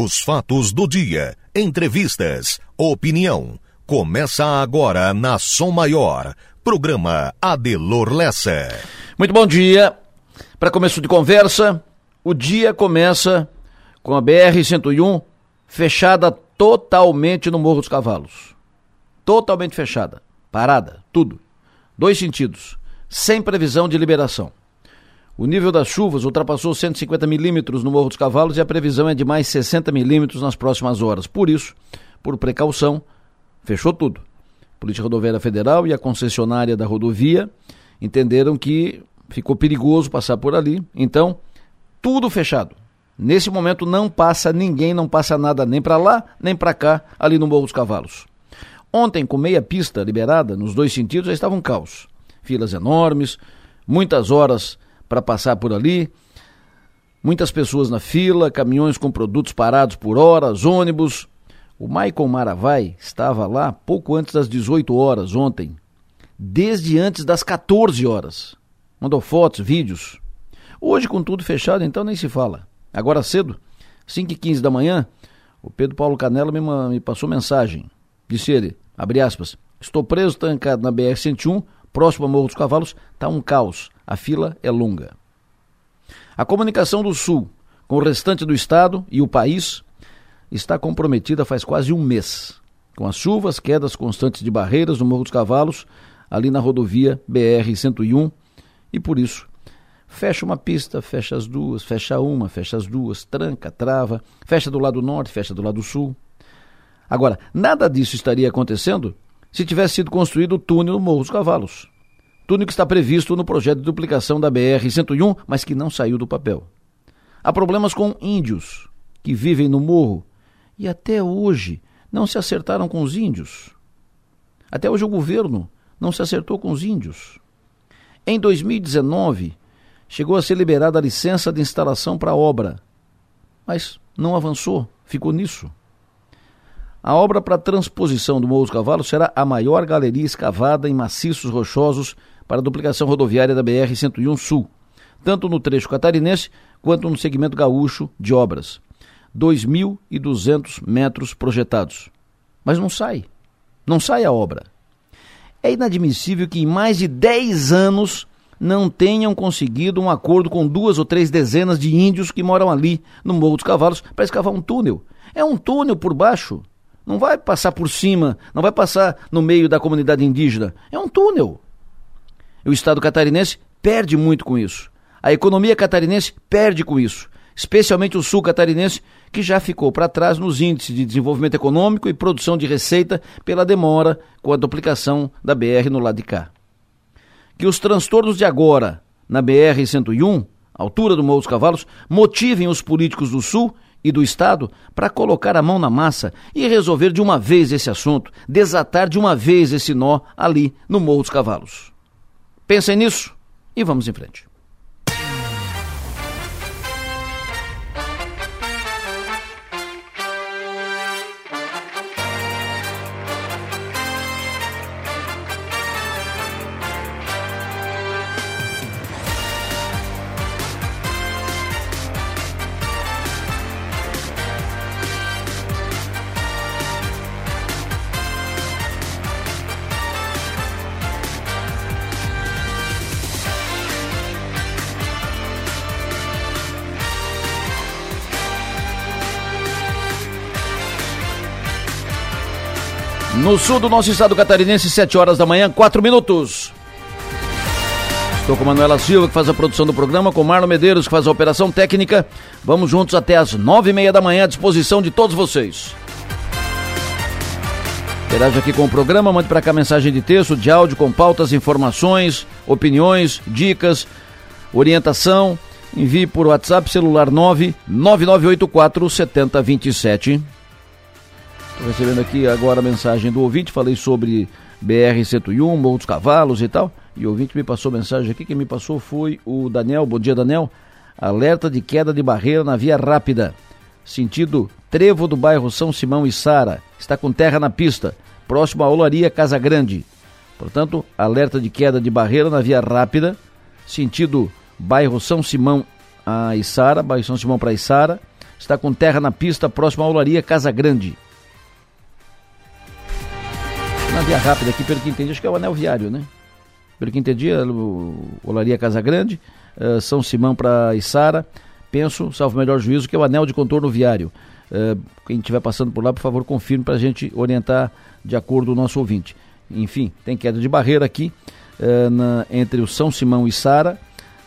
Os fatos do dia, entrevistas, opinião. Começa agora na Som Maior. Programa Adelor Lessa. Muito bom dia. Para começo de conversa, o dia começa com a BR-101 fechada totalmente no Morro dos Cavalos. Totalmente fechada. Parada, tudo. Dois sentidos. Sem previsão de liberação. O nível das chuvas ultrapassou 150 milímetros no Morro dos Cavalos e a previsão é de mais 60 milímetros nas próximas horas. Por isso, por precaução, fechou tudo. A Polícia Rodoviária Federal e a concessionária da rodovia entenderam que ficou perigoso passar por ali, então, tudo fechado. Nesse momento não passa ninguém, não passa nada nem para lá, nem para cá, ali no Morro dos Cavalos. Ontem, com meia pista liberada, nos dois sentidos, já estava um caos. Filas enormes, muitas horas para passar por ali. Muitas pessoas na fila, caminhões com produtos parados por horas, ônibus. O Michael Maravai estava lá pouco antes das 18 horas ontem, desde antes das 14 horas. Mandou fotos, vídeos. Hoje, com tudo fechado, então nem se fala. Agora cedo, 5 e 15 da manhã, o Pedro Paulo Canela me, me passou mensagem. Disse ele, abre aspas, estou preso trancado na BR-101, próximo a Morro dos Cavalos, está um caos. A fila é longa. A comunicação do Sul com o restante do estado e o país está comprometida faz quase um mês, com as chuvas, quedas constantes de barreiras no Morro dos Cavalos, ali na rodovia BR-101, e por isso fecha uma pista, fecha as duas, fecha uma, fecha as duas, tranca, trava, fecha do lado norte, fecha do lado sul. Agora, nada disso estaria acontecendo se tivesse sido construído o túnel no Morro dos Cavalos túnel que está previsto no projeto de duplicação da BR-101, mas que não saiu do papel. Há problemas com índios que vivem no morro e até hoje não se acertaram com os índios. Até hoje o governo não se acertou com os índios. Em 2019, chegou a ser liberada a licença de instalação para a obra, mas não avançou, ficou nisso. A obra para transposição do Morro dos Cavalos será a maior galeria escavada em maciços rochosos para a duplicação rodoviária da BR-101 Sul, tanto no trecho catarinense quanto no segmento gaúcho de obras. 2.200 metros projetados. Mas não sai. Não sai a obra. É inadmissível que em mais de 10 anos não tenham conseguido um acordo com duas ou três dezenas de índios que moram ali no Morro dos Cavalos para escavar um túnel. É um túnel por baixo. Não vai passar por cima, não vai passar no meio da comunidade indígena. É um túnel. O Estado catarinense perde muito com isso. A economia catarinense perde com isso, especialmente o sul catarinense, que já ficou para trás nos índices de desenvolvimento econômico e produção de receita pela demora com a duplicação da BR no lado de cá. Que os transtornos de agora na BR-101, altura do Morro dos Cavalos, motivem os políticos do sul e do Estado para colocar a mão na massa e resolver de uma vez esse assunto, desatar de uma vez esse nó ali no Morro dos Cavalos. Pensem nisso e vamos em frente. No sul do nosso estado catarinense, 7 horas da manhã, 4 minutos. Estou com Manuela Silva, que faz a produção do programa, com Marlon Medeiros, que faz a operação técnica. Vamos juntos até as nove e meia da manhã, à disposição de todos vocês. Interage aqui com o programa, mande para cá mensagem de texto, de áudio, com pautas, informações, opiniões, dicas, orientação. Envie por WhatsApp celular 99984 7027. Estou recebendo aqui agora a mensagem do ouvinte, falei sobre BR-101, Morro dos Cavalos e tal. E o ouvinte me passou mensagem aqui, quem me passou foi o Daniel. Bom dia, Daniel. Alerta de queda de barreira na via rápida. Sentido Trevo do bairro São Simão e Sara. Está com terra na pista, próximo à Olaria Casa Grande. Portanto, alerta de queda de barreira na via rápida. Sentido bairro São Simão a Içara, bairro São Simão para Içara está com terra na pista próximo à Olaria Casa Grande. Na via rápida aqui, pelo que entendi, acho que é o anel viário, né? Pelo que entendi, é o Olaria Casa Grande, uh, São Simão para Içara, penso, salvo melhor juízo, que é o anel de contorno viário. Uh, quem estiver passando por lá, por favor, confirme para a gente orientar de acordo o nosso ouvinte. Enfim, tem queda de barreira aqui uh, na, entre o São Simão e Sara,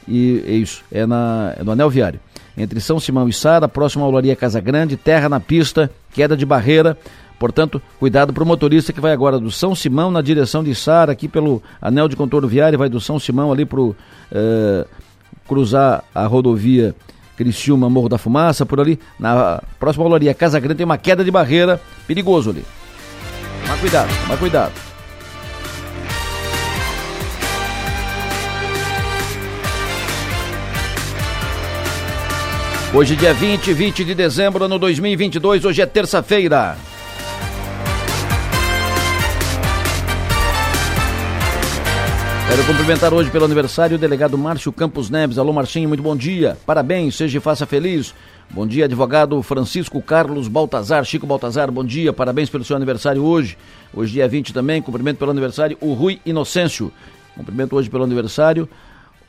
e é isso, é, na, é no anel viário. Entre São Simão e Sara, próximo à Olaria Casa Grande, terra na pista, queda de barreira. Portanto, cuidado para o motorista que vai agora do São Simão na direção de Sara, aqui pelo anel de contorno viário, vai do São Simão ali para uh, cruzar a rodovia Criciúma, Morro da Fumaça, por ali, na próxima Olaria Casa Grande tem uma queda de barreira, perigoso ali. Mas cuidado, mas cuidado. Hoje, dia 20, 20 de dezembro, ano 2022, hoje é terça-feira. Quero cumprimentar hoje pelo aniversário o delegado Márcio Campos Neves. Alô, Marcinho, muito bom dia. Parabéns, seja e faça feliz. Bom dia, advogado Francisco Carlos Baltazar. Chico Baltazar, bom dia. Parabéns pelo seu aniversário hoje. Hoje, dia 20 também. Cumprimento pelo aniversário o Rui Inocêncio. Cumprimento hoje pelo aniversário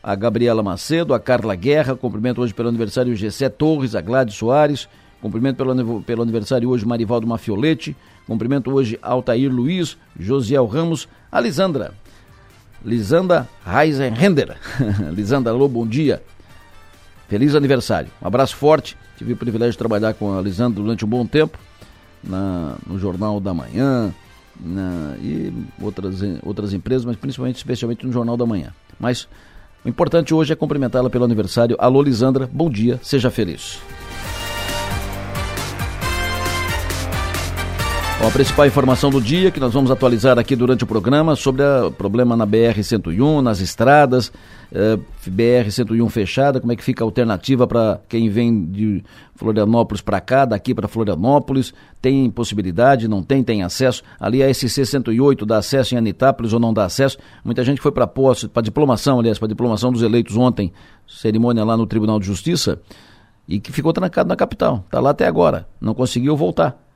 a Gabriela Macedo, a Carla Guerra, cumprimento hoje pelo aniversário o Gessé Torres, a Gladys Soares, cumprimento pelo, pelo aniversário hoje Marivaldo Mafiolete, cumprimento hoje Altair Luiz, Josiel Ramos, a Lisandra, Lisandra Reisenrender, Lisandra, alô, bom dia, feliz aniversário, um abraço forte, tive o privilégio de trabalhar com a Lisandra durante um bom tempo, na, no Jornal da Manhã, na, e outras, outras empresas, mas principalmente, especialmente no Jornal da Manhã. Mas o importante hoje é cumprimentá-la pelo aniversário. Alô, Lisandra, bom dia, seja feliz. Bom, a principal informação do dia que nós vamos atualizar aqui durante o programa sobre o problema na BR-101, nas estradas, eh, BR-101 fechada, como é que fica a alternativa para quem vem de Florianópolis para cá, daqui para Florianópolis, tem possibilidade, não tem, tem acesso. Ali a SC-108 dá acesso em Anitápolis ou não dá acesso. Muita gente foi para posse, para diplomação, aliás, para diplomação dos eleitos ontem, cerimônia lá no Tribunal de Justiça, e que ficou trancado na capital. Está lá até agora, não conseguiu voltar.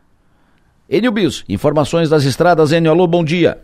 Enio Bis, informações das estradas. Enio, alô, bom dia.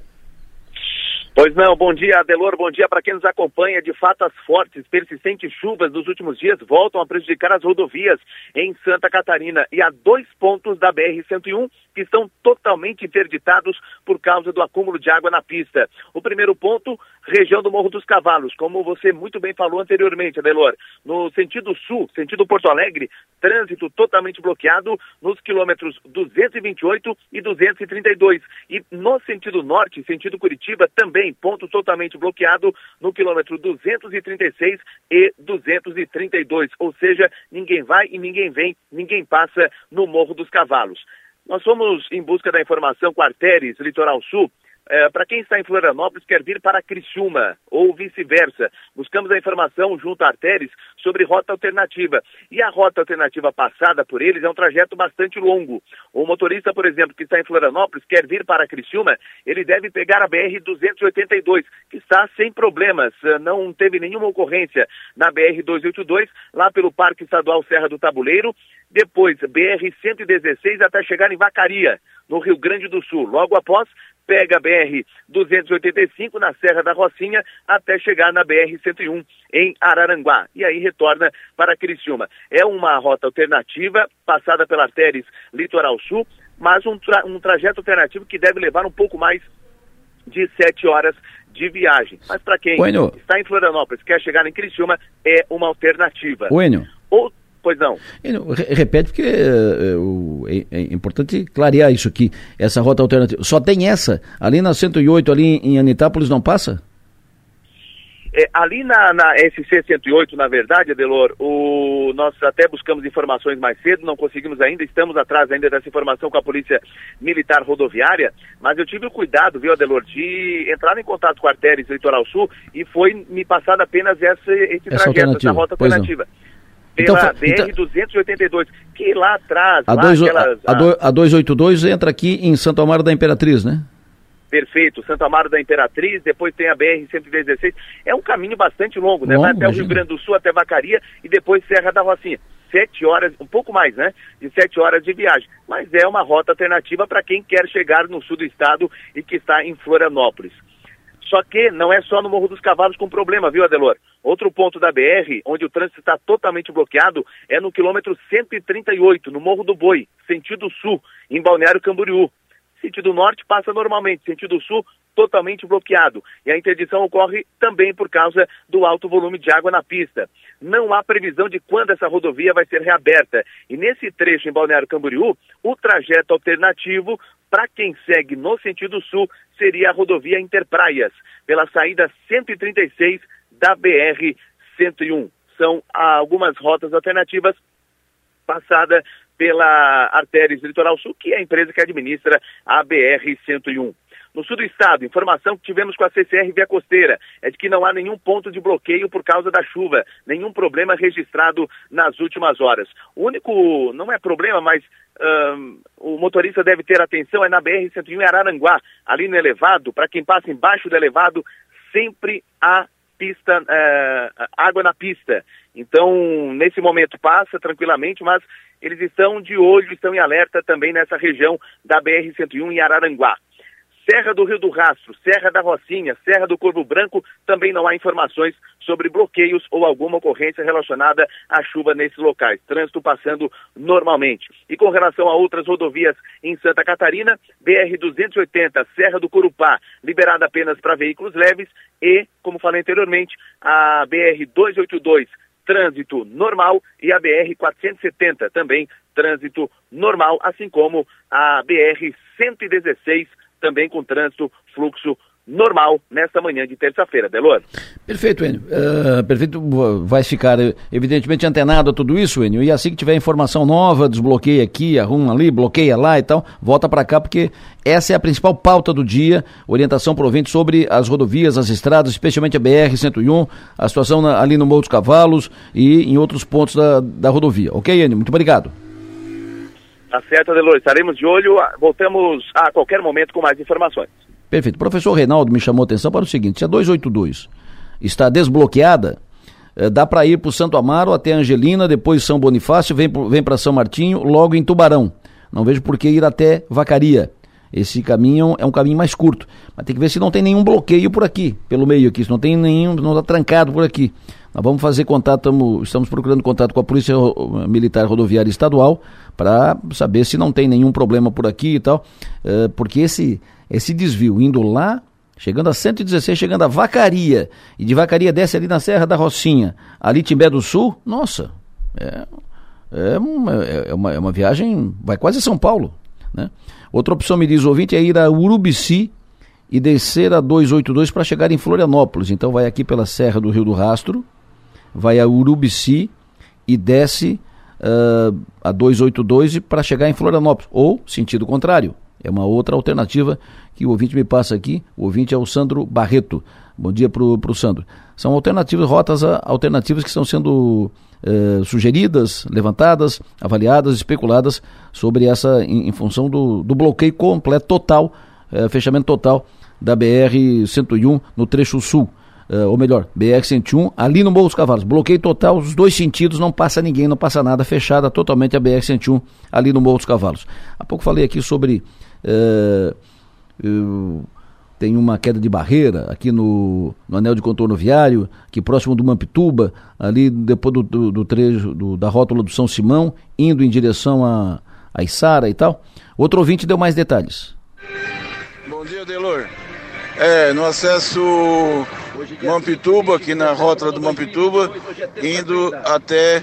Pois não, bom dia Adelor, bom dia para quem nos acompanha. De fato, as fortes, persistentes chuvas dos últimos dias voltam a prejudicar as rodovias em Santa Catarina e há dois pontos da BR-101 que estão totalmente interditados por causa do acúmulo de água na pista. O primeiro ponto, região do Morro dos Cavalos, como você muito bem falou anteriormente, Adelor. No sentido sul, sentido Porto Alegre, trânsito totalmente bloqueado nos quilômetros 228 e 232. E no sentido norte, sentido Curitiba, também ponto totalmente bloqueado no quilômetro 236 e 232. Ou seja, ninguém vai e ninguém vem, ninguém passa no Morro dos Cavalos. Nós fomos em busca da informação com Artéries, Litoral Sul, é, para quem está em Florianópolis, quer vir para Criciúma ou vice-versa. Buscamos a informação junto a Artéres sobre rota alternativa. E a rota alternativa passada por eles é um trajeto bastante longo. O motorista, por exemplo, que está em Florianópolis, quer vir para Criciúma, ele deve pegar a BR-282, que está sem problemas, é, não teve nenhuma ocorrência na BR-282, lá pelo Parque Estadual Serra do Tabuleiro, depois BR-116 até chegar em Vacaria, no Rio Grande do Sul. Logo após, pega a BR-285 na Serra da Rocinha até chegar na BR-101 em Araranguá e aí retorna para Criciúma. É uma rota alternativa passada pela Teres Litoral Sul, mas um, tra um trajeto alternativo que deve levar um pouco mais de sete horas de viagem. Mas para quem bueno. está em Florianópolis quer chegar em Criciúma, é uma alternativa. Bueno. Outro Pois não. Repete, porque é, é, é, importante clarear isso aqui. Essa rota alternativa. Só tem essa? Ali na 108, ali em Anitápolis, não passa? É, ali na, na SC 108, na verdade, Adelor, o, nós até buscamos informações mais cedo, não conseguimos ainda, estamos atrás ainda dessa informação com a Polícia Militar Rodoviária, mas eu tive o cuidado, viu, Adelor, de entrar em contato com a Artérias Litoral Sul e foi me passado apenas essa, esse essa trajeto, essa rota alternativa. Não pela então, BR-282, então, que lá atrás... A, lá, dois, aquelas, a, a, a 282 entra aqui em Santo Amaro da Imperatriz, né? Perfeito, Santo Amaro da Imperatriz, depois tem a BR-116. É um caminho bastante longo, né? Longo, Vai até o Rio Grande do Sul, até Vacaria e depois Serra da Rocinha. sete horas, um pouco mais, né? De sete horas de viagem. Mas é uma rota alternativa para quem quer chegar no sul do estado e que está em Florianópolis. Só que não é só no Morro dos Cavalos com problema, viu, Adelor? Outro ponto da BR, onde o trânsito está totalmente bloqueado, é no quilômetro 138, no Morro do Boi, sentido sul, em Balneário Camboriú. Sentido norte passa normalmente, sentido sul totalmente bloqueado. E a interdição ocorre também por causa do alto volume de água na pista. Não há previsão de quando essa rodovia vai ser reaberta. E nesse trecho em Balneário Camboriú, o trajeto alternativo para quem segue no sentido sul seria a rodovia Interpraias, pela saída 136 da BR 101. São algumas rotas alternativas passada pela Artérias Litoral Sul, que é a empresa que administra a BR 101. No sul do estado, informação que tivemos com a CCR Via Costeira é de que não há nenhum ponto de bloqueio por causa da chuva, nenhum problema registrado nas últimas horas. O único, não é problema, mas um, o motorista deve ter atenção é na BR-101 em Araranguá, ali no elevado, para quem passa embaixo do elevado, sempre há pista, uh, água na pista. Então, nesse momento passa tranquilamente, mas eles estão de olho, estão em alerta também nessa região da BR-101 em Araranguá. Serra do Rio do Rastro, Serra da Rocinha, Serra do Corvo Branco, também não há informações sobre bloqueios ou alguma ocorrência relacionada à chuva nesses locais. Trânsito passando normalmente. E com relação a outras rodovias em Santa Catarina, BR-280, Serra do Corupá, liberada apenas para veículos leves e, como falei anteriormente, a BR-282, trânsito normal e a BR 470 também trânsito normal, assim como a BR 116 também com trânsito, fluxo normal nesta manhã de terça-feira, Delor. Perfeito, Enio. Uh, perfeito, vai ficar evidentemente antenado a tudo isso, Enio, e assim que tiver informação nova, desbloqueia aqui, arruma ali, bloqueia lá e tal, volta para cá, porque essa é a principal pauta do dia, orientação provente sobre as rodovias, as estradas, especialmente a BR-101, a situação na, ali no Morro dos Cavalos e em outros pontos da, da rodovia. Ok, Enio? Muito obrigado. Tá certo, Adelor. Estaremos de olho. Voltamos a qualquer momento com mais informações. Perfeito. O professor Reinaldo me chamou a atenção para o seguinte: se a 282 está desbloqueada, eh, dá para ir para o Santo Amaro até Angelina, depois São Bonifácio, vem, vem para São Martinho, logo em Tubarão. Não vejo por que ir até Vacaria. Esse caminho é um caminho mais curto. Mas tem que ver se não tem nenhum bloqueio por aqui, pelo meio aqui, se não tem nenhum, não está trancado por aqui. Nós vamos fazer contato, tamo, estamos procurando contato com a Polícia Militar Rodoviária Estadual para saber se não tem nenhum problema por aqui e tal, uh, porque esse, esse desvio indo lá, chegando a 116, chegando a Vacaria, e de Vacaria desce ali na Serra da Rocinha, ali Timbé do Sul, nossa, é, é, uma, é, uma, é uma viagem, vai quase São Paulo, né? Outra opção, me diz o ouvinte, é ir a Urubici e descer a 282 para chegar em Florianópolis. Então vai aqui pela Serra do Rio do Rastro, vai a Urubici e desce uh, a 282 para chegar em Florianópolis. Ou sentido contrário. É uma outra alternativa que o ouvinte me passa aqui. O ouvinte é o Sandro Barreto. Bom dia para o Sandro. São alternativas, rotas alternativas que estão sendo uh, sugeridas, levantadas, avaliadas, especuladas sobre essa, em, em função do, do, bloqueio completo, total, uh, fechamento total da BR-101 no trecho sul uh, ou melhor, BR-101, ali no Morro dos Cavalos. Bloqueio total, os dois sentidos, não passa ninguém, não passa nada, fechada totalmente a BR-101 ali no Morro dos Cavalos. Há pouco falei aqui sobre. Uh, uh, tem uma queda de barreira aqui no, no, anel de contorno viário, aqui próximo do Mampituba, ali depois do, do, do trecho do, da rótula do São Simão, indo em direção a, a Içara e tal. Outro ouvinte deu mais detalhes. Bom dia, Delor. É, no acesso Mampituba, aqui na rota do Mampituba, indo até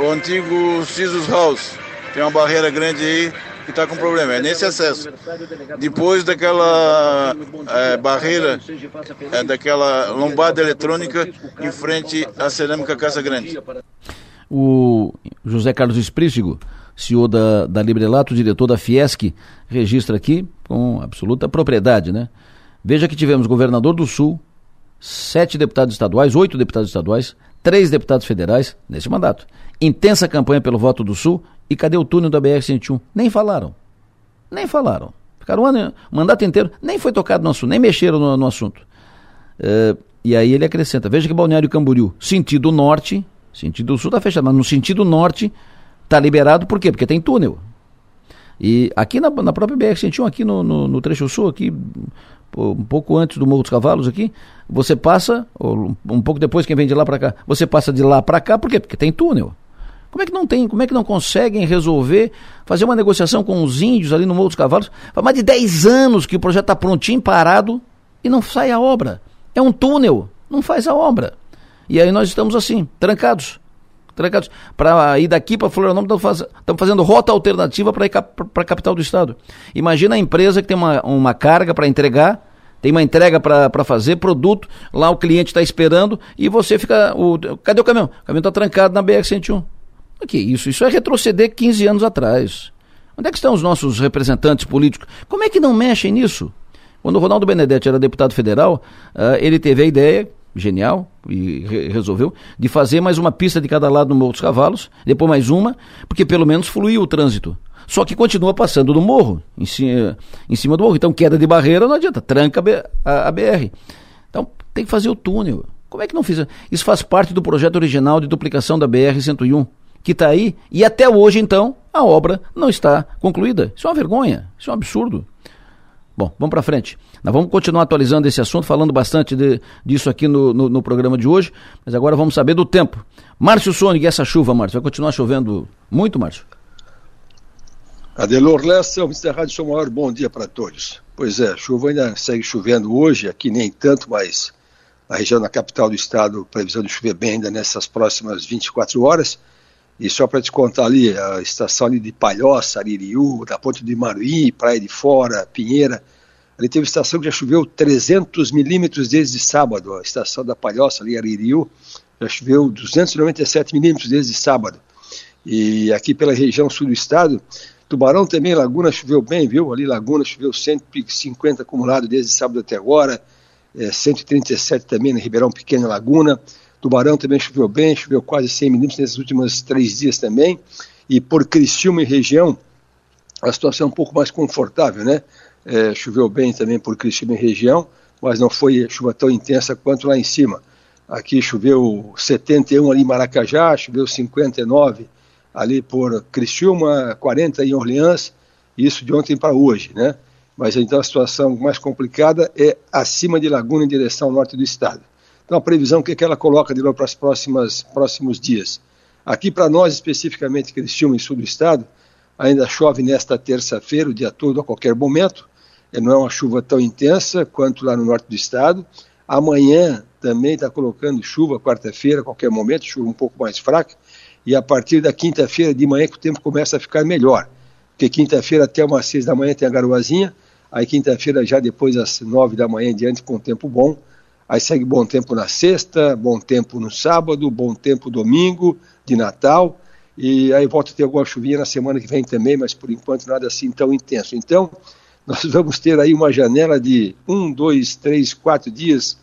o antigo Cisus House. Tem uma barreira grande aí que está com problema, é nesse acesso. Depois daquela é, barreira, é, daquela lombada eletrônica em frente à cerâmica Casa Grande. O José Carlos Esprícigo, CEO da, da Librelato, diretor da Fiesc, registra aqui com absoluta propriedade, né? Veja que tivemos governador do Sul, sete deputados estaduais, oito deputados estaduais, três deputados federais nesse mandato. Intensa campanha pelo voto do Sul e cadê o túnel da BR-101? Nem falaram. Nem falaram. Ficaram o, ano, mandato inteiro, nem foi tocado no assunto, nem mexeram no, no assunto. Uh, e aí ele acrescenta: veja que Balneário Camboriú, sentido norte, Sentido sul está fechado, mas no sentido norte está liberado, por quê? Porque tem túnel. E aqui na, na própria BR-101, aqui no, no, no, trecho sul, aqui, um pouco antes do Morro dos Cavalos aqui, você passa, um pouco depois quem vem de lá para cá, você passa de lá para cá, por quê? Porque tem túnel. Como é que não tem? Como é que não conseguem resolver, fazer uma negociação com os índios ali no Morro dos Cavalos? Há mais de 10 anos que o projeto está prontinho, parado, e não sai a obra. É um túnel, não faz a obra. E aí nós estamos assim, trancados. Trancados. Para ir daqui para Florianópolis, estamos faz, fazendo rota alternativa para ir para a capital do estado. Imagina a empresa que tem uma, uma carga para entregar, tem uma entrega para fazer, produto, lá o cliente está esperando e você fica. O, cadê o caminhão? O caminhão está trancado na BR-101. O que é isso? Isso é retroceder 15 anos atrás. Onde é que estão os nossos representantes políticos? Como é que não mexem nisso? Quando o Ronaldo Benedetti era deputado federal, uh, ele teve a ideia, genial, e re resolveu, de fazer mais uma pista de cada lado no Morro dos Cavalos, depois mais uma, porque pelo menos fluiu o trânsito. Só que continua passando no morro, em cima, em cima do morro. Então, queda de barreira não adianta, tranca a, a BR. Então, tem que fazer o túnel. Como é que não fiz? Isso faz parte do projeto original de duplicação da BR-101 que está aí, e até hoje, então, a obra não está concluída. Isso é uma vergonha, isso é um absurdo. Bom, vamos para frente. Nós vamos continuar atualizando esse assunto, falando bastante de, disso aqui no, no, no, programa de hoje, mas agora vamos saber do tempo. Márcio Sônica, essa chuva, Márcio, vai continuar chovendo muito, Márcio? Adelor Lessa, Mr. Rádio São Maior, bom dia para todos. Pois é, chuva ainda segue chovendo hoje, aqui nem tanto, mas na região da capital do estado, previsão de chover bem ainda nessas próximas 24 horas. E só para te contar ali, a estação ali de Palhoça, Aririú, da Ponte de Maruí, Praia de Fora, Pinheira, ali teve estação que já choveu 300 milímetros desde sábado. A estação da Palhoça, ali, Aririú, já choveu 297 milímetros desde sábado. E aqui pela região sul do estado, Tubarão também, Laguna choveu bem, viu? Ali Laguna choveu 150 acumulado desde sábado até agora, é, 137 também na Ribeirão Pequeno Laguna. Tubarão também choveu bem, choveu quase 100 milímetros nesses últimos três dias também. E por Criciúma e região, a situação é um pouco mais confortável, né? É, choveu bem também por Criciúma e região, mas não foi chuva tão intensa quanto lá em cima. Aqui choveu 71 ali em Maracajá, choveu 59 ali por Criciúma, 40 em Orleans, isso de ontem para hoje, né? Mas então a situação mais complicada é acima de Laguna em direção ao norte do estado. Então, a previsão que, é que ela coloca de novo para os próximos dias. Aqui, para nós, especificamente, Criciúma e sul do estado, ainda chove nesta terça-feira, o dia todo, a qualquer momento. É, não é uma chuva tão intensa quanto lá no norte do estado. Amanhã também está colocando chuva, quarta-feira, a qualquer momento, chuva um pouco mais fraca. E a partir da quinta-feira de manhã que o tempo começa a ficar melhor. Porque quinta-feira até umas seis da manhã tem a garoazinha, aí quinta-feira já depois às nove da manhã em diante com tempo bom, Aí segue bom tempo na sexta, bom tempo no sábado, bom tempo domingo, de Natal. E aí volta a ter alguma chuvinha na semana que vem também, mas por enquanto nada assim tão intenso. Então, nós vamos ter aí uma janela de um, dois, três, quatro dias,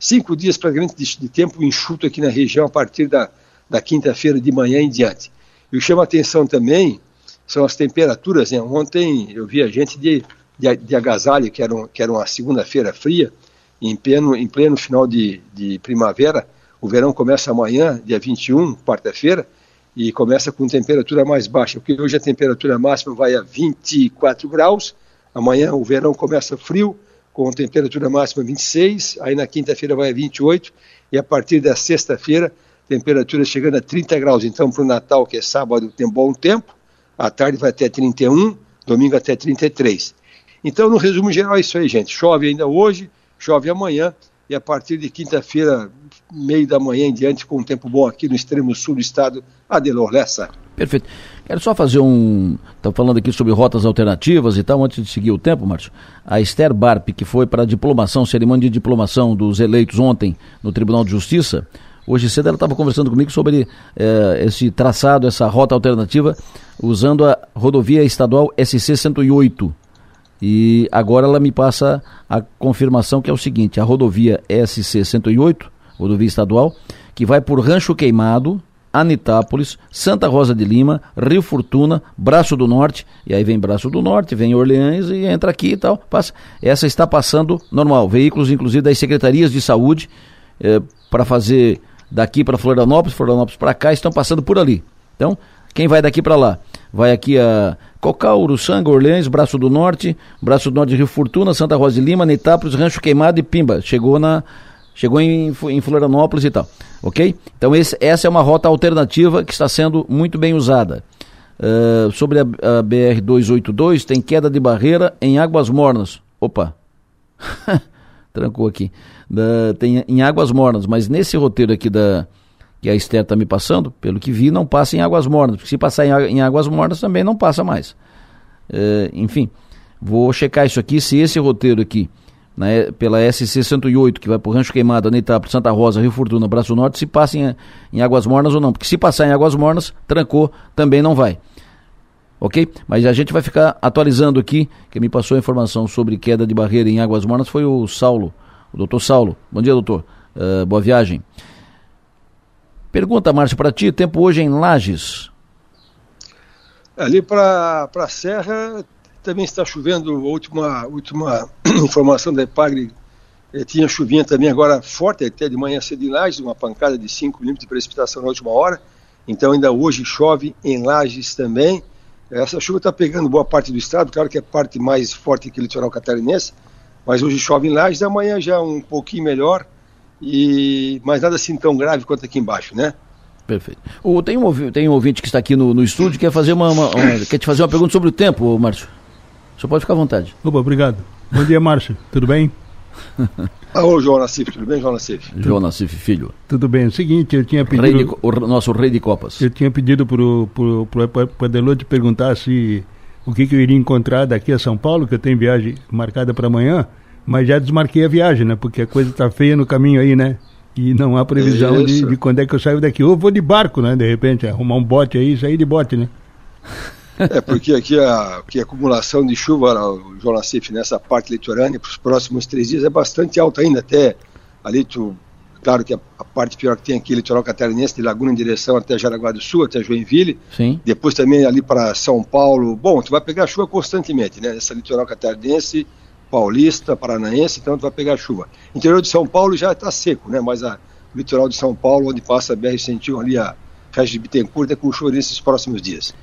cinco dias praticamente de, de tempo enxuto aqui na região a partir da, da quinta-feira de manhã em diante. E o que chama atenção também são as temperaturas. Né? Ontem eu vi a gente de, de, de agasalho, que era, um, que era uma segunda-feira fria, em pleno, em pleno final de, de primavera. O verão começa amanhã, dia 21, quarta-feira, e começa com temperatura mais baixa, porque hoje a temperatura máxima vai a 24 graus, amanhã o verão começa frio, com temperatura máxima 26, aí na quinta-feira vai a 28, e a partir da sexta-feira, temperatura chegando a 30 graus. Então, para o Natal, que é sábado, tem bom tempo, à tarde vai até 31, domingo até 33. Então, no resumo geral, é isso aí, gente. Chove ainda hoje, chove amanhã e a partir de quinta-feira, meio da manhã em diante, com um tempo bom aqui no extremo sul do estado, Adelor Lessa. Perfeito. Quero só fazer um. Estamos falando aqui sobre rotas alternativas e tal, antes de seguir o tempo, Márcio. A Esther Barp, que foi para a diplomação, cerimônia de diplomação dos eleitos ontem no Tribunal de Justiça, hoje cedo ela estava conversando comigo sobre eh, esse traçado, essa rota alternativa, usando a rodovia estadual SC 108 e agora ela me passa a confirmação que é o seguinte: a rodovia SC 108, rodovia estadual, que vai por Rancho Queimado, Anitápolis, Santa Rosa de Lima, Rio Fortuna, Braço do Norte, e aí vem Braço do Norte, vem Orleans e entra aqui e tal. Passa. Essa está passando normal. Veículos, inclusive, das secretarias de saúde, eh, para fazer daqui para Florianópolis, Florianópolis para cá, estão passando por ali. Então, quem vai daqui para lá? Vai aqui a Cocal, Uruçanga, Orleans, Braço do Norte, Braço do Norte, Rio Fortuna, Santa Rosa de Lima, Neitápolis, Rancho Queimado e Pimba. Chegou na chegou em, em Florianópolis e tal, ok? Então esse, essa é uma rota alternativa que está sendo muito bem usada. Uh, sobre a, a BR-282, tem queda de barreira em Águas Mornas. Opa, trancou aqui. Da, tem em Águas Mornas, mas nesse roteiro aqui da que a Esther está me passando, pelo que vi, não passa em Águas Mornas, porque se passar em, Águas Mornas também não passa mais. Uh, enfim, vou checar isso aqui, se esse roteiro aqui né, pela SC 108, que vai para o Rancho Queimado, Anitápolis, Santa Rosa, Rio Fortuna, Braço Norte, se passa em, em Águas Mornas ou não. Porque se passar em Águas Mornas, trancou, também não vai. Ok? Mas a gente vai ficar atualizando aqui. Quem me passou a informação sobre queda de barreira em Águas Mornas foi o Saulo, o doutor Saulo. Bom dia, doutor. Uh, boa viagem. Pergunta, Márcio, para ti, tempo hoje em Lages. Ali para a Serra também está chovendo, a última, última informação da EPAGRE, eh, tinha chuvinha também agora forte, até de manhã cedo em Lages, uma pancada de 5 milímetros de precipitação na última hora. Então ainda hoje chove em Lages também. Essa chuva está pegando boa parte do estado, claro que é parte mais forte que o litoral catarinense, mas hoje chove em Lages, amanhã já um pouquinho melhor, e mas nada assim tão grave quanto aqui embaixo, né? Perfeito. O, tem, um, tem um ouvinte que está aqui no, no estúdio que quer, fazer uma, uma, uma, quer te fazer uma pergunta sobre o tempo, Márcio. Você pode ficar à vontade. Opa, obrigado. Bom dia, Márcio. Tudo bem? Alô, João Nassif, tudo bem, João Nassif? João Nassif, filho. Tudo bem. É o seguinte, eu tinha pedido... Rei de, o nosso rei de copas. Eu tinha pedido para o pro, pro, pro Adelô te perguntar se o que, que eu iria encontrar daqui a São Paulo, que eu tenho viagem marcada para amanhã, mas já desmarquei a viagem, né? Porque a coisa está feia no caminho aí, né? E não há previsão de, de, quando é que eu saio daqui. Ou vou de barco, né? De repente, arrumar um bote aí e sair de bote, né? É, porque aqui a, aqui a acumulação de chuva, o João Nassif, nessa parte litorânea, para os próximos três dias é bastante alta ainda, até ali tu, claro que a, a, parte pior que tem aqui, litoral catarinense, de Laguna em direção até Jaraguá do Sul, até Joinville, Sim. depois também ali para São Paulo, bom, tu vai pegar chuva constantemente, né, essa litoral catarinense, paulista, paranaense, então tu vai pegar chuva. Interior de São Paulo já está seco, né, mas a, o litoral de São Paulo, onde passa a BR-101 ali, a Regis de Bittencourt, é com chuva nesses próximos dias.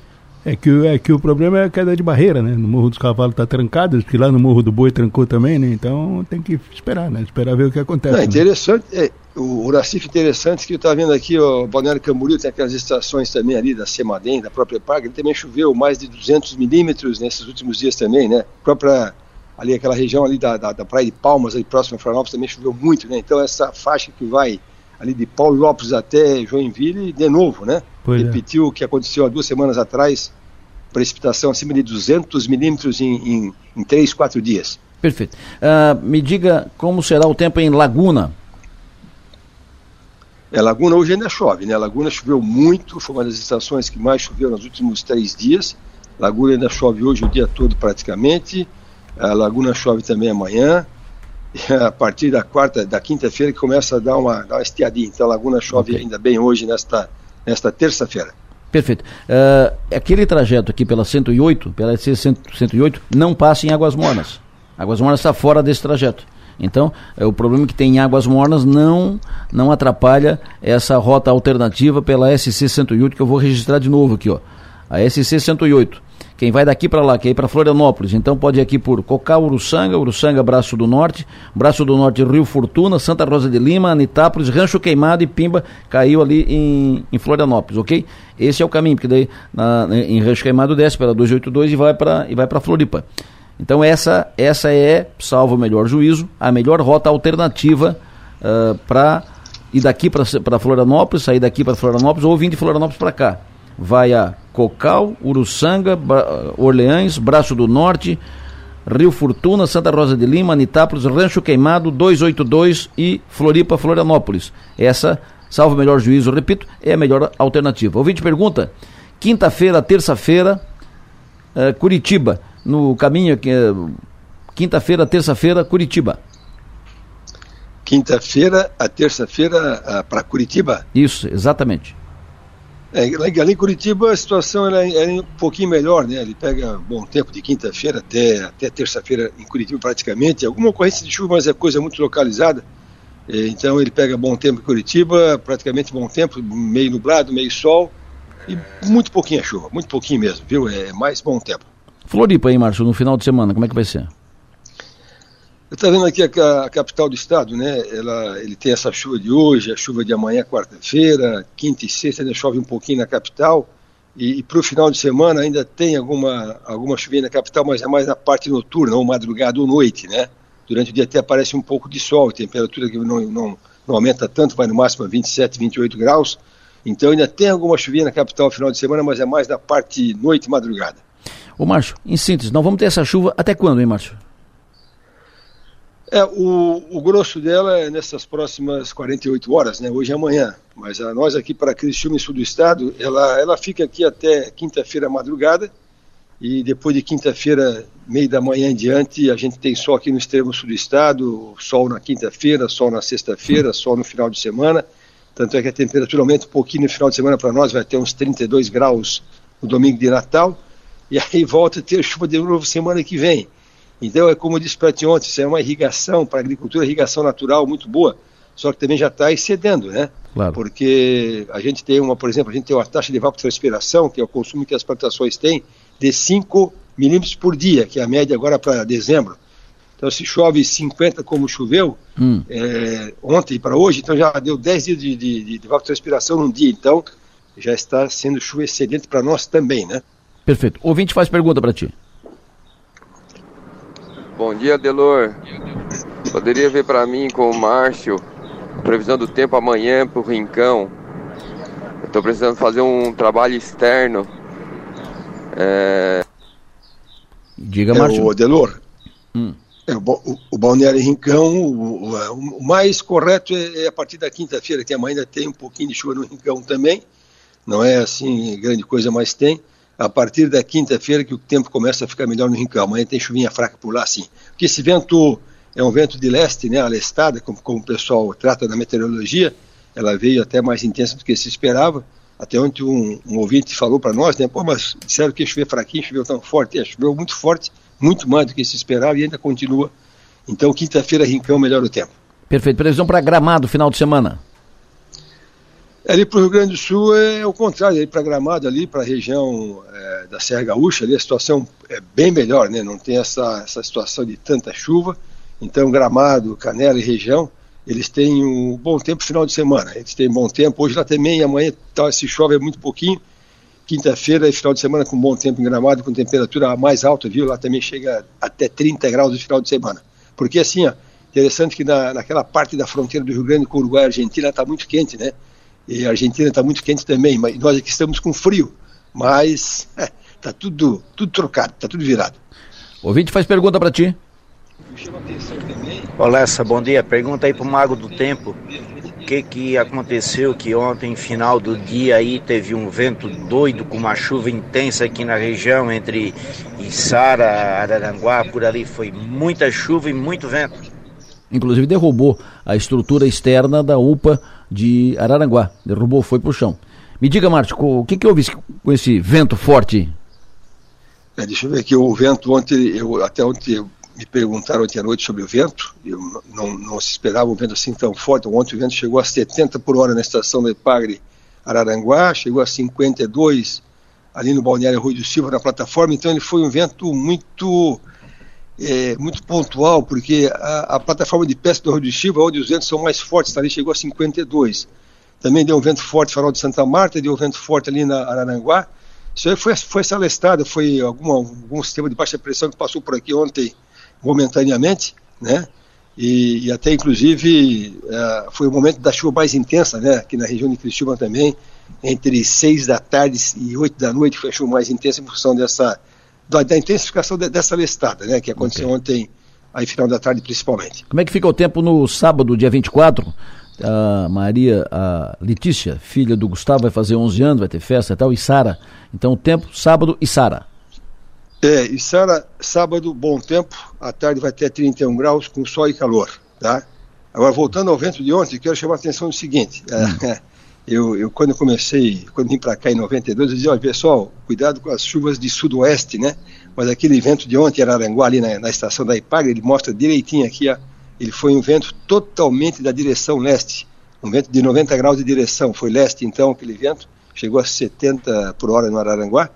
É que, é que o problema é a queda de barreira, né? No Morro dos Cavalos está trancado, que lá no Morro do Boi trancou também, né? Então tem que esperar, né? Esperar ver o que acontece. Não, né? interessante, é, o, o Recife interessante que estava vendo aqui, o Balneário Camboriú tem aquelas estações também ali da Semadem, da própria Parque, ele também choveu mais de 200 milímetros nesses últimos dias também, né? A própria, ali aquela região ali da, da, da Praia de Palmas, ali próximo a Florianópolis, também choveu muito, né? Então essa faixa que vai ali de Paulo Lopes até Joinville, de novo, né? Pois é. Repetiu é. o que aconteceu há duas semanas atrás, precipitação acima de 200 milímetros em, em, em 3, 4 dias. Perfeito. Uh, me diga como será o tempo em Laguna. É, Laguna hoje ainda chove, né? Laguna choveu muito, foi uma das estações que mais choveu nos últimos três dias. Laguna ainda chove hoje o dia todo praticamente. A Laguna chove também amanhã. E a partir da quarta, da quinta-feira que começa a dar uma, dar uma estiadinha. Então a Laguna chove okay. ainda bem hoje nesta, nesta terça-feira. Perfeito. Uh, aquele trajeto aqui pela 108, pela SC 108, não passa em Águas Mornas. Águas Mornas está fora desse trajeto. Então, é, o problema que tem em Águas Mornas não, não atrapalha essa rota alternativa pela SC 108, que eu vou registrar de novo aqui, ó. A SC 108 quem vai daqui para lá, quer ir para Florianópolis, então pode ir aqui por Cocal, Uruçanga, Uruçanga, Braço do Norte, Braço do Norte, Rio Fortuna, Santa Rosa de Lima, Anitápolis, Rancho Queimado e Pimba caiu ali em, em Florianópolis, ok? Esse é o caminho, porque daí na, em Rancho Queimado desce pela 282 e vai para e vai para Floripa. Então essa essa é, salvo o melhor juízo, a melhor rota alternativa uh, para ir daqui para Florianópolis, sair daqui para Florianópolis ou vir de Florianópolis para cá vai a Cocal, Uruçanga, Orleães, Braço do Norte, Rio Fortuna, Santa Rosa de Lima, Anitápolis, Rancho Queimado, 282 e Floripa, Florianópolis. Essa, salvo o melhor juízo, repito, é a melhor alternativa. Ouvinte pergunta, quinta-feira, terça-feira, uh, Curitiba, no caminho aqui, uh, quinta-feira, terça-feira, Curitiba. Quinta-feira a terça-feira uh, para Curitiba? Isso, exatamente. É, ali em Curitiba a situação era, era um pouquinho melhor, né? Ele pega bom tempo de quinta-feira até, até terça-feira em Curitiba praticamente. Alguma ocorrência de chuva, mas é coisa muito localizada. Então ele pega bom tempo em Curitiba, praticamente bom tempo, meio nublado, meio sol e muito pouquinha chuva, muito pouquinho mesmo, viu? É mais bom tempo. Floripa aí, Márcio, no final de semana, como é que vai ser? Eu estou vendo aqui a, a, capital do estado, né? Ela, ele tem essa chuva de hoje, a chuva de amanhã, quarta-feira, quinta e sexta ainda chove um pouquinho na capital. E, e para o final de semana ainda tem alguma, alguma chuvinha na capital, mas é mais na parte noturna, ou madrugada ou noite, né? Durante o dia até aparece um pouco de sol, temperatura que não, não, não aumenta tanto, vai no máximo a 27, 28 graus. Então ainda tem alguma chuvinha na capital no final de semana, mas é mais na parte noite e madrugada. Ô Márcio, em síntese, nós vamos ter essa chuva até quando, hein, Márcio? É, o, o grosso dela é nessas próximas 48 horas, né? Hoje e amanhã. Mas a, nós aqui para Criciúma e sul do estado, ela, ela fica aqui até quinta-feira madrugada e depois de quinta-feira, meio da manhã em diante, a gente tem sol aqui no extremo sul do estado, sol na quinta-feira, sol na sexta-feira, sol no final de semana. Tanto é que a temperatura aumenta um pouquinho no final de semana para nós, vai ter uns 32 graus no domingo de Natal. E aí volta a ter chuva de novo semana que vem. Então, é como eu disse para ti ontem, isso é uma irrigação para a agricultura, irrigação natural muito boa, só que também já está excedendo, né? Claro. Porque a gente tem uma, por exemplo, a gente tem uma taxa de evapotranspiração, que é o consumo que as plantações têm, de 5 milímetros por dia, que é a média agora para dezembro. Então, se chove 50 como choveu hum. é, ontem para hoje, então já deu 10 dias de, de, de, de evapotranspiração num dia. Então, já está sendo chuva excedente para nós também, né? Perfeito. Ouvinte faz pergunta para ti. Bom dia, Delor. Poderia ver para mim com o Márcio previsão do tempo amanhã para o Rincão. Estou precisando fazer um trabalho externo. É... Diga, Márcio. É, o Delor. Hum. É, o, o, o, Balneário Rincão, o, o, mais correto é, é a partir da quinta-feira, que amanhã ainda tem um pouquinho de chuva no Rincão também. Não é assim grande coisa, mas tem a partir da quinta-feira que o tempo começa a ficar melhor no Rincão. Amanhã tem chuvinha fraca por lá, sim. Porque esse vento é um vento de leste, né, a lestada, como, como o pessoal trata na meteorologia, ela veio até mais intensa do que se esperava. Até ontem um, um ouvinte falou para nós, né, pô, mas disseram que ia chover fraquinho, choveu tão forte. É, choveu muito forte, muito mais do que se esperava e ainda continua. Então, quinta-feira, Rincão, melhora o tempo. Perfeito. Previsão para Gramado, final de semana? Ali para o Rio Grande do Sul é o contrário, ali para Gramado, ali para a região é, da Serra Gaúcha, ali a situação é bem melhor, né? Não tem essa, essa situação de tanta chuva. Então, Gramado, Canela e região, eles têm um bom tempo final de semana. Eles têm bom tempo. Hoje lá também, amanhã tá, se chove é muito pouquinho. Quinta-feira, final de semana, com bom tempo em Gramado, com temperatura mais alta, viu? Lá também chega até 30 graus no final de semana. Porque assim, ó, interessante que na, naquela parte da fronteira do Rio Grande com o Uruguai e Argentina está muito quente, né? E a Argentina está muito quente também, mas nós aqui estamos com frio. Mas está é, tudo, tudo trocado, está tudo virado. O ouvinte faz pergunta para ti. Olá, essa bom dia. Pergunta aí para o Mago do Tempo. O que, que aconteceu que ontem, final do dia, aí teve um vento doido com uma chuva intensa aqui na região entre Içara, Araranguá, por ali. Foi muita chuva e muito vento. Inclusive derrubou a estrutura externa da UPA de Araranguá. Derrubou, foi para o chão. Me diga, Márcio, o que, que houve com esse vento forte? É, deixa eu ver aqui, o vento ontem, eu, até ontem me perguntaram ontem à noite sobre o vento, eu não, não se esperava um vento assim tão forte, ontem o vento chegou a 70 por hora na estação de Pagre Araranguá, chegou a 52 ali no Balneário Rui do Silva, na plataforma, então ele foi um vento muito é, muito pontual, porque a, a, plataforma de pesca do Rio de Chiva, onde os ventos são mais fortes, ali chegou a 52. Também deu um vento forte farol de Santa Marta, deu um vento forte ali na Araranguá. Isso aí foi, foi celestado, foi alguma, algum sistema de baixa pressão que passou por aqui ontem momentaneamente, né? E, e até inclusive é, foi o momento da chuva mais intensa, né? Aqui na região de Criciúma também, entre 6 da tarde e 8 da noite foi a chuva mais intensa em função dessa da, da intensificação de, dessa listada, né, que aconteceu okay. ontem, aí final da tarde principalmente. Como é que fica o tempo no sábado, dia 24? A Maria, a Letícia, filha do Gustavo, vai fazer 11 anos, vai ter festa e tal, e Sara. Então, o tempo, sábado e Sara. É, e Sara, sábado, bom tempo, à tarde vai ter 31 graus, com sol e calor, tá? Agora, voltando ao vento de ontem, quero chamar a atenção do seguinte, hum. é, eu, eu quando comecei, quando vim para cá em 92, eu dizia, olha pessoal, cuidado com as chuvas de sudoeste, né? Mas aquele evento de ontem, Araranguá, ali na, na estação da IPAG, ele mostra direitinho aqui a, ele foi um vento totalmente da direção leste, um vento de 90 graus de direção, foi leste então aquele vento, chegou a 70 por hora no Araranguá,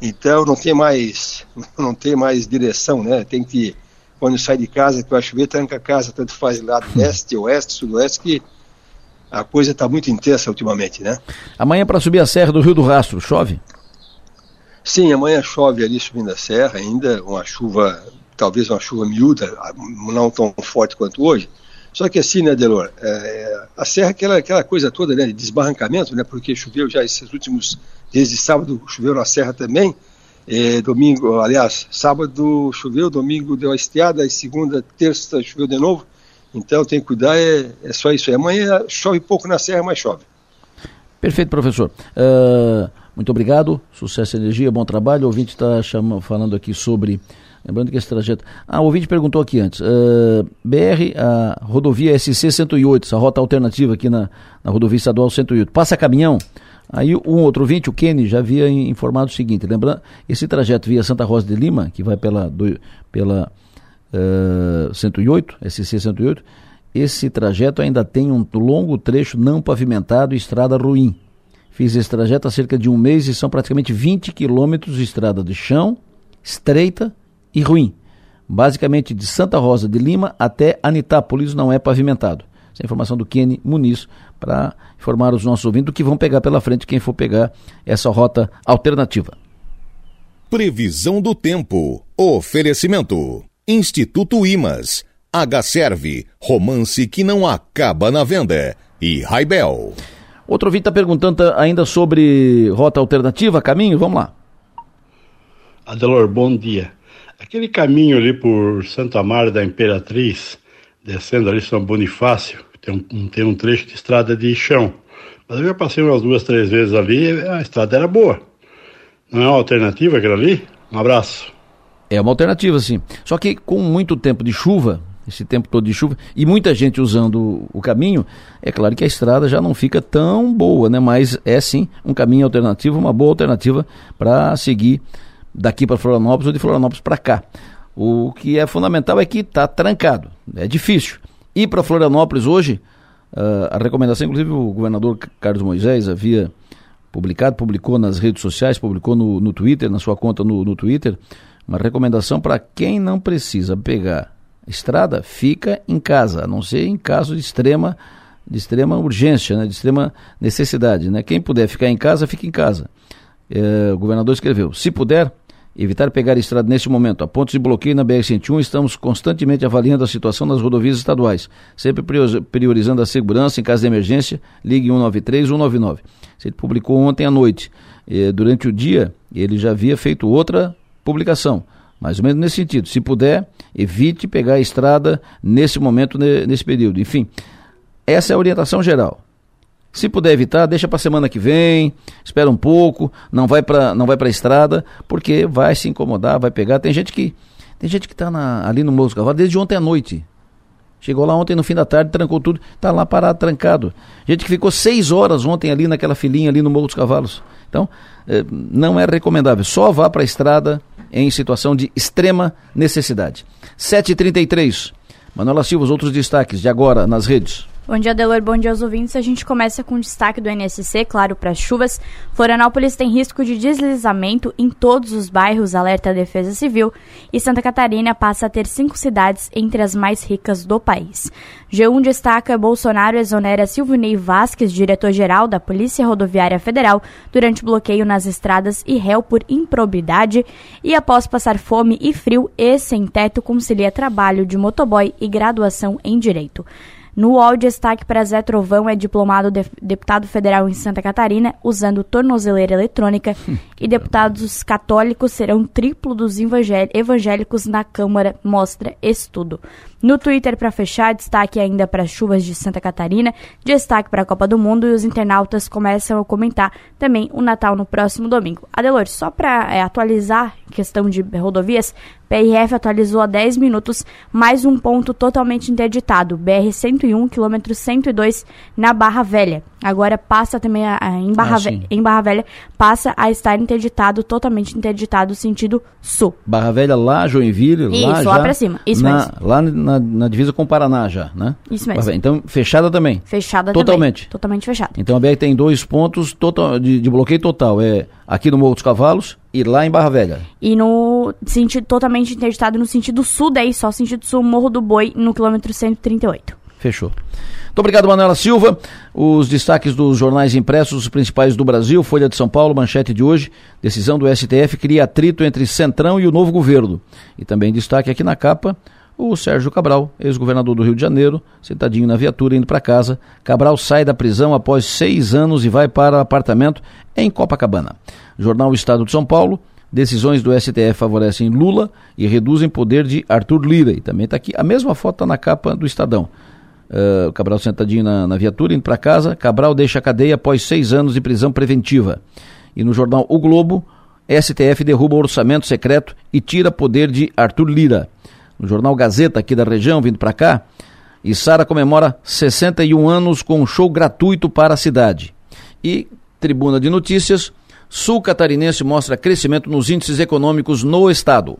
então não tem mais, não tem mais direção, né? Tem que quando sai de casa que vai chover, tranca a casa, tanto faz lado leste, oeste, sudoeste, que a coisa está muito intensa ultimamente, né? Amanhã para subir a serra do Rio do Rastro, chove? Sim, amanhã chove ali subindo a serra, ainda uma chuva, talvez uma chuva miúda, não tão forte quanto hoje. Só que assim, né, Delor, é, a serra é aquela, aquela coisa toda, né, de desbarrancamento, né, porque choveu já esses últimos dias de sábado, choveu na serra também, é, domingo, aliás, sábado choveu, domingo deu a estiada, e segunda, terça choveu de novo, então tem que cuidar, é, é só isso aí. Amanhã chove pouco na serra, mas chove. Perfeito, professor. Uh, muito obrigado, sucesso energia, bom trabalho. O ouvinte está falando aqui sobre. Lembrando que esse trajeto. Ah, o ouvinte perguntou aqui antes. Uh, BR, a rodovia SC 108, essa rota alternativa aqui na, na rodovia estadual 108. Passa caminhão? Aí um outro ouvinte, o Kenny, já havia informado o seguinte, lembrando, esse trajeto via Santa Rosa de Lima, que vai pela, do, pela uh, 108, SC 108, esse trajeto ainda tem um longo trecho não pavimentado e estrada ruim. Fiz esse trajeto há cerca de um mês e são praticamente 20 quilômetros de estrada de chão, estreita e ruim. Basicamente de Santa Rosa de Lima até Anitápolis não é pavimentado. Essa é a informação do Kenny Muniz para informar os nossos ouvintes que vão pegar pela frente quem for pegar essa rota alternativa. Previsão do tempo. Oferecimento. Instituto Imas. H-Serve. Romance que não acaba na venda. E Raibel. Outro ouvinte está perguntando ainda sobre rota alternativa, caminho, vamos lá. Adelor, bom dia. Aquele caminho ali por Santo Amaro da Imperatriz, descendo ali São Bonifácio, tem um, tem um trecho de estrada de chão. Mas eu já passei umas duas, três vezes ali, a estrada era boa. Não é uma alternativa aquela ali? Um abraço. É uma alternativa, sim. Só que com muito tempo de chuva, esse tempo todo de chuva, e muita gente usando o caminho, é claro que a estrada já não fica tão boa, né? Mas é sim um caminho alternativo, uma boa alternativa para seguir daqui para Florianópolis ou de Florianópolis para cá. O que é fundamental é que está trancado, é difícil. Ir para Florianópolis hoje, uh, a recomendação, inclusive o governador Carlos Moisés havia publicado, publicou nas redes sociais, publicou no, no Twitter, na sua conta no, no Twitter, uma recomendação para quem não precisa pegar estrada, fica em casa, a não ser em caso de extrema, de extrema urgência, né, de extrema necessidade. Né? Quem puder ficar em casa, fica em casa. É, o governador escreveu: se puder, evitar pegar estrada neste momento. A pontos de bloqueio na BR-101, estamos constantemente avaliando a situação nas rodovias estaduais, sempre priorizando a segurança em caso de emergência. Ligue 193 199. Ele publicou ontem à noite. É, durante o dia, ele já havia feito outra publicação mais ou menos nesse sentido. Se puder, evite pegar a estrada nesse momento, nesse período. Enfim, essa é a orientação geral. Se puder evitar, deixa para semana que vem, espera um pouco, não vai para não vai para a estrada, porque vai se incomodar, vai pegar. Tem gente que tem gente que está ali no Morro dos Cavalos desde ontem à noite. Chegou lá ontem no fim da tarde, trancou tudo, está lá parado, trancado. Gente que ficou seis horas ontem ali naquela filinha ali no Morro dos Cavalos. Então, eh, não é recomendável. Só vá para a estrada em situação de extrema necessidade. 7h33. Manuela Silva, os outros destaques de agora nas redes. Bom dia, Delor. Bom dia aos ouvintes. A gente começa com destaque do NSC, claro, para as chuvas. Florianópolis tem risco de deslizamento em todos os bairros, alerta a Defesa Civil. E Santa Catarina passa a ter cinco cidades entre as mais ricas do país. G1 destaca Bolsonaro exonera Silvio Ney Vasquez, diretor-geral da Polícia Rodoviária Federal, durante bloqueio nas estradas e réu por improbidade. E após passar fome e frio, e sem teto concilia trabalho de motoboy e graduação em Direito. No UOL, destaque para Zé Trovão é diplomado de, deputado federal em Santa Catarina, usando tornozeleira eletrônica, e deputados católicos serão triplo dos evangélicos na Câmara, mostra estudo. No Twitter, para fechar, destaque ainda para as chuvas de Santa Catarina, destaque para a Copa do Mundo e os internautas começam a comentar também o Natal no próximo domingo. Adelor, só para é, atualizar questão de rodovias, PRF atualizou há 10 minutos mais um ponto totalmente interditado, BR-101, quilômetro 102, na Barra Velha. Agora passa também a, a, em, Barra Ah, em Barra Velha, passa a estar interditado, totalmente interditado, sentido sul. Barra Velha lá, Joinville, Isso, lá lá já, pra cima. Isso na, mesmo. Lá na, na divisa com o Paraná já, né? Isso mesmo. Velha. Então, fechada também. Fechada Totalmente. também. Totalmente fechada. Então a BR tem dois pontos total, de, de bloqueio total. É aqui no Morro dos Cavalos e lá em Barra Velha. E no sentido totalmente interditado no sentido sul, daí só sentido sul, Morro do Boi, no quilômetro 138. Fechou. Muito obrigado, Manuela Silva. Os destaques dos jornais impressos, os principais do Brasil, Folha de São Paulo, manchete de hoje, decisão do STF cria atrito entre Centrão e o novo governo. E também destaque aqui na capa, o Sérgio Cabral, ex-governador do Rio de Janeiro, sentadinho na viatura indo para casa. Cabral sai da prisão após seis anos e vai para apartamento em Copacabana. Jornal Estado de São Paulo, decisões do STF favorecem Lula e reduzem poder de Arthur Lira. E também está aqui, a mesma foto está na capa do Estadão. Uh, o Cabral sentadinho na, na viatura, indo para casa. Cabral deixa a cadeia após seis anos de prisão preventiva. E no jornal O Globo, STF derruba o orçamento secreto e tira poder de Arthur Lira. No jornal Gazeta, aqui da região, vindo para cá, e Sara comemora 61 anos com um show gratuito para a cidade. E Tribuna de Notícias, Sul Catarinense mostra crescimento nos índices econômicos no estado.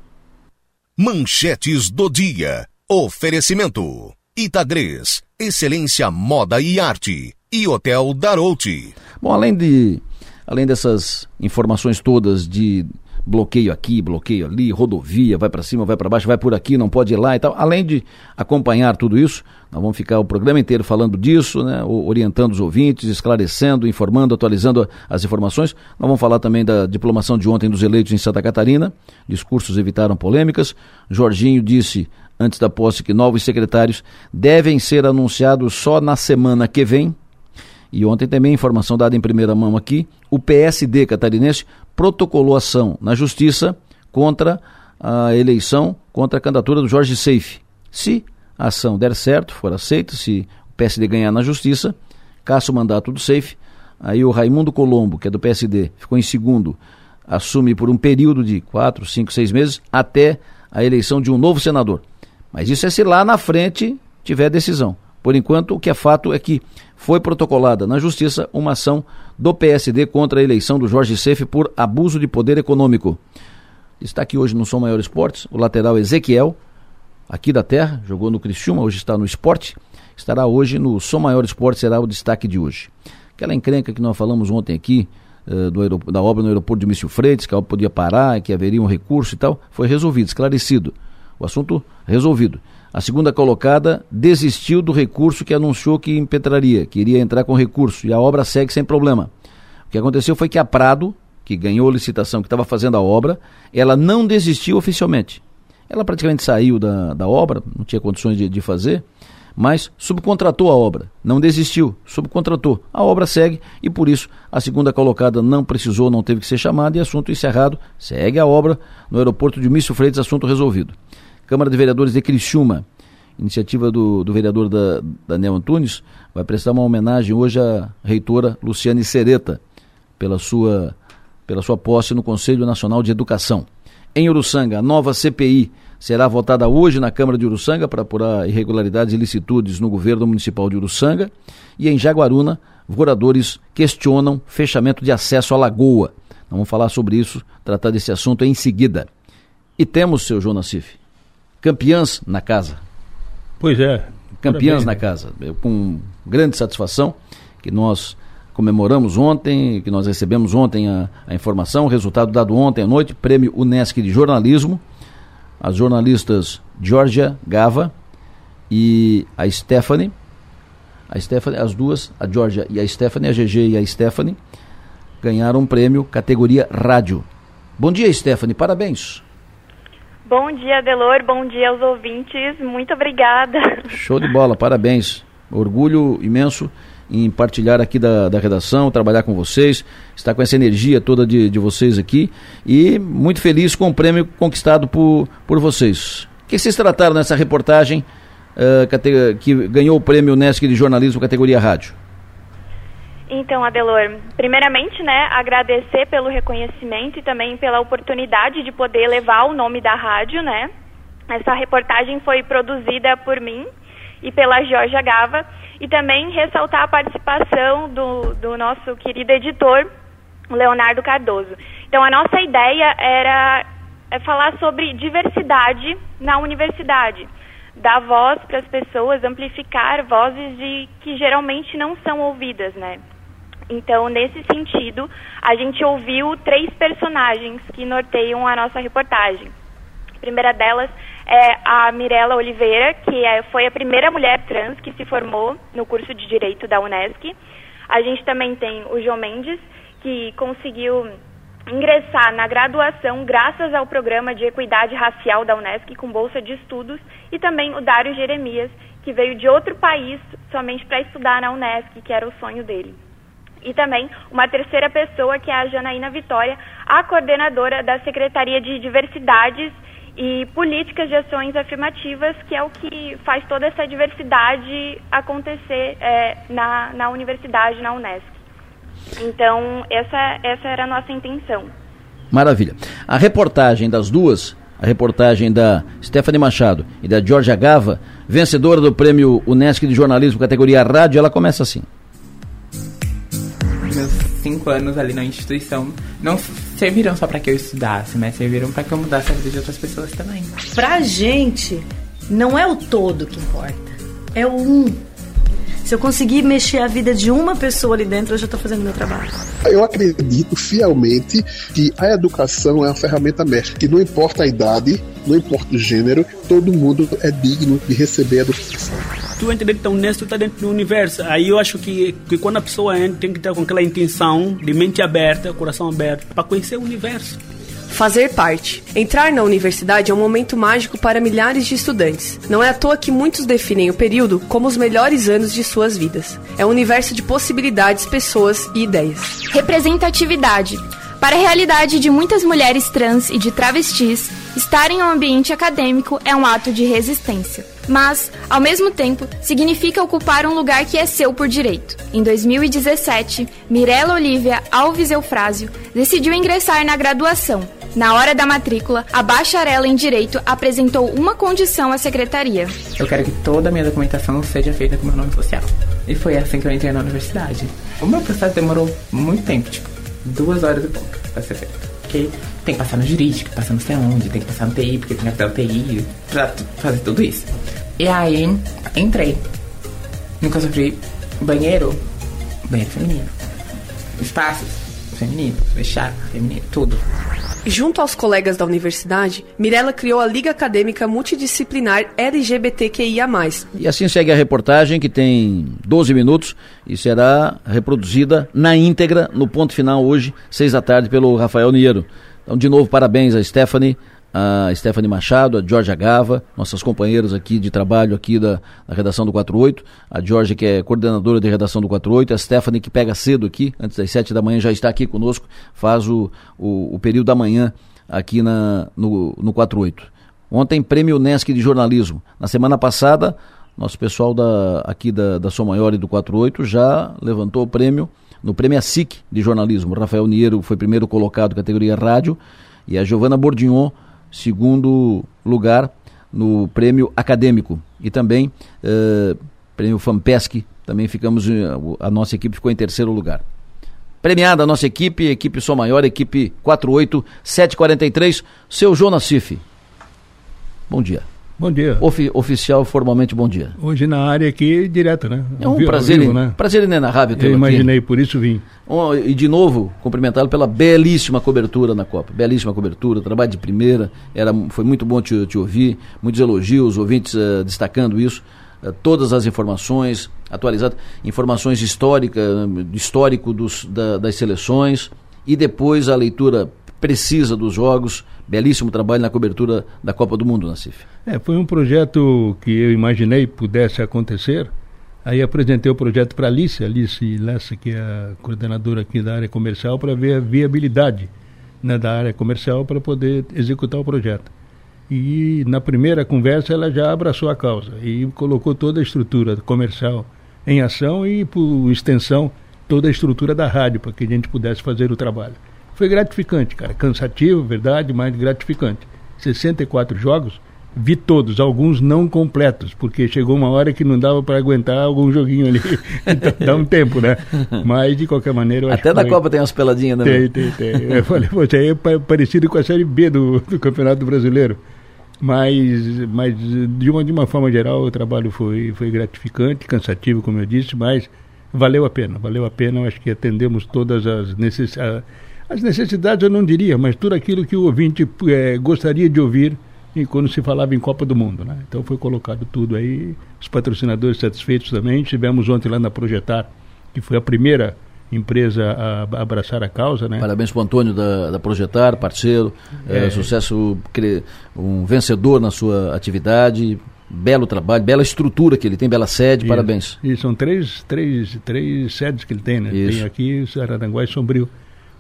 Manchetes do dia. Oferecimento. Itagres, excelência moda e arte. E Hotel Darouti. Bom, além de além dessas informações todas de bloqueio aqui, bloqueio ali, rodovia, vai para cima, vai para baixo, vai por aqui, não pode ir lá e tal. Além de acompanhar tudo isso, nós vamos ficar o programa inteiro falando disso, né, orientando os ouvintes, esclarecendo, informando, atualizando as informações. Nós vamos falar também da diplomação de ontem dos eleitos em Santa Catarina. Discursos evitaram polêmicas. Jorginho disse antes da posse que novos secretários devem ser anunciados só na semana que vem. E ontem também informação dada em primeira mão aqui, o PSD catarinense protocolou ação na justiça contra a eleição, contra a candidatura do Jorge Seife. Se a ação der certo, for aceita, se o PSD ganhar na justiça, caça o mandato do Seife, aí o Raimundo Colombo, que é do PSD, ficou em segundo, assume por um período de quatro, cinco, seis meses, até a eleição de um novo senador. Mas isso é se lá na frente tiver decisão. Por enquanto, o que é fato é que foi protocolada na Justiça uma ação do PSD contra a eleição do Jorge Seif por abuso de poder econômico. Está aqui hoje no Som Maior Esportes o lateral Ezequiel, aqui da Terra, jogou no Criciúma, hoje está no esporte, estará hoje no Som Maior Esportes, será o destaque de hoje. Aquela encrenca que nós falamos ontem aqui, do da obra no aeroporto de Mício Freitas, que a obra podia parar, que haveria um recurso e tal, foi resolvido, esclarecido. O assunto resolvido. A segunda colocada desistiu do recurso que anunciou que impetraria, que iria entrar com recurso, e a obra segue sem problema. O que aconteceu foi que a Prado, que ganhou a licitação, que estava fazendo a obra, ela não desistiu oficialmente. Ela praticamente saiu da, da obra, não tinha condições de, de fazer, mas subcontratou a obra, não desistiu, subcontratou. A obra segue e por isso a segunda colocada não precisou, não teve que ser chamada e assunto encerrado. Segue a obra no aeroporto de Mício Freitas, assunto resolvido. Câmara de Vereadores de Criciúma, iniciativa do, do vereador da, Daniel Antunes, vai prestar uma homenagem hoje à reitora Luciane Sereta, pela sua, pela sua posse no Conselho Nacional de Educação. Em Uruçanga, a nova CPI será votada hoje na Câmara de Uruçanga para apurar irregularidades e ilicitudes no governo municipal de Uruçanga. E em Jaguaruna, moradores questionam fechamento de acesso à lagoa. Vamos falar sobre isso, tratar desse assunto em seguida. E temos, seu João Nassif, campeãs na casa. Pois é. Campeãs na casa. Eu, com grande satisfação que nós comemoramos ontem, que nós recebemos ontem a, a informação, o resultado dado ontem à noite, prêmio Unesc de jornalismo. As jornalistas Georgia Gava e a Stephanie, a Stephanie, as duas, a Georgia e a Stephanie, a GG e a Stephanie, ganharam um prêmio categoria rádio. Bom dia, Stephanie, parabéns. Bom dia, Delor. Bom dia aos ouvintes. Muito obrigada. Show de bola, parabéns. Orgulho imenso em partilhar aqui da, da redação, trabalhar com vocês, estar com essa energia toda de, de vocês aqui e muito feliz com o prêmio conquistado por, por vocês. O que vocês trataram nessa reportagem uh, que ganhou o prêmio Nesc de jornalismo categoria rádio? Então, Adelor, primeiramente, né, agradecer pelo reconhecimento e também pela oportunidade de poder levar o nome da rádio, né? Essa reportagem foi produzida por mim e pela Georgia Gava, e também ressaltar a participação do, do nosso querido editor, Leonardo Cardoso. Então, a nossa ideia era é falar sobre diversidade na universidade, dar voz para as pessoas, amplificar vozes de, que geralmente não são ouvidas, né? Então, nesse sentido, a gente ouviu três personagens que norteiam a nossa reportagem. A primeira delas é a Mirella Oliveira, que é, foi a primeira mulher trans que se formou no curso de Direito da Unesc. A gente também tem o João Mendes, que conseguiu ingressar na graduação graças ao programa de equidade racial da Unesc com bolsa de estudos e também o Dário Jeremias, que veio de outro país somente para estudar na Unesc, que era o sonho dele. E também uma terceira pessoa, que é a Janaína Vitória, a coordenadora da Secretaria de Diversidades e Políticas de Ações Afirmativas, que é o que faz toda essa diversidade acontecer é, na, na universidade, na Unesc. Então, essa, essa era a nossa intenção. Maravilha. A reportagem das duas, a reportagem da Stephanie Machado e da Georgia Gava, vencedora do prêmio Unesc de Jornalismo categoria Rádio, ela começa assim. Meus cinco anos ali na instituição não serviram só para que eu estudasse, mas serviram para que eu mudasse a vida de outras pessoas também. Pra gente, não é o todo que importa, é o um se eu conseguir mexer a vida de uma pessoa ali dentro, eu já estou fazendo meu trabalho. Eu acredito fielmente que a educação é uma ferramenta mestre, que não importa a idade, não importa o gênero, todo mundo é digno de receber a educação. Tu entra dentro da Unesco, está dentro do universo. Aí eu acho que, que quando a pessoa entra, tem que estar com aquela intenção de mente aberta, coração aberto, para conhecer o universo. Fazer parte. Entrar na universidade é um momento mágico para milhares de estudantes. Não é à toa que muitos definem o período como os melhores anos de suas vidas. É um universo de possibilidades, pessoas e ideias. Representatividade. Para a realidade de muitas mulheres trans e de travestis, estar em um ambiente acadêmico é um ato de resistência. Mas, ao mesmo tempo, significa ocupar um lugar que é seu por direito. Em 2017, Mirella Olivia Alves Eufrásio decidiu ingressar na graduação, na hora da matrícula, a bacharela em Direito apresentou uma condição à secretaria. Eu quero que toda a minha documentação seja feita com meu nome social. E foi assim que eu entrei na universidade. O meu processo demorou muito tempo, tipo, duas horas e pouco pra ser feito. Porque tem que passar no jurídico, passar não sei onde, tem que passar no TI, porque tem que até o TI pra fazer tudo isso. E aí, entrei. Nunca sofri banheiro, banheiro feminino. Espaços femininos, fechar, feminino, tudo. Junto aos colegas da universidade, Mirella criou a Liga Acadêmica Multidisciplinar LGBTQIA+. E assim segue a reportagem, que tem 12 minutos e será reproduzida na íntegra no ponto final hoje, 6 da tarde, pelo Rafael Niero. Então, de novo, parabéns a Stephanie, a Stephanie Machado, a Georgia Gava, nossas companheiras aqui de trabalho aqui da, da redação do 48, a Georgia que é coordenadora de redação do 48, a Stephanie que pega cedo aqui, antes das 7 da manhã já está aqui conosco, faz o, o, o período da manhã aqui na, no, no 48. Ontem, prêmio Nesc de jornalismo. Na semana passada, nosso pessoal da, aqui da, da Som Maior e do 48 já levantou o prêmio no prêmio SIC de jornalismo. Rafael Niero foi primeiro colocado categoria rádio e a Giovana Bordignon segundo lugar no prêmio acadêmico e também uh, prêmio FAMPESC, também ficamos, eh, a nossa equipe ficou em terceiro lugar. Premiada a nossa equipe, equipe Sou Maior, equipe 48743, seu Jonas Cif. Bom dia. Bom dia. Ofi oficial, formalmente, bom dia. Hoje na área aqui, direto, né? É um prazer, vivo, né? prazer inenarrável ter Eu imaginei, aqui. por isso vim. Um, e de novo, cumprimentá-lo pela belíssima cobertura na Copa. Belíssima cobertura, trabalho de primeira. Era, foi muito bom te, te ouvir, muitos elogios, ouvintes uh, destacando isso. Uh, todas as informações atualizadas, informações históricas, histórico dos, da, das seleções e depois a leitura precisa dos jogos. Belíssimo trabalho na cobertura da Copa do Mundo, Nassif. É, foi um projeto que eu imaginei pudesse acontecer. Aí apresentei o projeto para a Alice, Alice Lessa, que é a coordenadora aqui da área comercial, para ver a viabilidade né, da área comercial para poder executar o projeto. E na primeira conversa ela já abraçou a causa e colocou toda a estrutura comercial em ação e, por extensão, toda a estrutura da rádio para que a gente pudesse fazer o trabalho. Foi gratificante, cara. Cansativo, verdade, mas gratificante. 64 jogos vi todos, alguns não completos, porque chegou uma hora que não dava para aguentar algum joguinho ali. então, dá um tempo, né? Mas, de qualquer maneira. Eu Até acho na que Copa tem umas peladinhas, né? Tem, tem, tem. Eu falei, você é pa- parecido com a Série B do, do Campeonato Brasileiro. Mas, mas de, uma, de uma forma geral, o trabalho foi, foi gratificante, cansativo, como eu disse, mas valeu a pena. Valeu a pena. Eu acho que atendemos todas as necessidades. As necessidades eu não diria, mas tudo aquilo que o ouvinte eh, gostaria de ouvir e quando se falava em Copa do Mundo. Né? Então foi colocado tudo aí, os patrocinadores satisfeitos também. Tivemos ontem lá na Projetar, que foi a primeira empresa a, abraçar a causa. Né? Parabéns para o Antônio da, da Projetar, parceiro, é. É. sucesso, um vencedor na sua atividade, belo trabalho, bela estrutura que ele tem, bela sede, Isso. parabéns. E são três, três, três sedes que ele tem, né? Isso. Tem aqui, Araranguá e Sombrio.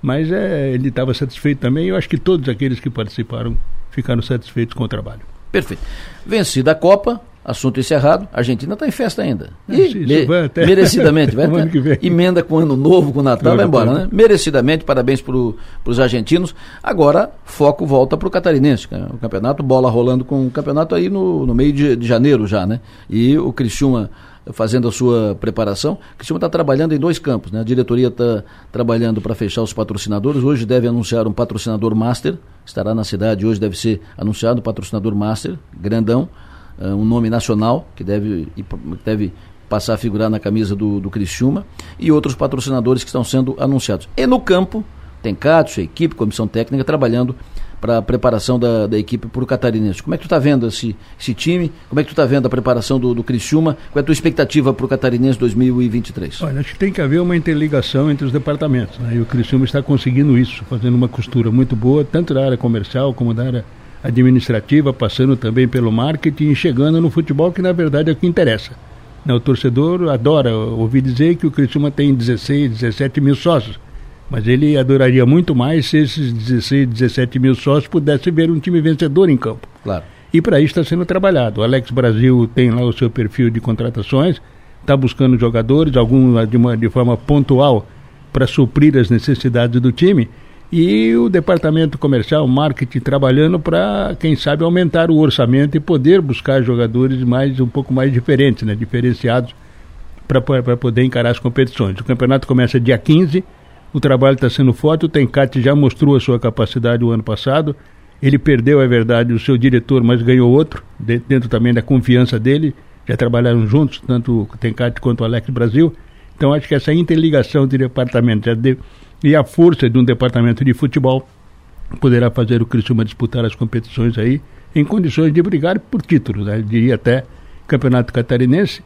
Mas é, ele estava satisfeito também. Eu acho que todos aqueles que participaram ficaram satisfeitos com o trabalho. Perfeito. Vencida a Copa, assunto encerrado, a Argentina está em festa ainda. E me- isso vai até- merecidamente, vai até- emenda com o ano novo, com o Natal, vai embora, né? Merecidamente, parabéns para os argentinos. Agora, foco volta para o catarinense. né? O campeonato, bola rolando com o campeonato aí no, no meio de, de janeiro já, né? E o Criciúma fazendo a sua preparação. O Criciúma está trabalhando em dois campos, né? A diretoria está trabalhando para fechar os patrocinadores. Hoje deve anunciar um patrocinador master, estará na cidade, hoje deve ser anunciado um patrocinador master, grandão, eh, um nome nacional, que deve, deve passar a figurar na camisa do, do Criciúma, e outros patrocinadores que estão sendo anunciados. E no campo, tem Cássio, a equipe, comissão técnica, trabalhando para a preparação da, da equipe para o Catarinense. Como é que tu está vendo esse, esse time? Como é que tu está vendo a preparação do, do Criciúma? Qual é a tua expectativa para o Catarinense 2023? Olha, acho que tem que haver uma interligação entre os departamentos. Né? E o Criciúma está conseguindo isso, fazendo uma costura muito boa, tanto da área comercial como da área administrativa, passando também pelo marketing e chegando no futebol, que na verdade é o que interessa. Né, O torcedor adora ouvir dizer que o Criciúma tem 16, 17 mil sócios. Mas ele adoraria muito mais se esses 16, 17 mil sócios pudessem ver um time vencedor em campo. Claro. E para isso está sendo trabalhado. O Alex Brasil tem lá o seu perfil de contratações, está buscando jogadores, alguns de, uma, de forma pontual, para suprir as necessidades do time. E o departamento comercial, marketing, trabalhando para, quem sabe, aumentar o orçamento e poder buscar jogadores mais um pouco mais diferentes, né, diferenciados, para poder encarar as competições. O campeonato começa dia 15, o trabalho está sendo forte, o Tencate já mostrou a sua capacidade o ano passado, ele perdeu, é verdade, o seu diretor, mas ganhou outro, de- dentro também da confiança dele, já trabalharam juntos, tanto o Tencate quanto o Alex Brasil, então acho que essa interligação de departamentos e a força de um departamento de futebol poderá fazer o Criciúma disputar as competições aí em condições de brigar por títulos, né? Diria até Campeonato Catarinense.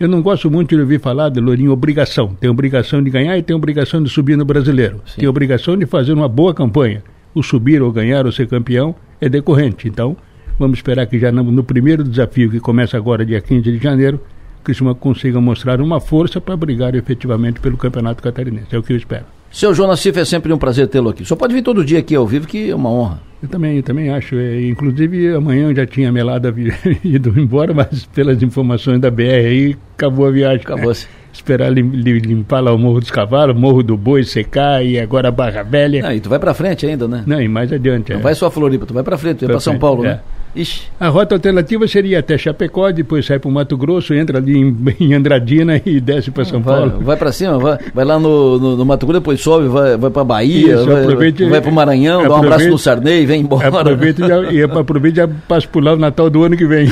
Eu não gosto muito de ouvir falar de Lourinho obrigação. Tem obrigação de ganhar e tem obrigação de subir no brasileiro. Tem obrigação de fazer uma boa campanha. O subir ou ganhar ou ser campeão é decorrente. Então, vamos esperar que já no, no primeiro desafio, que começa agora dia 15 de janeiro, o Criciúma consiga mostrar uma força para brigar efetivamente pelo Campeonato Catarinense. É o que eu espero. Seu Jonas Cif, é sempre um prazer tê-lo aqui. Só pode vir todo dia aqui ao vivo, que é uma honra. Eu também, eu também acho. é, inclusive, amanhã eu já tinha melado vi- ido embora, mas pelas informações da BR aí, acabou a viagem. Acabou-se. Esperar lim- lim- limpar lá o Morro dos Cavalos, Morro do Boi secar e agora a Barra Velha. Ah, e tu vai pra frente ainda, né? Não, e mais adiante. Não é. vai só a Floripa, tu vai pra frente, tu vai Pra pra São Paulo, é. né? Ixi. A rota alternativa seria até Chapecó, depois sai para o Mato Grosso, entra ali em, em Andradina e desce para São Vai, Paulo. vai pra cima, vai, vai lá no, no, no Mato Grosso, depois sobe, vai, vai pra Bahia, Isso, vai, vai pro Maranhão, dá um abraço no Sarney, vem embora. Aproveita e e aproveita e já passa por lá o Natal do ano que vem.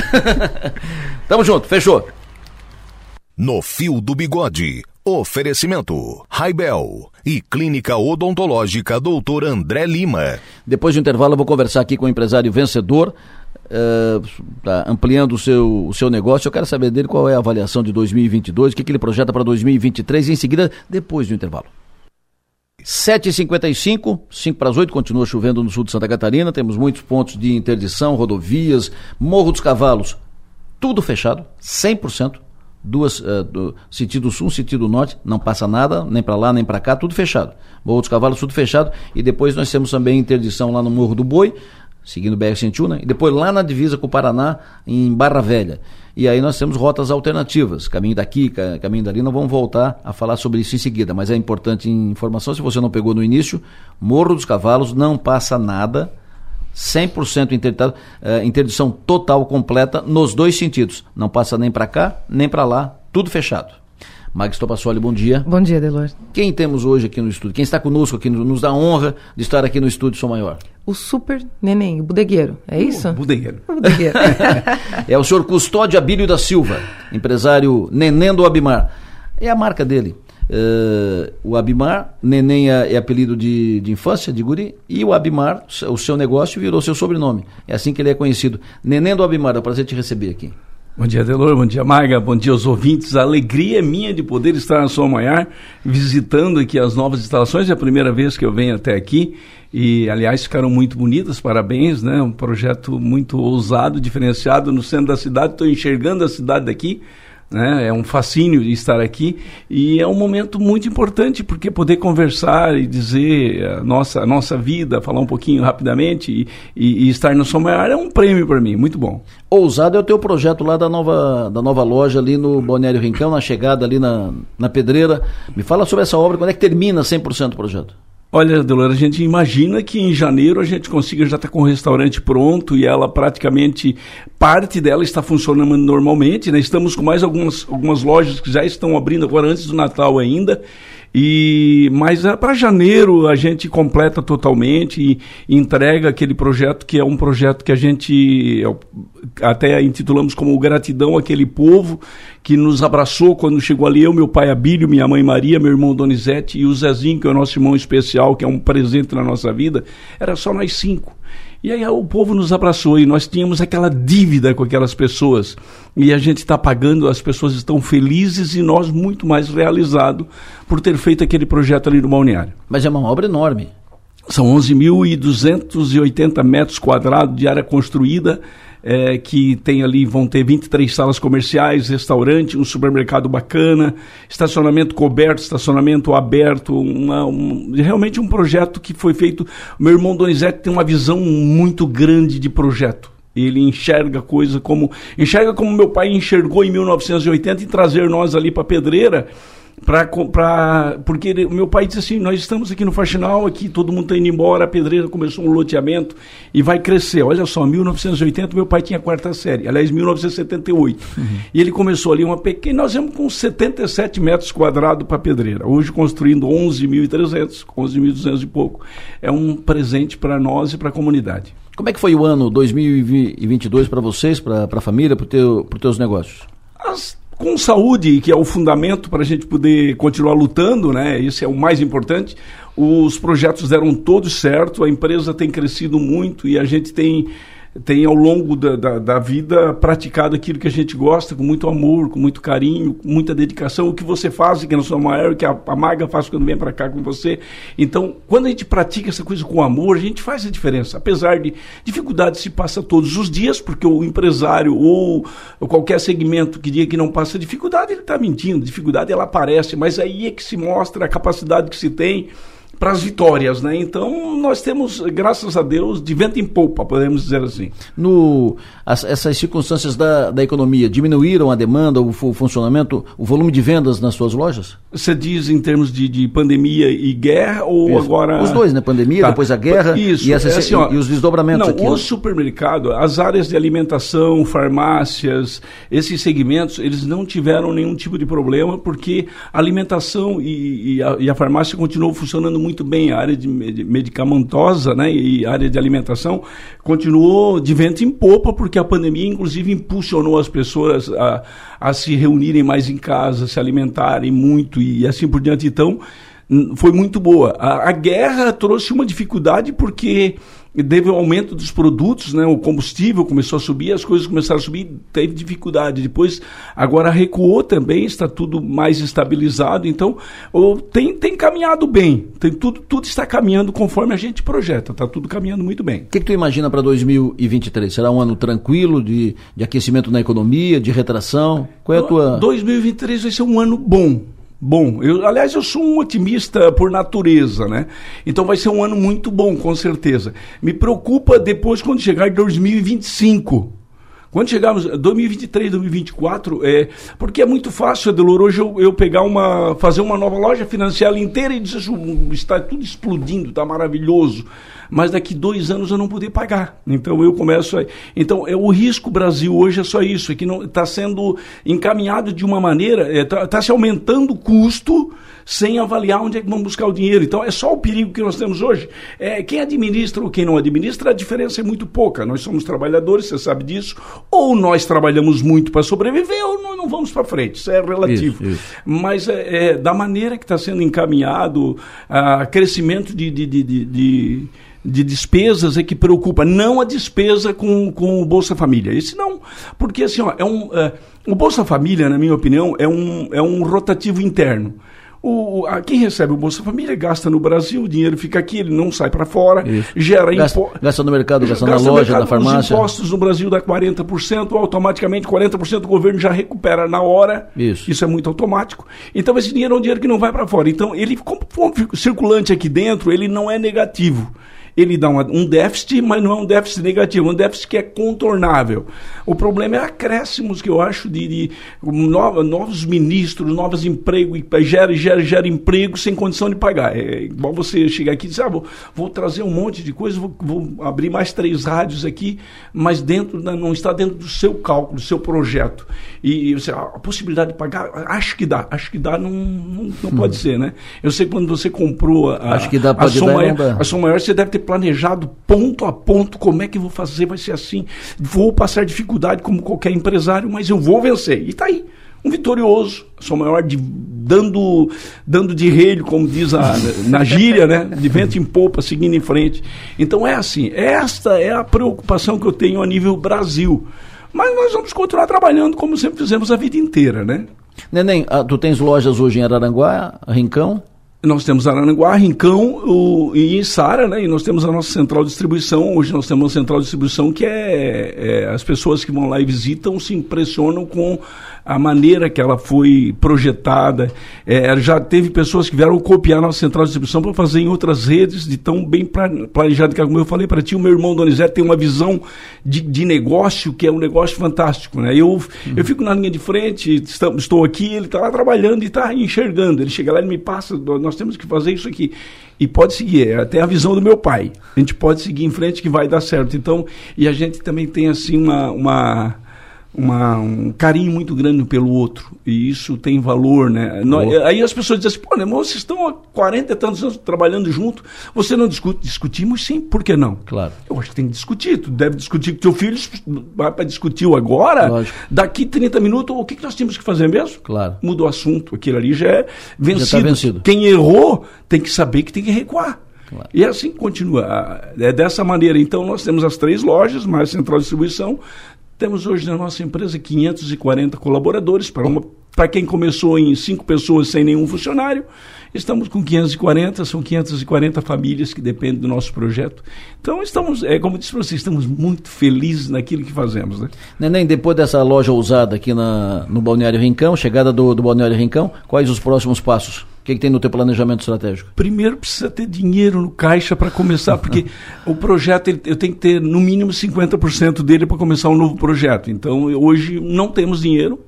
Tamo junto, fechou. No Fio do Bigode. Oferecimento: Raibel e Clínica Odontológica Dr. André Lima. Depois do intervalo, eu vou conversar aqui com o empresário vencedor, eh, tá ampliando o seu, o seu negócio. Eu quero saber dele qual é a avaliação de 2022, o que, que ele projeta para 2023 e em seguida, depois do intervalo. 7h55, 5 para as 8, continua chovendo no sul de Santa Catarina. Temos muitos pontos de interdição, rodovias, Morro dos Cavalos, tudo fechado, 100%. Duas, eh, do, sentido sul, sentido norte, não passa nada, nem para lá, nem para cá, tudo fechado. Morro dos Cavalos, tudo fechado. E depois nós temos também interdição lá no Morro do Boi, seguindo o BR-101, né? E depois lá na divisa com o Paraná, em Barra Velha. E aí nós temos rotas alternativas, caminho daqui, ca- caminho dali, nós vamos voltar a falar sobre isso em seguida, mas é importante informação, se você não pegou no início, Morro dos Cavalos não passa nada, 100% interditado, uh, interdição total, completa, nos dois sentidos. Não passa nem para cá, nem para lá, tudo fechado. Max Topassoli, bom dia. Bom dia, Delor. Quem temos hoje aqui no estúdio? Quem está conosco aqui, nos dá honra de estar aqui no estúdio Som Maior? O super neném, o bodegueiro, é isso? O bodegueiro. O bodegueiro. é o senhor Custódio Abílio da Silva, empresário Neném do Abimar. É a marca dele. Uh, o Abimar, Neném é, é apelido de, de, infância, de guri, e o Abimar, o seu negócio, virou seu sobrenome. É assim que ele é conhecido. Neném do Abimar, é um prazer te receber aqui. Bom dia, Delor. Bom dia, Maga. Bom dia aos ouvintes. A alegria é minha de poder estar na Sua Maior, visitando aqui as novas instalações. É a primeira vez que eu venho até aqui. E, aliás, ficaram muito bonitas. Parabéns, né? Um projeto muito ousado, diferenciado no centro da cidade. Estou enxergando a cidade daqui. Né? É um fascínio estar aqui e é um momento muito importante porque poder conversar e dizer a nossa, a nossa vida, falar um pouquinho rapidamente e, e, e estar no Som Maior é um prêmio para mim, muito bom. Ousado é o teu projeto lá da nova, da nova loja ali no Balneário Rincão, na chegada ali na, na Pedreira. Me fala sobre essa obra, quando é que termina 100% o projeto? Olha, Delora, a gente imagina que em janeiro a gente consiga já estar tá com o restaurante pronto e ela praticamente, parte dela está funcionando normalmente, né? Estamos com mais algumas, algumas lojas que já estão abrindo agora antes do Natal ainda. E mas é, para janeiro a gente completa totalmente e, e, entrega aquele projeto que é um projeto que a gente é até intitulamos como gratidão àquele povo que nos abraçou quando chegou ali eu, meu pai Abílio, minha mãe Maria, meu irmão Donizete e o Zezinho, que é o nosso irmão especial, que é um presente na nossa vida. Era só nós cinco. E aí o povo nos abraçou e nós tínhamos aquela dívida com aquelas pessoas. E a gente está pagando, as pessoas estão felizes e nós muito mais realizados por ter feito aquele projeto ali no balneário. Mas é uma obra enorme. São 11.280 metros quadrados de área construída é, que tem ali, vão ter 23 salas comerciais, restaurante, um supermercado bacana, estacionamento coberto, estacionamento aberto, uma, um, realmente um projeto que foi feito. Meu irmão Donizete tem uma visão muito grande de projeto. Ele enxerga coisa como enxerga como meu pai enxergou em 1980 e trazer nós ali para Pedreira Pra, pra, porque ele, meu pai disse assim: Nós estamos aqui no Faxinal, aqui todo mundo está indo embora, a pedreira começou um loteamento e vai crescer. Olha só, 1980 meu pai tinha quarta série, aliás, 1978. Uhum. E ele começou ali uma pequena. Nós vamos com 77 metros quadrados para pedreira, hoje construindo 11.300, 11.200 e pouco. É um presente para nós e para a comunidade. Como é que foi o ano 2022 para vocês, para a família, para teu, os teus negócios? As com saúde, que é o fundamento para a gente poder continuar lutando, né? Isso é o mais importante. Os projetos deram todos certo, a empresa tem crescido muito e a gente tem tem ao longo da, da, da, vida praticado aquilo que a gente gosta, com muito amor, com muito carinho, com muita dedicação. O que você faz, que na sua maior, que a, a Maga faz quando vem para cá com você. Então, quando a gente pratica essa coisa com amor, a gente faz a diferença. Apesar de dificuldades se passa todos os dias, porque o empresário ou qualquer segmento que diga que não passa dificuldade, ele está mentindo. Dificuldade ela aparece, mas aí é que se mostra a capacidade que se tem para as vitórias, né? Então nós temos, graças a Deus, de vento em polpa, podemos dizer assim. No, as, essas circunstâncias da, da economia diminuíram a demanda, o, o, funcionamento, o volume de vendas nas suas lojas? Você diz em termos de, de pandemia e guerra ou Isso. agora? Os dois, né? Pandemia, tá. depois a guerra Isso. E, é assim, ó, e, os desdobramentos. Não, aqui, o supermercado, as áreas de alimentação, farmácias, esses segmentos, eles não tiveram nenhum tipo de problema porque a alimentação e, e, a, e a farmácia continuou funcionando muito bem a área de medicamentosa né, e área de alimentação continuou de vento em popa, porque a pandemia, inclusive, impulsionou as pessoas a, a se reunirem mais em casa, se alimentarem muito e assim por diante. Então, foi muito boa. A, a guerra trouxe uma dificuldade porque teve um aumento dos produtos, né? O combustível começou a subir, as coisas começaram a subir, teve dificuldade. Depois, agora recuou também, está tudo mais estabilizado. Então, tem, tem caminhado bem. Tem tudo, tudo está caminhando conforme a gente projeta. Está tudo caminhando muito bem. O que, que tu imagina para 2023? Será um ano tranquilo de, de aquecimento na economia, de retração? Qual é a tua? 2023 vai ser um ano bom bom. Eu, aliás, eu sou um otimista por natureza, né? Então vai ser um ano muito bom, com certeza. Me preocupa depois quando chegar 2025. Quando chegarmos 2023, 2024, é, porque é muito fácil, Adelor, hoje eu, eu, pegar uma, fazer uma nova loja, financiar ela inteira e dizer está tudo explodindo, está maravilhoso. Mas daqui dois anos eu não poder pagar. Então eu começo a. Então é, o risco Brasil hoje é só isso, é que não está sendo encaminhado de uma maneira, está é, tá se aumentando o custo sem avaliar onde é que vão buscar o dinheiro. Então é só o perigo que nós temos hoje. É, quem administra ou quem não administra, a diferença é muito pouca. Nós somos trabalhadores, você sabe disso, ou nós trabalhamos muito para sobreviver, ou nós não vamos para frente. Isso é relativo. Isso, isso. Mas é, é, da maneira que está sendo encaminhado, a crescimento de, de, de, de de despesas é que preocupa, não a despesa com, com o Bolsa Família. Esse não, porque assim, ó, é um, é, o Bolsa Família, na minha opinião, é um, é um rotativo interno. O, a, quem recebe o Bolsa Família gasta no Brasil, o dinheiro fica aqui, ele não sai para fora, Isso. gera impostos. Gasta no mercado, gasta, gasta na loja, mercado, na farmácia. Os impostos no Brasil dá 40%, automaticamente 40% do governo já recupera na hora. Isso. Isso é muito automático. Então esse dinheiro é um dinheiro que não vai para fora. Então ele, como circulante aqui dentro, ele não é negativo ele dá uma, um déficit, mas não é um déficit negativo, é um déficit que é contornável. O problema é acréscimos que eu acho de, de no, novos ministros, novos empregos, gera, gera, gera emprego sem condição de pagar. É igual você chegar aqui e dizer, ah, vou, vou trazer um monte de coisa, vou, vou, abrir mais três rádios aqui, mas dentro não está dentro do seu cálculo, do seu projeto. E, e você, a possibilidade de pagar, acho que dá, acho que dá, não, não, não hum. pode ser, né? Eu sei que quando você comprou a, acho que dá, a, som maior, a som maior, você deve ter planejado ponto a ponto como é que vou fazer, vai ser assim. Vou passar dificuldade como qualquer empresário, mas eu vou vencer. E está aí. Um vitorioso, sou maior de, dando, dando de relho, como diz a, na gíria, né? De vento em popa, seguindo em frente. Então é assim, esta é a preocupação que eu tenho a nível Brasil. Mas nós vamos continuar trabalhando como sempre fizemos a vida inteira, né? Neném, ah, tu tens lojas hoje em Araranguá, Rincão? Nós temos Aranaguá, Rincão o, e Sara, né? E nós temos a nossa central de distribuição. Hoje nós temos uma central de distribuição que é, é, as pessoas que vão lá e visitam se impressionam com a maneira que ela foi projetada. É, já teve pessoas que vieram copiar nossa central de distribuição para fazer em outras redes, de tão bem planejado que, como eu falei para ti, o meu irmão Donizete tem uma visão de, de negócio que é um negócio fantástico. Né? Eu, uhum. eu fico na linha de frente, estou aqui, ele está lá trabalhando e está enxergando. Ele chega lá e me passa, nós temos que fazer isso aqui. E pode seguir, é até a visão do meu pai. A gente pode seguir em frente que vai dar certo. Então, e a gente também tem assim uma, uma uma, um carinho muito grande pelo outro. E isso tem valor, né? Nós, aí as pessoas dizem assim, pô, né, vocês estão há 40 e tantos anos trabalhando junto, você não discute? Discutimos sim, por que não? Claro. Eu acho que tem que discutir. Tu deve discutir com teu filho, vai para discutir agora, Lógico. daqui 30 minutos, o que, que nós temos que fazer mesmo? Claro. Muda o assunto. Aquilo ali já é vencido. Já tá vencido. Quem errou tem que saber que tem que recuar. Claro. E assim continua. É dessa maneira. Então, nós temos as três lojas, mais central de distribuição, temos hoje na nossa empresa 540 colaboradores para uma para quem começou em cinco pessoas sem nenhum funcionário, estamos com 540, são 540 famílias que dependem do nosso projeto. Então estamos, é como disse vocês, estamos muito felizes naquilo que fazemos. Né? Neném, depois dessa loja ousada aqui na, no Balneário Rincão, chegada do, do Balneário Rincão, quais os próximos passos? O que, que, tem no teu planejamento estratégico? Primeiro precisa ter dinheiro no caixa para começar, porque o projeto ele, eu tenho que ter no mínimo 50% dele para começar um novo projeto. Então hoje não temos dinheiro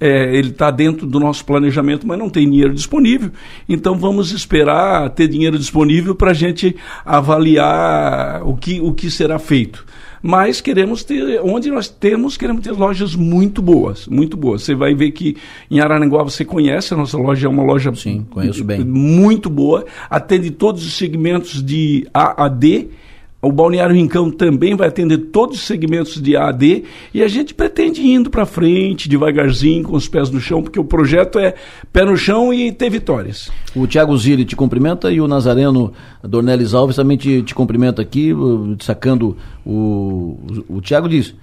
é, ele está dentro do nosso planejamento, mas não tem dinheiro disponível. Então vamos esperar ter dinheiro disponível para a gente avaliar o que, o que será feito. Mas queremos ter, onde nós temos, queremos ter lojas muito boas, muito boas. Você vai ver que em Araranguá você conhece, a nossa loja é uma loja Sim, conheço bem. muito boa, atende todos os segmentos de A a D o Balneário Rincão também vai atender todos os segmentos de AD e a gente pretende ir indo para frente, devagarzinho, com os pés no chão, porque o projeto é pé no chão e ter vitórias. O Tiago Zilli te cumprimenta e o Nazareno Dornelis Alves também te, te cumprimenta aqui, sacando o, o, o Tiago diz,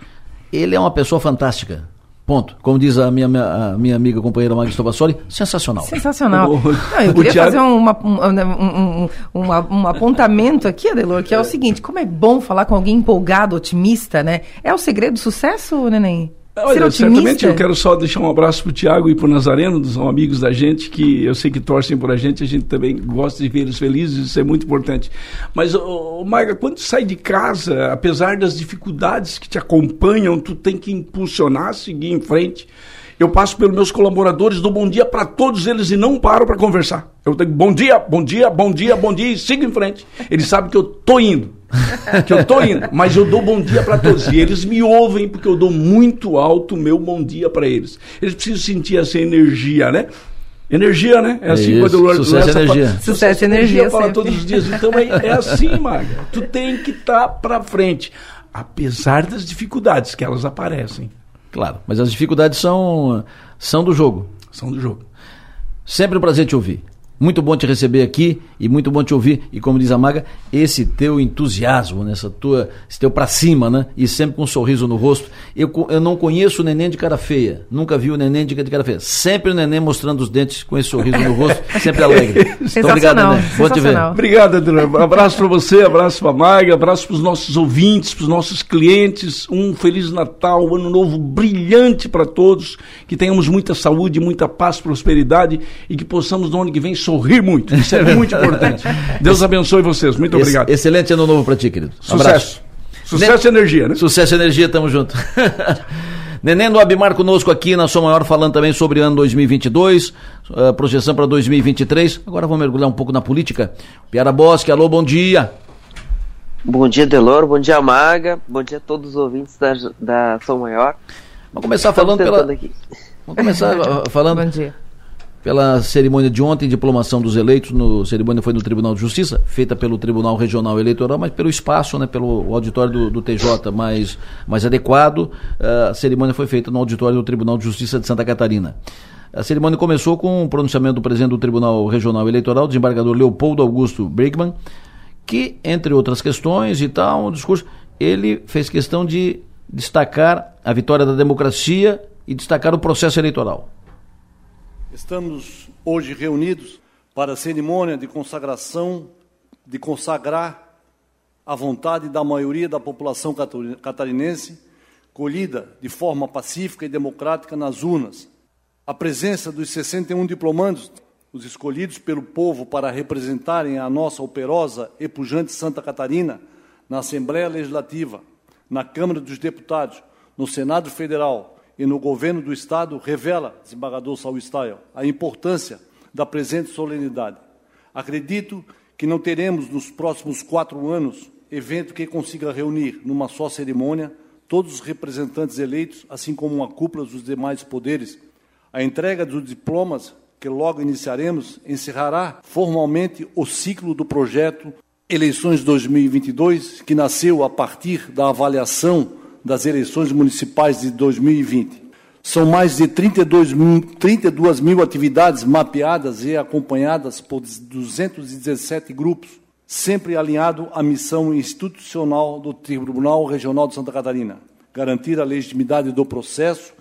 ele é uma pessoa fantástica. Ponto. Como diz a minha, a minha amiga companheira Magda Stobassoli, sensacional. Sensacional. Não, eu queria Thiago... fazer uma, um, um, um, um, apontamento aqui, Adelor, que é o seguinte: como é bom falar com alguém empolgado, otimista, né? É o segredo do sucesso, Neném? Olha, certamente eu quero só deixar um abraço para o Tiago e para o Nazareno, são amigos da gente, que eu sei que torcem por a gente, a gente também gosta de ver eles felizes, isso é muito importante. Mas, oh, Marga, quando tu sai de casa, apesar das dificuldades que te acompanham, tu tem que impulsionar, seguir em frente. Eu passo pelos meus colaboradores, dou bom dia para todos eles e não paro para conversar. Eu tenho bom dia, bom dia, bom dia, bom dia e sigo em frente. Eles sabem que eu tô indo. que eu tô indo, mas eu dou bom dia para todos. E eles me ouvem porque eu dou muito alto o meu bom dia para eles. Eles precisam sentir essa energia, né? Energia, né? É assim Isso, quando eu sucesso e energia. Fala, Sucesso e energia fala sempre. todos os dias. Então é, é assim, Maga. Tu tem que estar tá para frente, apesar das dificuldades que elas aparecem. Claro, mas as dificuldades são, são do jogo. São do jogo. Sempre um prazer te ouvir. Muito bom te receber aqui e muito bom te ouvir. E como diz a Maga, esse teu entusiasmo, nessa tua, esse teu pra cima, né? E sempre com um sorriso no rosto. Eu, eu não conheço o neném de cara feia. Nunca vi o neném de cara feia. Sempre o neném mostrando os dentes com esse sorriso no rosto, sempre alegre. Muito obrigado, neném. Bom te ver. Obrigado, Adriano. Um abraço para você, abraço para Maga, abraço para os nossos ouvintes, para os nossos clientes. Um Feliz Natal, um ano novo brilhante para todos. Que tenhamos muita saúde, muita paz, prosperidade e que possamos no ano que vem sorrir muito. Isso é muito importante. Deus abençoe vocês. Muito Ex- obrigado. Excelente ano novo pra ti, querido. Um Sucesso. abraço. Sucesso e energia, né? Sucesso e energia, tamo junto. Neném do Abimar conosco aqui na Sua Maior, falando também sobre o ano 2022, eh, projeção para 2023. Agora vamos mergulhar um pouco na política. Piara Bosque, alô, bom dia. Bom dia, Delor. Bom dia, Maga. Bom dia a todos os ouvintes da, da São Maior. Vamos começar Estamos falando pela- aqui. Vamos começar ah, falando pela cerimônia de ontem, diplomação dos eleitos. No, a cerimônia foi no Tribunal de Justiça, feita pelo Tribunal Regional Eleitoral, mas pelo espaço, né, pelo auditório do, do TJ mais, mais adequado. Ah, a cerimônia foi feita no auditório do Tribunal de Justiça de Santa Catarina. A cerimônia começou com o pronunciamento do presidente do Tribunal Regional Eleitoral, desembargador Leopoldo Augusto Brigman, que, entre outras questões e tal, um discurso, ele fez questão de destacar a vitória da democracia e destacar o processo eleitoral. Estamos hoje reunidos para a cerimônia de consagração, de consagrar a vontade da maioria da população catarinense, colhida de forma pacífica e democrática nas urnas. A presença dos 61 diplomandos, os escolhidos pelo povo para representarem a nossa operosa e pujante Santa Catarina na Assembleia Legislativa, na Câmara dos Deputados, no Senado Federal e no governo do Estado revela, desembargador Saul Stael, a importância da presente solenidade. Acredito que não teremos nos próximos quatro anos evento que consiga reunir numa só cerimônia todos os representantes eleitos, assim como uma cúpula dos demais poderes. A entrega dos diplomas, que logo iniciaremos, encerrará formalmente o ciclo do projeto Eleições 2022, que nasceu a partir da avaliação das eleições municipais de 2020. São mais de 32 mil, 32 mil atividades mapeadas e acompanhadas por 217 grupos, sempre alinhado à missão institucional do Tribunal Regional de Santa Catarina, garantir a legitimidade do processo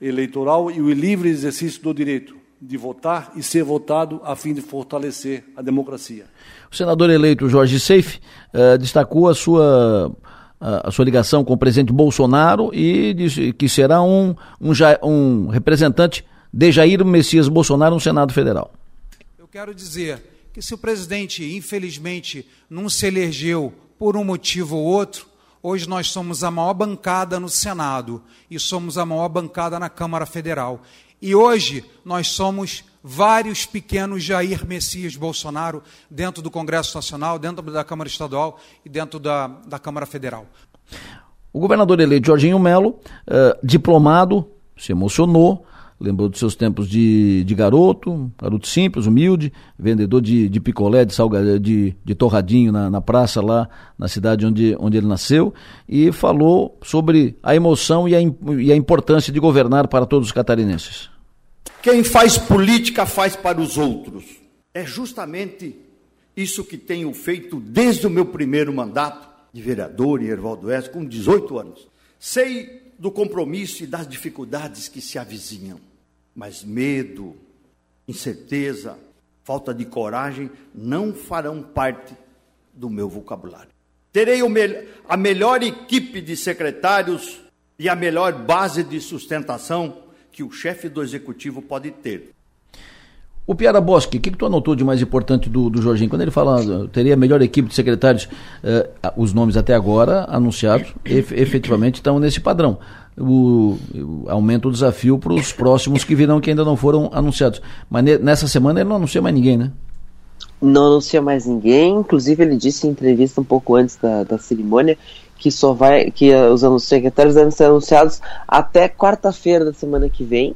eleitoral e o livre exercício do direito de votar e ser votado a fim de fortalecer a democracia. O senador eleito Jorge Seife eh, destacou a sua, a, sua ligação com o presidente Bolsonaro e disse que será um, um, um representante de Jair Messias Bolsonaro no Senado Federal. Eu quero dizer que se o presidente, infelizmente, não se elegeu por um motivo ou outro, hoje nós somos a maior bancada no Senado e somos a maior bancada na Câmara Federal. E hoje nós somos vários pequenos Jair Messias Bolsonaro dentro do Congresso Nacional, dentro da Câmara Estadual e dentro da, da Câmara Federal. O governador eleito Jorginho Melo, eh, diplomado, se emocionou, lembrou dos seus tempos de, de garoto, garoto simples, humilde, vendedor de, de picolé, de, salga, de, de torradinho na, na praça lá na cidade onde, onde ele nasceu, e falou sobre a emoção e a, e a importância de governar para todos os catarinenses. Quem faz política faz para os outros. É justamente isso que tenho feito desde o meu primeiro mandato de vereador em Ervaldo Oeste, com 18 anos. Sei do compromisso e das dificuldades que se avizinham, mas medo, incerteza, falta de coragem não farão parte do meu vocabulário. Terei o mel- a melhor equipe de secretários e a melhor base de sustentação que o chefe do executivo pode ter. O Piara Bosque, o que, que tu anotou de mais importante do, do Jorginho? Quando ele fala teria a melhor equipe de secretários, eh, os nomes até agora anunciados ef, efetivamente estão nesse padrão. O, aumenta o desafio para os próximos que virão que ainda não foram anunciados. Mas ne, nessa semana ele não anuncia mais ninguém, né? Não anuncia mais ninguém. Inclusive ele disse em entrevista um pouco antes da, da cerimônia que só vai que os secretários devem ser anunciados até quarta-feira da semana que vem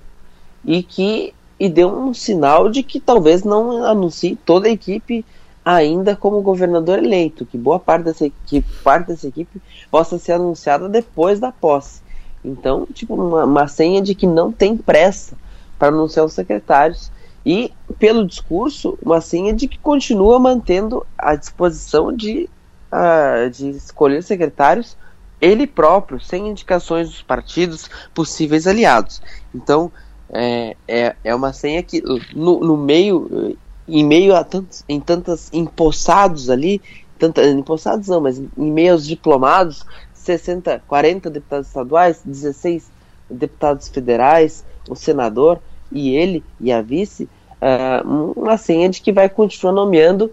e que e deu um sinal de que talvez não anuncie toda a equipe ainda como governador eleito, que boa parte dessa equipe, parte dessa equipe possa ser anunciada depois da posse. Então, tipo, uma, uma senha de que não tem pressa para anunciar os secretários e, pelo discurso, uma senha de que continua mantendo a disposição de, uh, de escolher secretários ele próprio, sem indicações dos partidos possíveis aliados. Então, é, é, é uma senha que no, no meio, em meio a tantos, em tantas empossados ali, tanta, empossados não, mas em meio aos diplomados, 60, 40 deputados estaduais, 16 deputados federais, o senador e ele e a vice, uh, uma senha de que vai continuar nomeando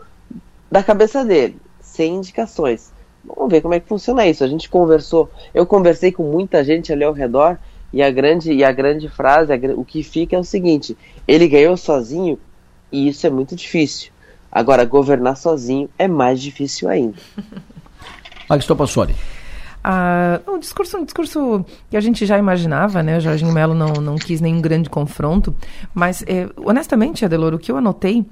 da cabeça dele, sem indicações. Vamos ver como é que funciona isso. A gente conversou, eu conversei com muita gente ali ao redor e a grande, e a grande frase, a, o que fica é o seguinte: ele ganhou sozinho e isso é muito difícil. Agora, governar sozinho é mais difícil ainda. Max Topassoli. Ah, um discurso, um discurso que a gente já imaginava, né? O Jorginho Melo não, não quis nenhum grande confronto, mas é, honestamente, Adeloro, o que eu anotei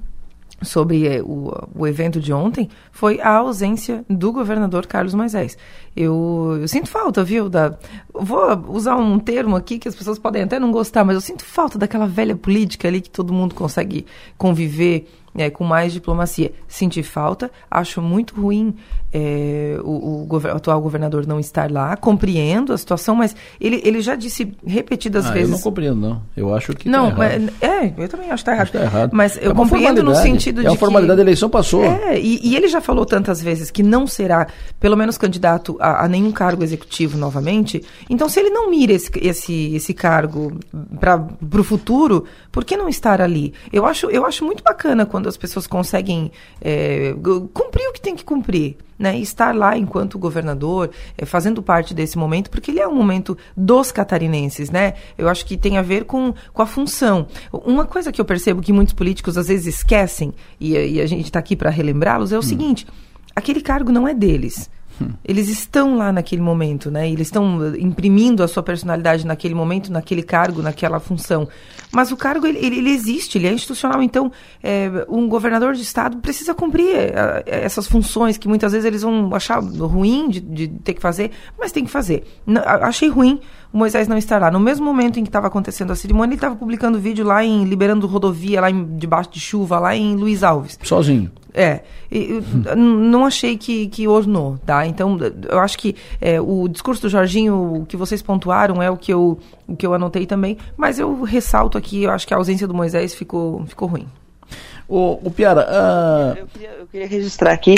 sobre é, o, o evento de ontem foi a ausência do governador Carlos Moisés. Eu, eu, sinto falta, viu? Da, vou usar um termo aqui que as pessoas podem até não gostar, mas eu sinto falta daquela velha política ali que todo mundo consegue conviver é, com mais diplomacia. Senti falta, acho muito ruim é, o, o, atual governador não estar lá, compreendo a situação, mas ele, ele já disse repetidas ah, vezes. Eu não compreendo, não. Eu acho que. Não, tá é, eu também acho que está errado. Tá errado. Mas eu é compreendo no sentido é de. É uma formalidade que, da eleição passou. É, e, e, ele já falou tantas vezes que não será, pelo menos, candidato a, a nenhum cargo executivo novamente. Então, se ele não mira esse, esse, esse cargo para o futuro, por que não estar ali? Eu acho, eu acho muito bacana quando as pessoas conseguem é, cumprir o que tem que cumprir né, estar lá enquanto governador, é, fazendo parte desse momento, porque ele é um momento dos catarinenses, né? Eu acho que tem a ver com, com a função. Uma coisa que eu percebo que muitos políticos às vezes esquecem, e, e a gente está aqui para relembrá-los, é o hum. seguinte: aquele cargo não é deles. Eles estão lá naquele momento, né? Eles estão imprimindo a sua personalidade naquele momento, naquele cargo, naquela função. Mas o cargo, ele, ele, existe, ele é institucional. Então, é, um governador de estado precisa cumprir é, essas funções que muitas vezes eles vão achar ruim de, de ter que fazer, mas tem que fazer. Não, achei ruim o Moisés não estar lá. No mesmo momento em que estava acontecendo a cerimônia, ele estava publicando vídeo lá em liberando rodovia, lá em, debaixo de chuva, lá em Luiz Alves. Sozinho. É, e, não achei que, que ornou, tá? Então, eu acho que é, o discurso do Jorginho, o que vocês pontuaram, é o que, eu, o que eu anotei também, mas eu ressalto aqui, eu acho que a ausência do Moisés ficou, ficou ruim. O, o Piara... Uh... Eu, queria, eu queria registrar aqui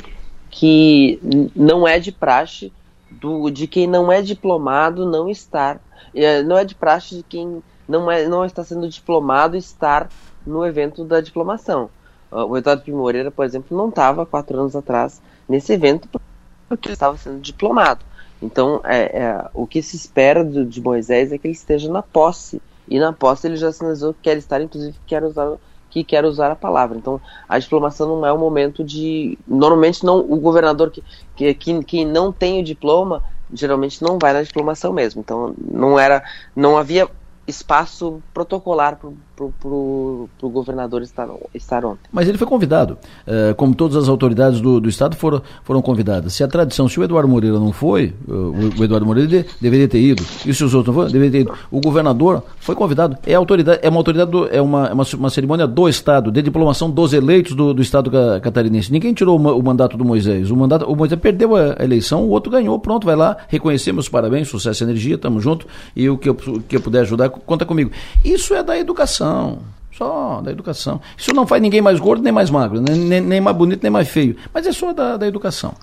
que não é de praxe do, de quem não é diplomado não estar. É, não é de praxe de quem não, é, não está sendo diplomado estar no evento da diplomação. O Eduardo Pimo Moreira, por exemplo, não estava quatro anos atrás nesse evento porque ele estava sendo diplomado. Então, é, é, o que se espera do, de Moisés é que ele esteja na posse. E na posse ele já sinalizou que quer estar, inclusive, quer usar que quer usar a palavra. Então, a diplomação não é o momento de. Normalmente, não o governador que, que, que, que não tem o diploma geralmente não vai na diplomação mesmo. Então, não era, não havia espaço protocolar para o governador estar, estar ontem. Mas ele foi convidado, é, como todas as autoridades do, do Estado foram, foram convidadas. Se a tradição, se o Eduardo Moreira não foi, o, o Eduardo Moreira de, deveria ter ido, e se os outros não foram, deveria ter ido. O governador foi convidado, é autoridade, é uma autoridade, do, é uma, é uma, uma, cerimônia do Estado, de diplomação dos eleitos do, do Estado catarinense. Ninguém tirou o, o, mandato do Moisés. O, mandato, o Moisés perdeu a, eleição, o outro ganhou, pronto, vai lá, reconhecer meus parabéns, sucesso e energia, tamo junto, e o que eu, que eu puder ajudar, conta comigo. Isso é da educação. Só da educação. Isso não faz ninguém mais gordo nem mais magro, nem, nem mais bonito nem mais feio. Mas é só da, da educação.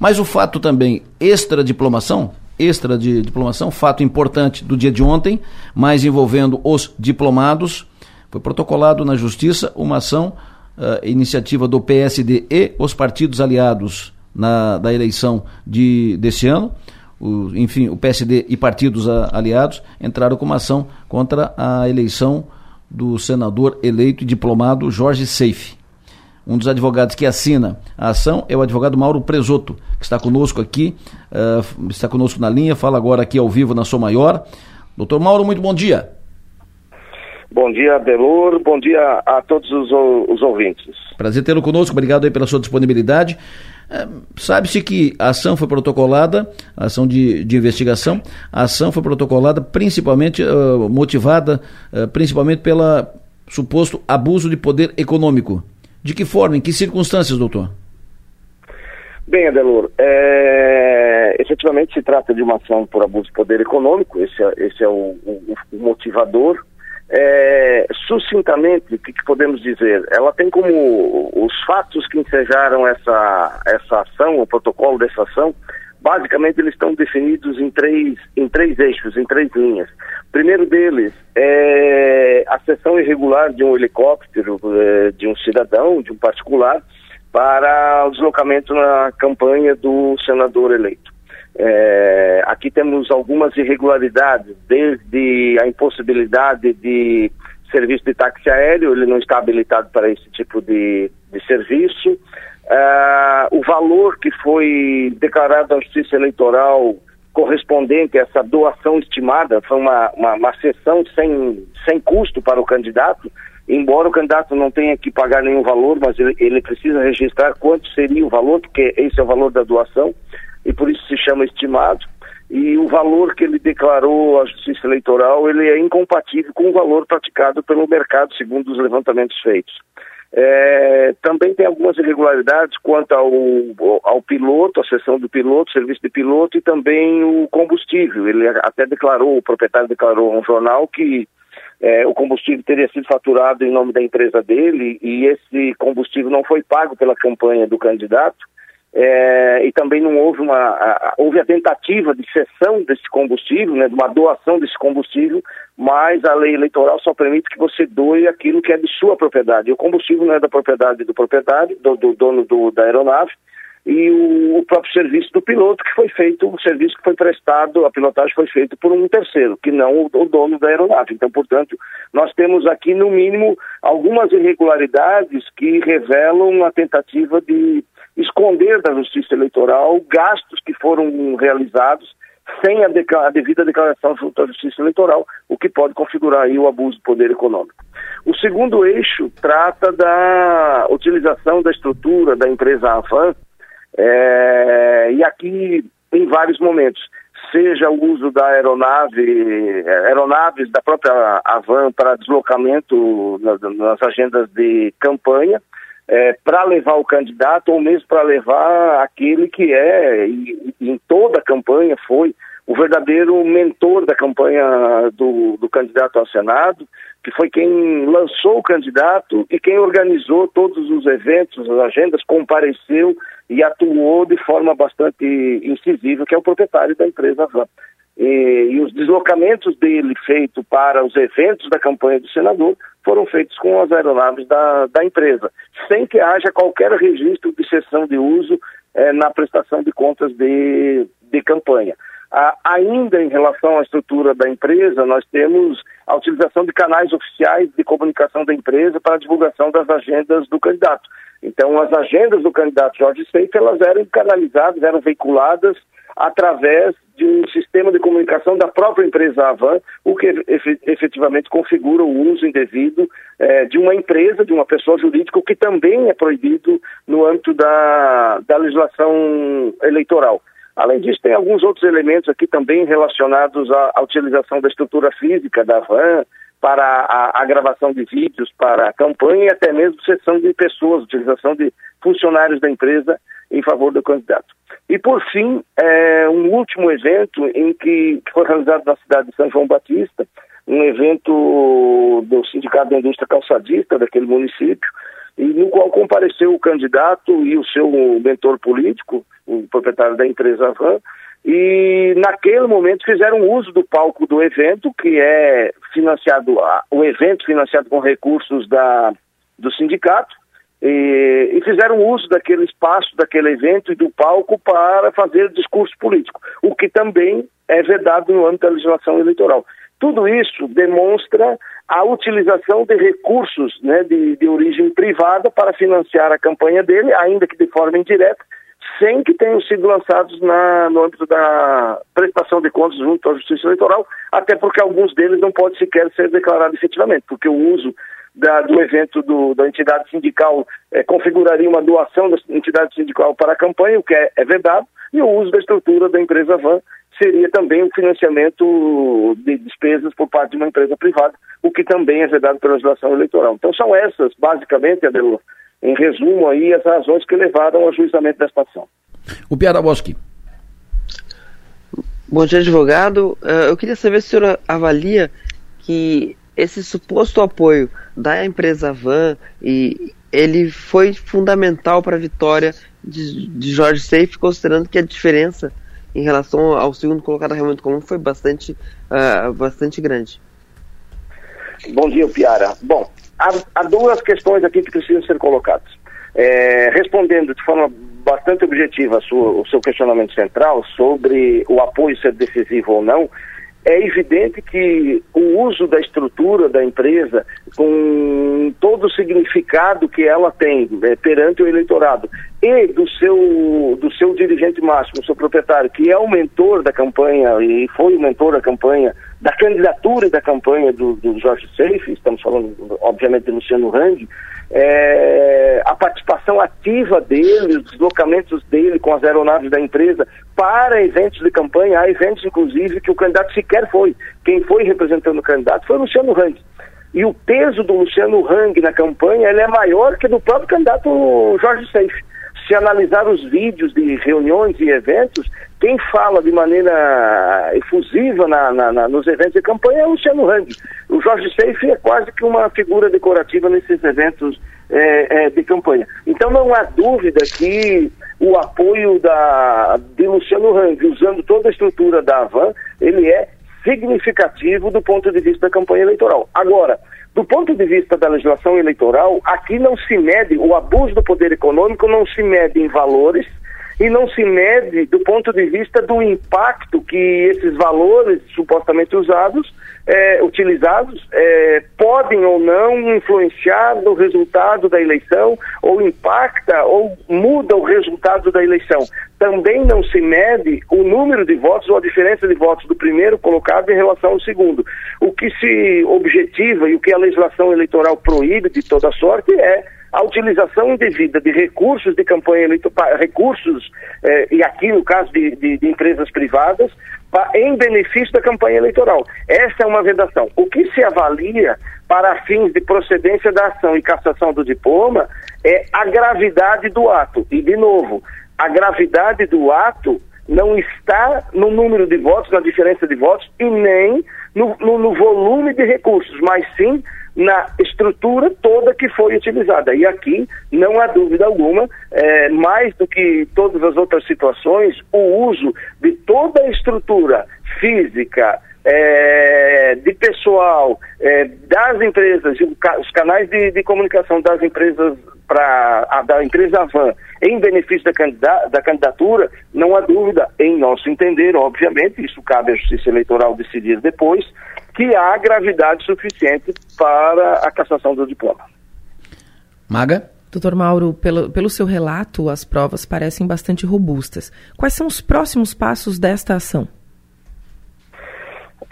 Mas o fato também, extra diplomação, extra de diplomação, fato importante do dia de ontem, mas envolvendo os diplomados, Foi protocolado na Justiça uma ação, uh, iniciativa do PSD e os partidos aliados na, da eleição de, desse ano. O, enfim, o PSD e partidos a, aliados entraram com uma ação contra a eleição do senador eleito e diplomado Jorge Seife. Um dos advogados que assina a ação é o advogado Mauro Presoto, que está conosco aqui, uh, está conosco na linha, fala agora aqui ao vivo na Sou Maior. Doutor Mauro, muito bom dia. Bom dia, Delor. Bom dia a todos os, os ouvintes. Prazer tê-lo conosco. Obrigado aí pela sua disponibilidade. Sabe-se que a ação foi protocolada, a ação de, de investigação, a ação foi protocolada principalmente uh, motivada uh, principalmente pelo suposto abuso de poder econômico. De que forma, em que circunstâncias, doutor? Bem, Adelor, é... efetivamente se trata de uma ação por abuso de poder econômico, esse é, esse é o, o, o motivador. É... sucintamente, o que, que, podemos dizer? Ela tem como os fatos que ensejaram essa, essa ação, o protocolo dessa ação, basicamente eles estão definidos em três, em três eixos, em três linhas. Primeiro deles é a sessão irregular de um helicóptero é, de um cidadão, de um particular, para o deslocamento na campanha do senador eleito. É, aqui temos algumas irregularidades, desde a impossibilidade de serviço de táxi aéreo, ele não está habilitado para esse tipo de, de serviço. Uh, o valor que foi declarado à Justiça Eleitoral correspondente a essa doação estimada foi uma, uma, uma sessão sem, sem custo para o candidato, embora o candidato não tenha que pagar nenhum valor, mas ele, ele precisa registrar quanto seria o valor, porque esse é o valor da doação, e por isso se chama estimado. E o valor que ele declarou à Justiça Eleitoral, ele é incompatível com o valor praticado pelo mercado, segundo os levantamentos feitos. É, também tem algumas irregularidades quanto ao, ao piloto, a sessão do piloto, serviço de piloto e também o combustível. Ele até declarou, o proprietário declarou a um jornal que é, o combustível teria sido faturado em nome da empresa dele e esse combustível não foi pago pela campanha do candidato. É, e também não houve uma a, houve a tentativa de cessão desse combustível, né, de uma doação desse combustível, mas a lei eleitoral só permite que você doe aquilo que é de sua propriedade. E o combustível não é da propriedade do proprietário, do, do dono do, da aeronave, e o, o, próprio serviço do piloto que foi feito, o serviço que foi prestado, a pilotagem foi feita por um terceiro, que não o, o dono da aeronave. Então, portanto, nós temos aqui, no mínimo, algumas irregularidades que revelam a tentativa de esconder da Justiça Eleitoral gastos que foram realizados sem a, a, devida declaração junto à Justiça Eleitoral, o que pode configurar aí o abuso do poder econômico. O segundo eixo trata da utilização da estrutura da empresa Avan, é, e aqui em vários momentos, seja o uso da aeronave, aeronaves da própria Avan para deslocamento nas, nas agendas de campanha, é, para levar o candidato ou mesmo para levar aquele que é, e, em toda a campanha foi, o verdadeiro mentor da campanha do, do candidato ao Senado, que foi quem lançou o candidato e quem organizou todos os eventos, as agendas, compareceu e atuou de forma bastante incisiva, que é o proprietário da empresa Van. E, e, os deslocamentos dele feito para os eventos da campanha do senador foram feitos com as aeronaves da, da empresa, sem que haja qualquer registro de cessão de uso eh, na prestação de contas de, de campanha. Ah, ainda em relação à estrutura da empresa, nós temos a utilização de canais oficiais de comunicação da empresa para a divulgação das agendas do candidato. Então, as agendas do candidato Jorge Seife, elas eram canalizadas, eram veiculadas através de um sistema de comunicação da própria empresa Avan, o que efetivamente configura o uso indevido eh, de uma empresa, de uma pessoa jurídica, o que também é proibido no âmbito da, da legislação eleitoral. Além disso, tem alguns outros elementos aqui também relacionados à, à utilização da estrutura física da van para a, a, gravação de vídeos, para a campanha e até mesmo sessão de pessoas, utilização de funcionários da empresa em favor do candidato. E, por fim, é, um último evento em que, foi realizado na cidade de São João Batista, um evento do Sindicato da Indústria Calçadista daquele município, e no qual compareceu o candidato e o seu mentor político, o proprietário da empresa Van, e naquele momento fizeram uso do palco do evento, que é financiado, o evento financiado com recursos da, do sindicato, e, e, fizeram uso daquele espaço, daquele evento e do palco para fazer discurso político, o que também é vedado no âmbito da legislação eleitoral. Tudo isso demonstra a utilização de recursos né, de, de origem privada para financiar a campanha dele, ainda que de forma indireta, sem que tenham sido lançados na, no âmbito da prestação de contas junto à Justiça Eleitoral, até porque alguns deles não podem sequer ser declarados efetivamente, porque o uso da, do evento do, da entidade sindical é, configuraria uma doação da entidade sindical para a campanha, o que é, é vedado, e o uso da estrutura da empresa VAN seria também um financiamento de despesas por parte de uma empresa privada, o que também é vedado pela legislação eleitoral. Então são essas, basicamente, Adelor, em resumo aí, as razões que levaram ao juizamento desta ação. O Piara Boschi. Bom dia, advogado. Uh, eu queria saber se o senhor avalia que esse suposto apoio da empresa Van e ele foi fundamental para a vitória de, de Jorge Safe, considerando que a diferença em relação ao segundo colocado realmente comum foi bastante, uh, bastante grande. Bom dia, Piara. Bom, há, há, duas questões aqui que precisam ser colocadas. É, respondendo de forma bastante objetiva sua, o seu questionamento central sobre o apoio ser decisivo ou não, é evidente que o uso da estrutura da empresa, com todo o significado que ela tem né, perante o eleitorado, e do seu, do seu dirigente máximo, seu proprietário, que é o mentor da campanha e foi o mentor da campanha, da candidatura e da campanha do, do Jorge Seife, estamos falando, obviamente, de Luciano Hang, é, a participação ativa dele, os deslocamentos dele com as aeronaves da empresa para eventos de campanha, há eventos, inclusive, que o candidato sequer foi. Quem foi representando o candidato foi o Luciano Hang. E o peso do Luciano Hang na campanha é maior que do próprio candidato Jorge Seife se analisar os vídeos de reuniões e eventos, quem fala de maneira efusiva na, na, na, nos eventos de campanha é o Luciano Hang. O Jorge Seife é quase que uma figura decorativa nesses eventos é, é, de campanha. Então não há dúvida que o apoio da, de Luciano Hang, usando toda a estrutura da Avan, ele é significativo do ponto de vista da campanha eleitoral. Agora, do ponto de vista da legislação eleitoral, aqui não se mede, o abuso do poder econômico não se mede em valores e não se mede do ponto de vista do impacto que esses valores supostamente usados é, utilizados é, podem ou não influenciar no resultado da eleição ou impacta ou muda o resultado da eleição. Também não se mede o número de votos ou a diferença de votos do primeiro colocado em relação ao segundo. O que se objetiva e o que a legislação eleitoral proíbe de toda sorte é a utilização indevida de recursos de campanha eleitoral, recursos, eh, e aqui no caso de, de, de empresas privadas, em benefício da campanha eleitoral. Essa é uma vedação. O que se avalia para fins de procedência da ação e cassação do diploma é a gravidade do ato. E, de novo, a gravidade do ato não está no número de votos, na diferença de votos, e nem no, no, no volume de recursos, mas sim na estrutura toda que foi utilizada. E aqui, não há dúvida alguma, é, mais do que todas as outras situações, o uso de toda a estrutura física, é, de pessoal, é, das empresas, os canais de, de comunicação das empresas para da empresa Van em benefício da, da candidatura, não há dúvida, em nosso entender, obviamente, isso cabe à Justiça Eleitoral decidir depois, que há gravidade suficiente para a cassação do diploma. Maga? Doutor Mauro, pelo, pelo seu relato, as provas parecem bastante robustas. Quais são os próximos passos desta ação?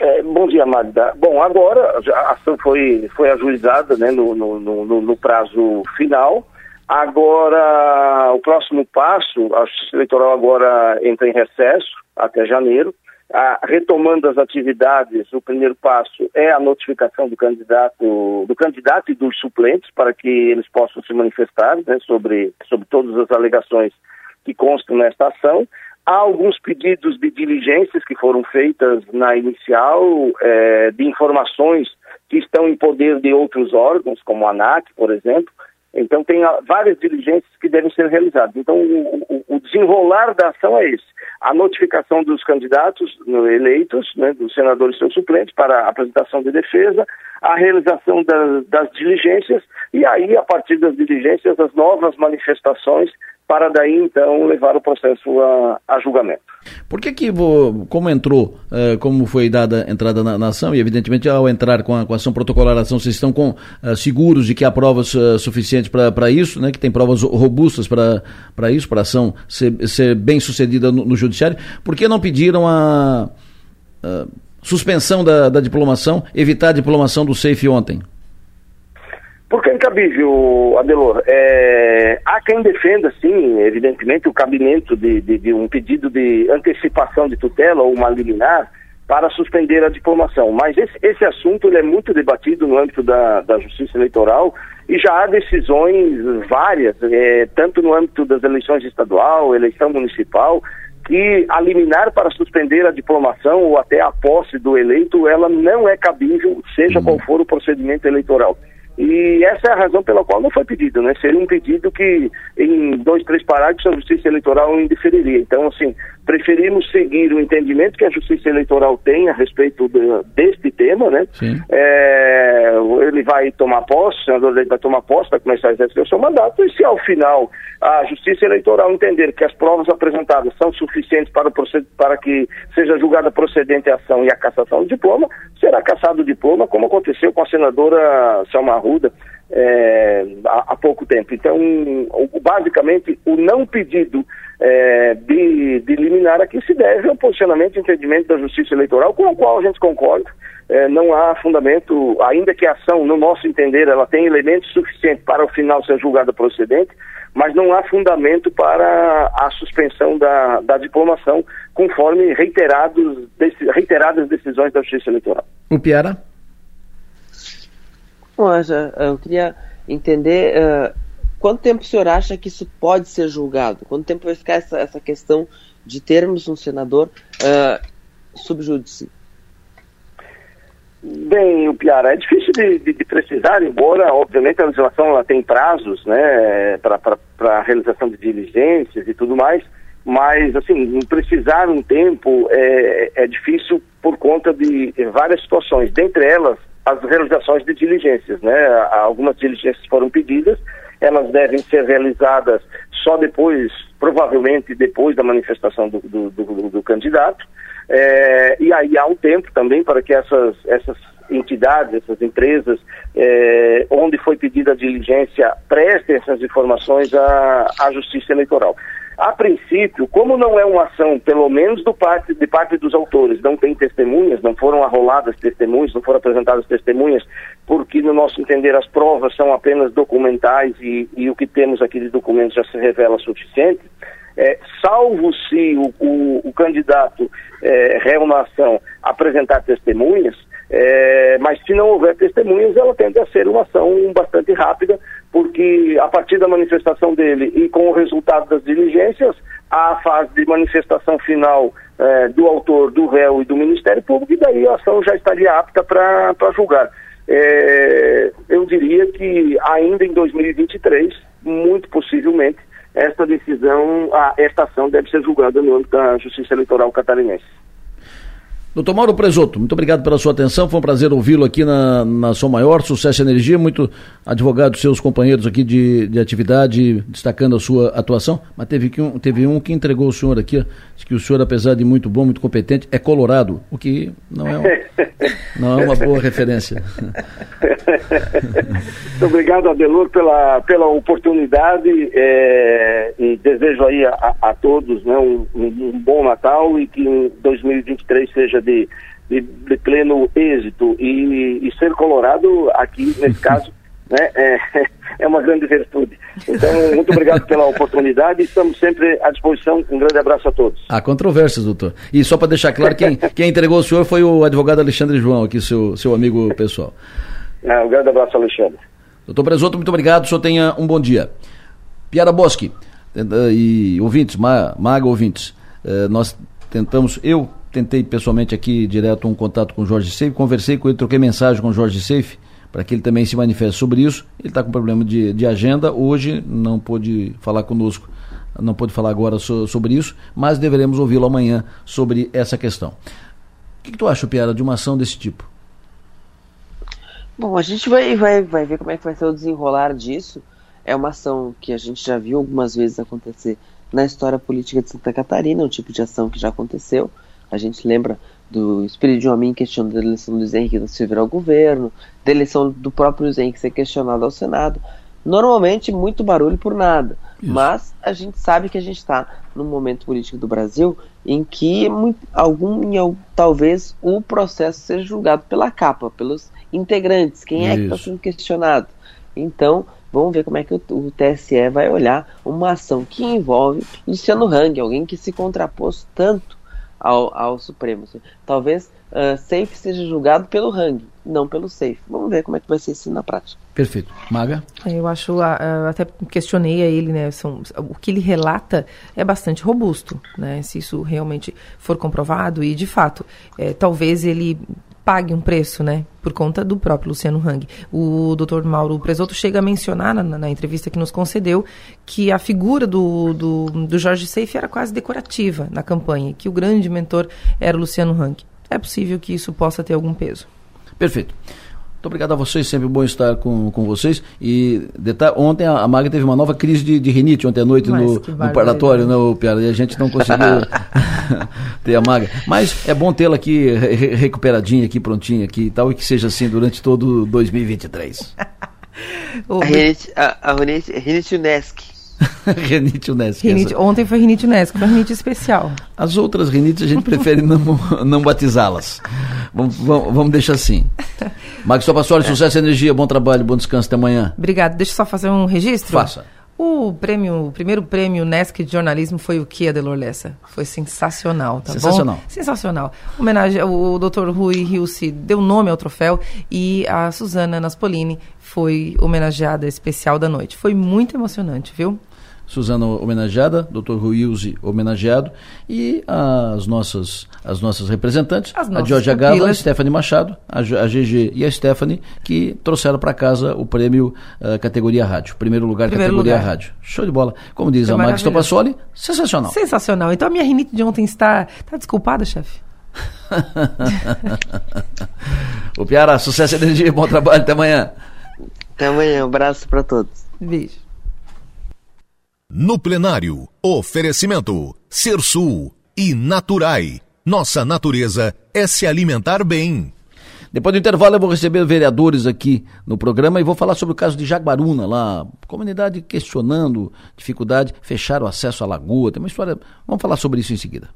É, bom dia, Magda. Bom, agora a ação foi, foi ajuizada né, no, no, no, no, prazo final. Agora, o próximo passo, a Justiça Eleitoral agora entra em recesso até janeiro. A, retomando as atividades, o primeiro passo é a notificação do candidato, do candidato e dos suplentes para que eles possam se manifestar né, sobre, sobre todas as alegações que constam nesta ação. Há alguns pedidos de diligências que foram feitas na inicial, é, de informações que estão em poder de outros órgãos, como a ANAC, por exemplo, Então, tem ah, várias diligências que devem ser realizadas. Então, o, o, desenrolar da ação é esse. A notificação dos candidatos eleitos, né, dos senadores e seus suplentes, para a apresentação de defesa, a realização das, das diligências e aí, a partir das diligências, as novas manifestações para daí então levar o processo a, a julgamento. Por que que, como entrou, eh, como foi dada a entrada na, na, ação, e evidentemente ao entrar com a, com a ação protocolar ação, vocês estão com, uh, seguros de que há provas uh, suficientes para isso, né, que tem provas robustas para isso, para a ação ser, ser bem sucedida no, no, judiciário, por que não pediram a, a suspensão da, da diplomação, evitar a diplomação do SAFE ontem? Porque é incabível, Adelor. É, há quem defenda, sim, evidentemente, o cabimento de, de, de, um pedido de antecipação de tutela ou uma liminar para suspender a diplomação. Mas esse, esse assunto ele é muito debatido no âmbito da, da Justiça Eleitoral e já há decisões várias, é, tanto no âmbito das eleições estadual, eleição municipal, que a liminar para suspender a diplomação ou até a posse do eleito, ela não é cabível, seja uhum. qual for o procedimento eleitoral. E essa é a razão pela qual não foi pedido, né? Seria um pedido que em dois, três parágrafos a Justiça Eleitoral indeferiria. Então, assim, preferimos seguir o entendimento que a Justiça Eleitoral tem a respeito de, deste tema, né? É, ele vai tomar posse, o senador vai tomar posse, vai começar a exercer o seu mandato, e se ao final a Justiça Eleitoral entender que as provas apresentadas são suficientes para, para que seja julgada procedente a ação e a cassação do diploma, será cassado o diploma, como aconteceu com a senadora Selma Arruda é, há, há, pouco tempo. Então, basicamente, o não pedido é, de, de liminar aqui se deve ao posicionamento e entendimento da Justiça Eleitoral, com o qual a gente concorda. É, não há fundamento, ainda que a ação, no nosso entender, ela tem elementos suficientes para o final ser julgada procedente, mas não há fundamento para a suspensão da, da diplomação, conforme reiterados, reiteradas decisões da Justiça Eleitoral. O Piara? Nossa, eu queria entender uh, quanto tempo o senhor acha que isso pode ser julgado? Quanto tempo vai ficar essa, essa questão de termos um senador uh, subjúdice? Bem, Piara, é difícil de, de, de, precisar, embora, obviamente, a legislação ela tem prazos né, para a realização de diligências e tudo mais, mas, assim, precisar um tempo é, é difícil por conta de várias situações, dentre elas as realizações de diligências, né? Algumas diligências foram pedidas, elas devem ser realizadas só depois, provavelmente depois da manifestação do, do, do, do candidato, é, e aí há um tempo também para que essas, essas entidades, essas empresas, é, onde foi pedida a diligência, prestem essas informações à, à Justiça Eleitoral. A princípio, como não é uma ação, pelo menos do parte, de parte dos autores, não tem testemunhas, não foram arroladas testemunhas, não foram apresentadas testemunhas, porque, no nosso entender, as provas são apenas documentais e, e o que temos aqui de documentos já se revela suficiente, é, salvo se o, o, o candidato é, réu na ação apresentar testemunhas, é, mas se não houver testemunhas, ela tende a ser uma ação bastante rápida, porque a partir da manifestação dele e com o resultado das diligências, a fase de manifestação final é, do autor, do réu e do Ministério Público, e daí a ação já estaria apta para julgar. É, eu diria que ainda em 2023, muito possivelmente, esta decisão, a, esta ação deve ser julgada no âmbito da Justiça Eleitoral Catarinense. Doutor Mauro Presoto, muito obrigado pela sua atenção. Foi um prazer ouvi-lo aqui na, na Som Maior. Sucesso e energia. Muito advogado, seus companheiros aqui de, de atividade, destacando a sua atuação. Mas teve, que um, teve um que entregou o senhor aqui, disse que o senhor, apesar de muito bom, muito competente, é colorado, o que não é, um, não é uma boa referência. muito obrigado, Adelor, pela, pela oportunidade é, e desejo aí a, a todos né, um, um bom Natal e que em 2023 seja de, de, de pleno êxito e, e, ser colorado aqui, nesse caso, né, é, é uma grande virtude. Então, muito obrigado pela oportunidade estamos sempre à disposição. Um grande abraço a todos. Há controvérsias, doutor. E só para deixar claro, quem, quem entregou o senhor foi o advogado Alexandre João, aqui, seu, seu amigo pessoal. É, um grande abraço, Alexandre. Doutor Presoto, muito obrigado. O senhor tenha um bom dia. Piara Bosque e ouvintes, Maga ouvintes, eh, nós tentamos, eu tentei pessoalmente aqui direto um contato com o Jorge Seife, conversei com ele, troquei mensagem com o Jorge Seife, para que ele também se manifeste sobre isso. Ele está com problema de, de agenda, hoje não pôde falar conosco, não pôde falar agora so, sobre isso, mas deveremos ouvi-lo amanhã sobre essa questão. O que, que tu acha, Piara, de uma ação desse tipo? Bom, a gente vai, vai, vai ver como é que vai ser o desenrolar disso. É uma ação que a gente já viu algumas vezes acontecer na história política de Santa Catarina, um tipo de ação que já aconteceu. A gente lembra do Espírito de Homem questionando a eleição do Luiz Henrique da Silveira ao governo, da eleição do próprio Luiz Henrique ser questionado ao Senado. Normalmente, muito barulho por nada. Isso. Mas a gente sabe que a gente está num momento político do Brasil em que algum, talvez o processo seja julgado pela capa, pelos integrantes, quem é que está sendo questionado. Então, vamos ver como é que o, o, TSE vai olhar uma ação que envolve Luciano Hang, alguém que se contrapôs tanto ao, ao Supremo. Talvez uh, Safe seja julgado pelo Hang, não pelo Safe. Vamos ver como é que vai ser isso na prática. Perfeito. Maga? Eu acho, uh, até questionei a ele, né, são, o que ele relata é bastante robusto, né, se isso realmente for comprovado e, de fato, é, talvez ele pague um preço, né? Por conta do próprio Luciano Hang. O doutor Mauro Presoto chega a mencionar na, na, entrevista que nos concedeu que a figura do, do, do Jorge Seife era quase decorativa na campanha, que o grande mentor era o Luciano Hang. É possível que isso possa ter algum peso. Perfeito. Muito obrigado a vocês, sempre bom estar com, com vocês. E detalhe, ontem a, a Maga teve uma nova crise de, de rinite ontem à noite no, no parlatório, né, Piara? E a gente não conseguiu ter a Maga. Mas é bom tê-la aqui re, recuperadinha, aqui prontinha aqui e tal, e que seja assim durante todo 2023. a rinite, a, a rinite, rinite rinite Unesco. Rinite, ontem foi rinite Unesco, foi rinite especial. As outras rinites a gente prefere não, não batizá-las. Vamos, vamos, vamos, deixar assim. Marcos Topassoli, sucesso e energia, bom trabalho, bom descanso, até amanhã. Obrigado. Deixa eu só fazer um registro. Faça. O prêmio, o primeiro prêmio NESC de jornalismo foi o que, Adelor Lessa? Foi sensacional, tá sensacional. bom? Sensacional. Homenagem, o Dr. Rui Riusi deu nome ao troféu e a Suzana Naspolini foi homenageada especial da noite. Foi muito emocionante, viu? Suzana homenageada, Dr. Ruilze homenageado e as nossas, as nossas representantes, as a Georgia Gala, a Stephanie Machado, a, a GG e a Stephanie, que trouxeram para casa o prêmio uh, categoria rádio, primeiro lugar primeiro categoria lugar. rádio. Show de bola. Como diz é a Max Topassoli, sensacional. Sensacional. Então a minha rinite de ontem está, está desculpada, chefe? o Piara, sucesso e energia, bom trabalho, até amanhã. Até amanhã, um abraço para todos. Beijo. No plenário, oferecimento Sul e Naturai. Nossa natureza é se alimentar bem. Depois do intervalo eu vou receber vereadores aqui no programa e vou falar sobre o caso de Jaguaruna, lá, comunidade questionando dificuldade, fechar o acesso à lagoa, tem uma história, vamos falar sobre isso em seguida.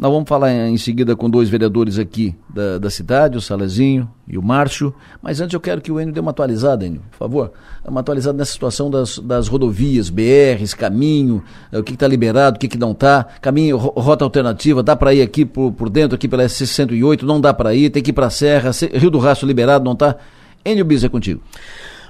Nós vamos falar em seguida com dois vereadores aqui da, da cidade, o Salezinho e o Márcio. Mas antes eu quero que o Enio dê uma atualizada, Enio, por favor. Uma atualizada nessa situação das, das rodovias, BRs, caminho, é, o que está liberado, o que, que não está. Caminho, rota alternativa, dá para ir aqui por, por dentro, aqui pela S108, não dá para ir, tem que ir para a Serra, Rio do Rastro liberado, não está. Enio Bis é contigo.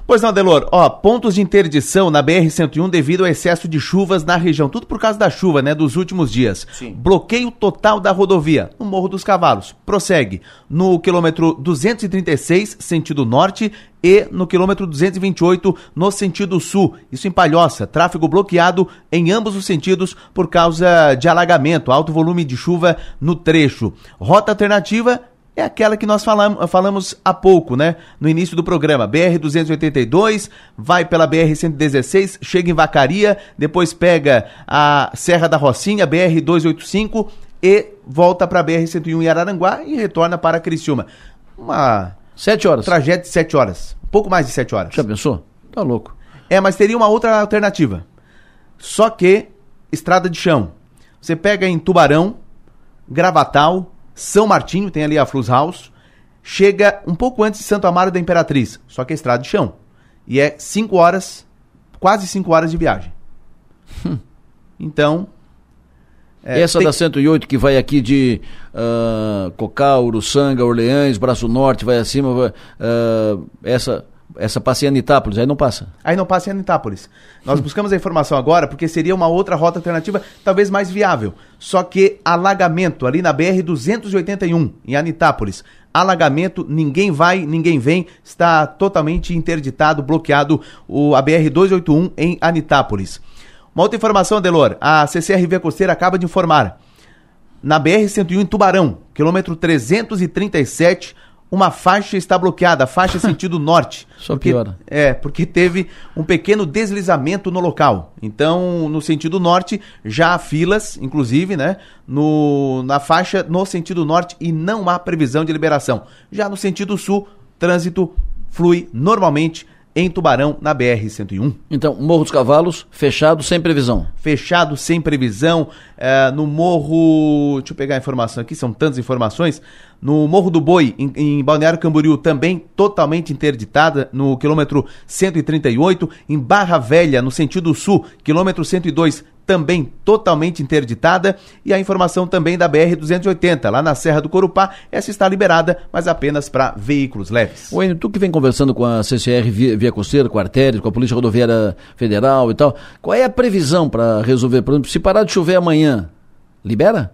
Pois não, Delor. Ó, pontos de interdição na BR-101 devido ao excesso de chuvas na região. Tudo por causa da chuva, né, dos últimos dias. Sim. Bloqueio total da rodovia no Morro dos Cavalos. Prossegue no quilômetro 236, sentido norte, e no quilômetro 228, no sentido sul. Isso em Palhoça. Tráfego bloqueado em ambos os sentidos por causa de alagamento, alto volume de chuva no trecho. Rota alternativa é aquela que nós falamos, falamos há pouco, né? No início do programa. BR-282, vai pela BR-116, chega em Vacaria, depois pega a Serra da Rocinha, BR-285 e volta para a BR-101 em Araranguá e retorna para Criciúma. Uma. Sete horas. Trajeto de sete horas. Um pouco mais de sete horas. Já pensou? Tá louco. É, mas teria uma outra alternativa. Só que estrada de chão. Você pega em Tubarão, Gravatal, são Martinho, tem ali a Flus House, chega um pouco antes de Santo Amaro da Imperatriz, só que é estrada de chão. E é 5 horas, quase 5 horas de viagem. Hum. Então. É, Essa tem... da 108 que vai aqui de uh, Cocal, Uruçanga, Orleães, Braço Norte, vai acima, vai, uh, essa essa passa em Anitápolis, aí não passa. Aí não passa em Anitápolis. Nós buscamos a informação agora porque seria uma outra rota alternativa, talvez mais viável. Só que alagamento ali na BR-281, em Anitápolis. alagamento, ninguém vai, ninguém vem, está totalmente interditado, bloqueado o a BR 281 em Anitápolis. Uma outra informação, Adelor, a CCR Via Costeira acaba de informar. Na BR 101 em Tubarão, quilômetro 337, uma faixa está bloqueada, faixa sentido norte. Só porque, piora. É, porque teve um pequeno deslizamento no local. Então, no sentido norte, já há filas, inclusive, né? No, na faixa no sentido norte e não há previsão de liberação. Já no sentido sul, trânsito flui normalmente em Tubarão, na BR-101. Então, Morro dos Cavalos, fechado, sem previsão. Fechado, sem previsão. É, no Morro. Deixa eu pegar a informação aqui, são tantas informações. No Morro do Boi, em, em Balneário Camboriú, também totalmente interditada, no quilômetro 138. Em Barra Velha, no sentido sul, quilômetro 102, também totalmente interditada. E a informação também da BR-280, lá na Serra do Corupá, essa está liberada, mas apenas para veículos leves. Wayne, tu que vem conversando com a CCR Via, Via Costeira, com a Artéria, com a Polícia Rodoviária Federal e tal, qual é a previsão para resolver? Por exemplo, se parar de chover amanhã, libera?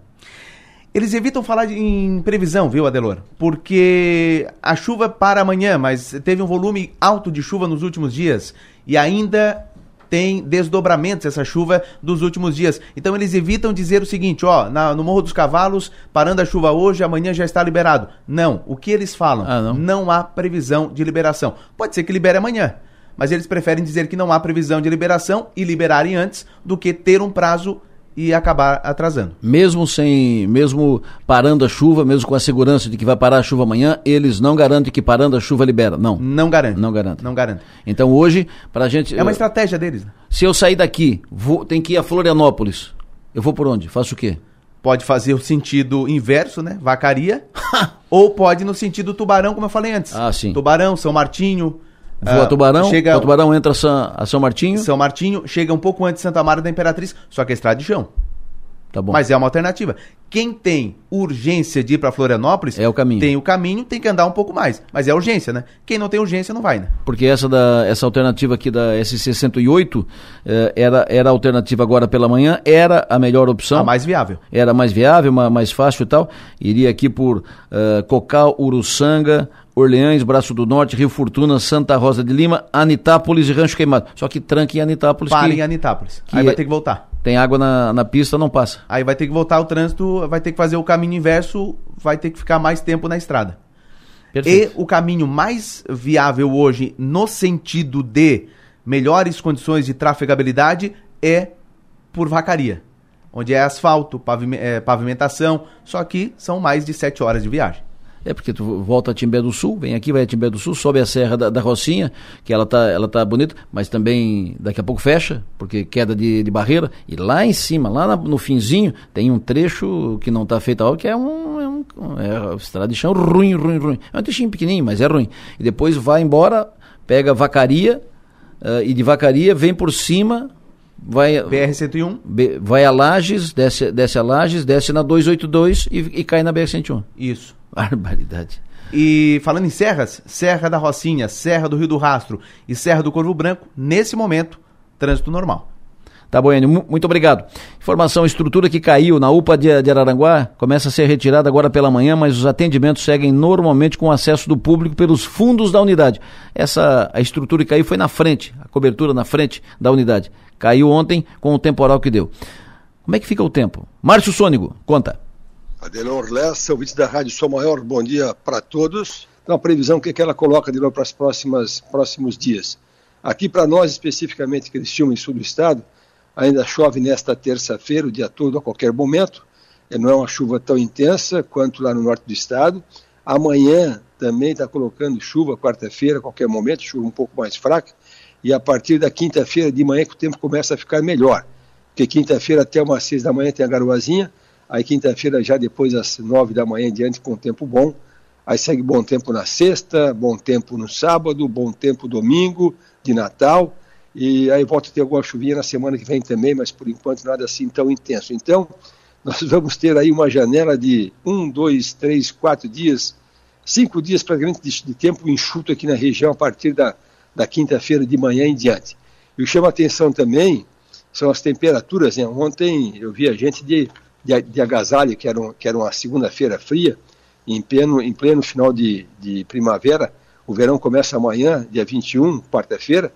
Eles evitam falar em previsão, viu, Adelor? Porque a chuva para amanhã, mas teve um volume alto de chuva nos últimos dias e ainda tem desdobramentos essa chuva dos últimos dias. Então eles evitam dizer o seguinte, ó, na- no Morro dos Cavalos, parando a chuva hoje, amanhã já está liberado. Não, o que eles falam? não. há previsão de liberação. Pode ser que libere amanhã, mas eles preferem dizer que não há previsão de liberação e liberarem antes do que ter um prazo e acabar atrasando. Mesmo sem, mesmo parando a chuva, mesmo com a segurança de que vai parar a chuva amanhã, eles não garantem que parando a chuva libera. Não. Não garante. Não garante. Não garante. Então hoje, pra gente. É uma estratégia deles. né? Se eu sair daqui, vou, tem que ir a Florianópolis. Eu vou por onde? Faço o quê? Pode fazer o sentido inverso, né? Vacaria. ou pode no sentido tubarão, como eu falei antes. Ah, sim. Tubarão, São Martinho. Vou ah, a Tubarão, chega a Tubarão entra a São, a São Martinho. São Martinho, chega um pouco antes de Santa Maria da Imperatriz, só que é estrada de chão. Tá bom. Mas é uma alternativa. Quem tem urgência de ir para Florianópolis, é o caminho. tem o caminho, tem que andar um pouco mais. Mas é urgência, né? Quem não tem urgência não vai, né? Porque essa, da, essa alternativa aqui da SC108 eh, era, era a alternativa agora pela manhã, era a melhor opção. A mais viável. Era mais viável, ma- mais fácil e tal. Iria aqui por eh, Cocal, Uruçanga, Orleães, Braço do Norte, Rio Fortuna, Santa Rosa de Lima, Anitápolis e Rancho Queimado. Só que tranque em Anitápolis. Para que- em Anitápolis. Aí vai é- ter que voltar. Tem água na, na pista, não passa. Aí vai ter que voltar o trânsito, vai ter que fazer o caminho inverso, vai ter que ficar mais tempo na estrada. Perfeito. E o caminho mais viável hoje, no sentido de melhores condições de trafegabilidade, é por vacaria. Onde é asfalto, é, pavimentação, só que são mais de sete horas de viagem. É porque tu volta a Timbé do Sul, vem aqui, vai a Timbé do Sul, sobe a Serra da, da Rocinha, que ela tá, ela tá bonita, mas também daqui a pouco fecha, porque queda de, de barreira. E lá em cima, lá na- no finzinho, tem um trecho que não está feito a obra, que é um, é um é estrada de chão ruim, ruim, ruim. É um trechinho pequenininho, mas é ruim. E depois vai embora, pega Vacaria, ah, e de Vacaria vem por cima, vai... BR-101. Be- vai a Lages, desce, desce a Lages, desce na 282 e, e cai na BR-101. Isso. Barbaridade. E falando em serras, Serra da Rocinha, Serra do Rio do Rastro e Serra do Corvo Branco, nesse momento, trânsito normal. Tá bom, Enio, mu- muito obrigado. Informação, estrutura que caiu na UPA de, de Araranguá começa a ser retirada agora pela manhã, mas os atendimentos seguem normalmente com acesso do público pelos fundos da unidade. Essa a estrutura que caiu foi na frente, a cobertura na frente da unidade. Caiu ontem com o temporal que deu. Como é que fica o tempo? Márcio Sônigo, conta. Adelor Lessa, ouvintes da Rádio Sol Maior, bom dia para todos. Então, a previsão, que, que ela coloca de novo para os próximos dias? Aqui para nós, especificamente, Criciúma e sul do estado, ainda chove nesta terça-feira, o dia todo, a qualquer momento. Eh, Não é uma chuva tão intensa quanto lá no norte do estado. Amanhã também está colocando chuva, quarta-feira, a qualquer momento, chuva um pouco mais fraca. E a partir da quinta-feira de manhã que o tempo começa a ficar melhor. Porque quinta-feira até umas seis da manhã tem a garoazinha, aí quinta-feira já depois às nove da manhã em diante com tempo bom. Aí segue bom tempo na sexta, bom tempo no sábado, bom tempo domingo, de Natal. E aí volta a ter alguma chuvinha na semana que vem também, mas por enquanto nada assim tão intenso. Então, nós vamos ter aí uma janela de um, dois, três, quatro dias, cinco dias praticamente de, de tempo enxuto aqui na região a partir da, da quinta-feira de manhã em diante. E o que chama atenção também são as temperaturas. Né? Ontem eu vi a gente de, de, de agasalho, que era, um, que era uma segunda-feira fria, em pleno, em pleno final de, de primavera. O verão começa amanhã, dia 21, quarta-feira,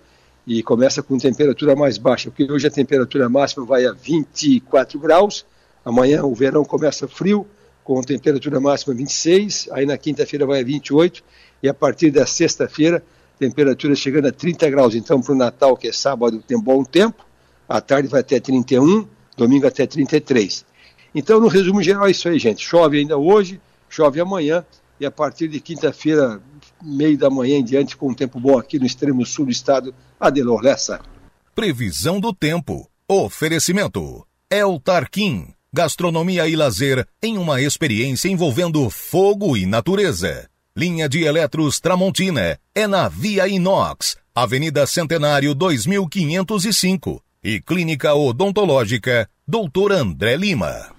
e começa com temperatura mais baixa, porque hoje a temperatura máxima vai a 24 graus, amanhã o verão começa frio, com temperatura máxima 26, aí na quinta-feira vai a 28, e a partir da sexta-feira, temperatura chegando a 30 graus. Então, para o Natal, que é sábado, tem bom tempo, à tarde vai até 31, domingo até 33. Então, no resumo geral, é isso aí, gente. Chove ainda hoje, chove amanhã, e a partir de quinta-feira, meio da manhã em diante, com um tempo bom aqui no extremo sul do estado, Adelor Lessa. Previsão do tempo. Oferecimento. El Tarquim. Gastronomia e lazer em uma experiência envolvendo fogo e natureza. Linha de Eletros Tramontina é na Via Inox, Avenida Centenário 2505. E Clínica Odontológica, Dr. André Lima.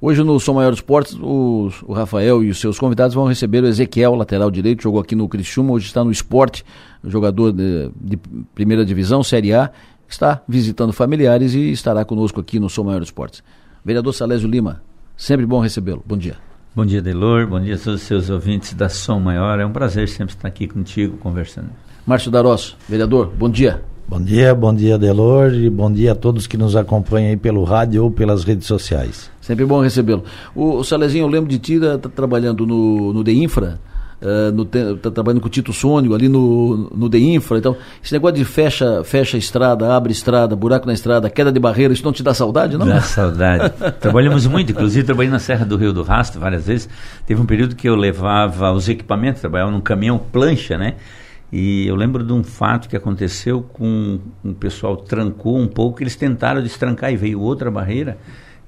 Hoje no Som Maior Esportes, o, o, Rafael e os seus convidados vão receber o Ezequiel, lateral direito, jogou aqui no Criciúma, hoje está no esporte, jogador de, de primeira divisão, Série A, está visitando familiares e estará conosco aqui no Som Maior Esportes. Vereador Salésio Lima, sempre bom recebê-lo. Bom dia. Bom dia, Delor. Bom dia a todos os seus ouvintes da Som Maior. É um prazer sempre estar aqui contigo conversando. Márcio Darosso, vereador, bom dia. Bom dia, bom dia, Delor, e bom dia a todos que nos acompanham aí pelo rádio ou pelas redes sociais. Sempre bom recebê-lo. O, o Salezinho, eu lembro de ti, tá, tá trabalhando no, no DEINFRA, uh, no, tá trabalhando com o Tito Sônico ali no, no DEINFRA, então, esse negócio de fecha, fecha estrada, abre estrada, buraco na estrada, queda de barreira, isso não te dá saudade, não? Dá saudade. Trabalhamos muito, inclusive trabalhei na Serra do Rio do Rastro várias vezes. Teve um período que eu levava os equipamentos, trabalhava num caminhão plancha, né? E eu lembro de um fato que aconteceu com um pessoal trancou um pouco, eles tentaram destrancar e veio outra barreira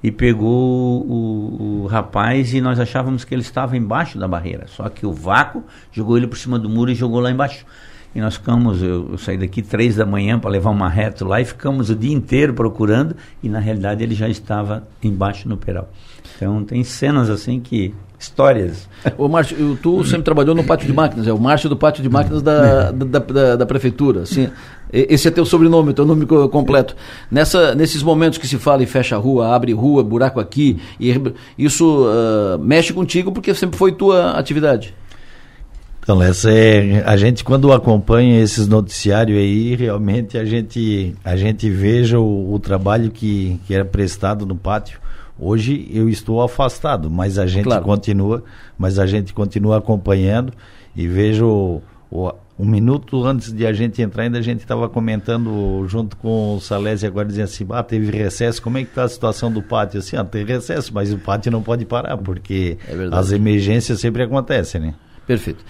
e pegou o, o, rapaz e nós achávamos que ele estava embaixo da barreira. Só que o vácuo jogou ele por cima do muro e jogou lá embaixo. E nós ficamos, eu, eu saí daqui três da manhã para levar uma reto lá e ficamos o dia inteiro procurando e na realidade ele já estava embaixo no peral. Então tem cenas assim que histórias. Ô Márcio, tu sempre trabalhou no pátio de máquinas, é o Márcio do pátio de máquinas da, da, da, da, prefeitura. Assim, esse é teu sobrenome, teu nome completo. Nessa, nesses momentos que se fala e fecha a rua, abre rua, buraco aqui, e isso uh, mexe contigo porque sempre foi tua atividade. Então, essa é, a gente quando acompanha esses noticiários aí, realmente a gente, a gente veja o, o trabalho que, que era prestado no pátio Hoje eu estou afastado, mas a gente claro. continua, mas a gente continua acompanhando e vejo o, um minuto antes de a gente entrar, ainda a gente estava comentando junto com o Salésio agora dizendo assim, ah, teve recesso, como é que está a situação do pátio? Assim, ah, tem recesso, mas o pátio não pode parar, porque é as emergências sempre acontecem, né? Perfeito.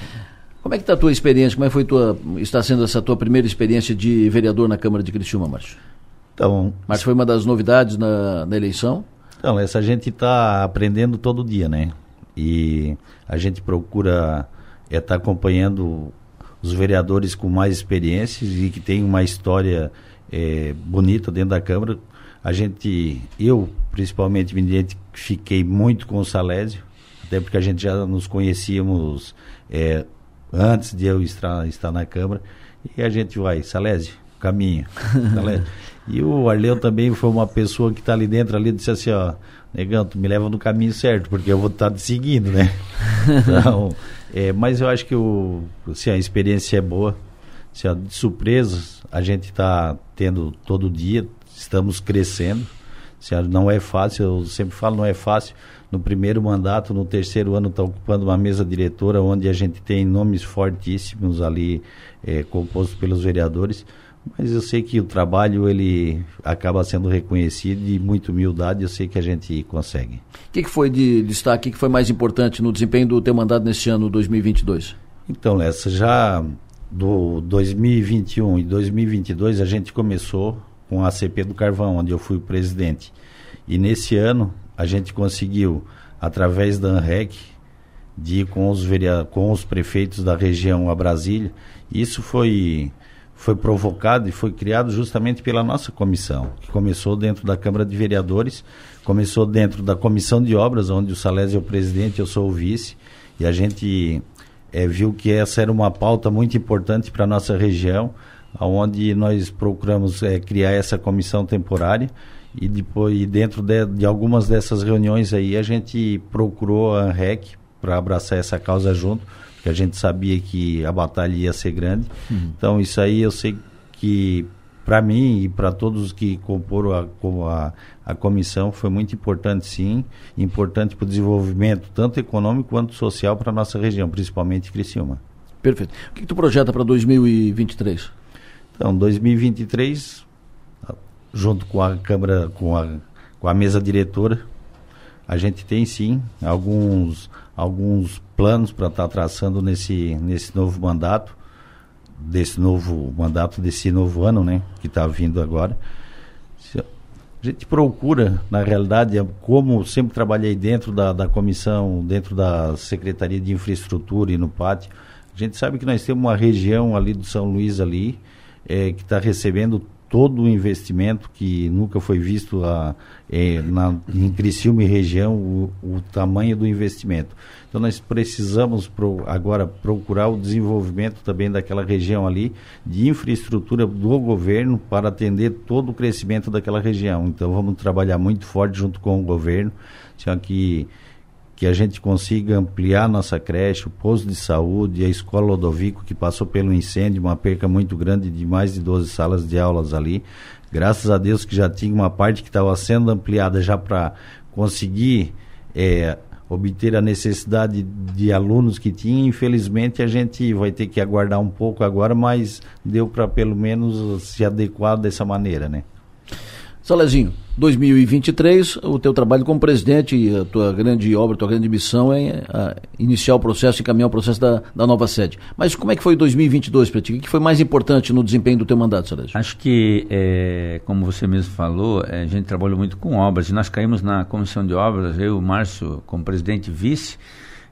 Como é que está a tua experiência? Como é que foi tua, está sendo essa tua primeira experiência de vereador na Câmara de Criciúma, Márcio? Então, Márcio foi uma das novidades na, na eleição? Então, essa gente está aprendendo todo dia, né? E a gente procura estar é, tá acompanhando os vereadores com mais experiências e que tem uma história é, bonita dentro da Câmara. A gente, eu principalmente, me identifiquei muito com o Salésio, até porque a gente já nos conhecíamos é, antes de eu estar, estar na Câmara. E a gente vai, Salésio, caminho. Salésio. E o Arleu também foi uma pessoa que está ali dentro, ali, disse assim, ó, negão, tu me leva no caminho certo, porque eu vou estar tá te seguindo, né? Então, é, mas eu acho que o, assim, a experiência é boa. Assim, ó, de surpresas a gente está tendo todo dia, estamos crescendo. Assim, ó, não é fácil, eu sempre falo, não é fácil. No primeiro mandato, no terceiro ano, está ocupando uma mesa diretora onde a gente tem nomes fortíssimos ali, é, compostos pelos vereadores mas eu sei que o trabalho ele acaba sendo reconhecido e muito humildade eu sei que a gente consegue. O que, que, foi de destaque, o que foi mais importante no desempenho do teu mandato nesse ano 2022? Então, Lessa, já do 2021 e 2022 a gente começou com a CP do Carvão, onde eu fui o presidente. E nesse ano a gente conseguiu, através da ANREC, de ir com os, com os prefeitos da região a Brasília. Isso foi foi provocado e foi criado justamente pela nossa comissão, que começou dentro da Câmara de Vereadores, começou dentro da Comissão de Obras, onde o Salésio é o presidente, eu sou o vice, e a gente é, viu que essa era uma pauta muito importante para a nossa região, onde nós procuramos é, criar essa comissão temporária e depois dentro de, de, algumas dessas reuniões aí a gente procurou a ANREC para abraçar essa causa junto, porque a gente sabia que a batalha ia ser grande. Uhum. Então, isso aí eu sei que para mim e para todos que comporam a, a, a, comissão foi muito importante sim, importante para o desenvolvimento tanto econômico quanto social para a nossa região, principalmente Criciúma. Perfeito. O que, que tu projeta para 2023? Então, 2023, junto com a Câmara, com a, com a mesa diretora, a gente tem sim alguns, alguns planos para estar tá traçando nesse, nesse novo mandato desse novo mandato, desse novo ano, né, que está vindo agora. A gente procura, na realidade, é como sempre trabalhei dentro da, da comissão, dentro da Secretaria de Infraestrutura e no pátio, a gente sabe que nós temos uma região ali do São Luís ali, é, que está recebendo todo o investimento que nunca foi visto a, é, na, em Criciúma e região, o, o, tamanho do investimento. Então nós precisamos pro, agora procurar o desenvolvimento também daquela região ali, de infraestrutura do governo para atender todo o crescimento daquela região. Então vamos trabalhar muito forte junto com o governo, já que que a gente consiga ampliar nossa creche, o posto de saúde, a escola Lodovico, que passou pelo incêndio, uma perca muito grande de mais de 12 salas de aulas ali. Graças a Deus que já tinha uma parte que estava sendo ampliada já para conseguir é, obter a necessidade de alunos que tinha. Infelizmente a gente vai ter que aguardar um pouco agora, mas deu para pelo menos se adequar dessa maneira, né? Salezinho, 2023, o teu trabalho como presidente e a tua grande obra, a tua grande missão é a, iniciar o processo e caminhar o processo da, da nova sede. Mas como é que foi 2022 para ti? O que foi mais importante no desempenho do teu mandato, Salésio? Acho que, é, como você mesmo falou, é, a gente trabalhou muito com obras e nós caímos na comissão de obras, eu, Márcio, como presidente vice,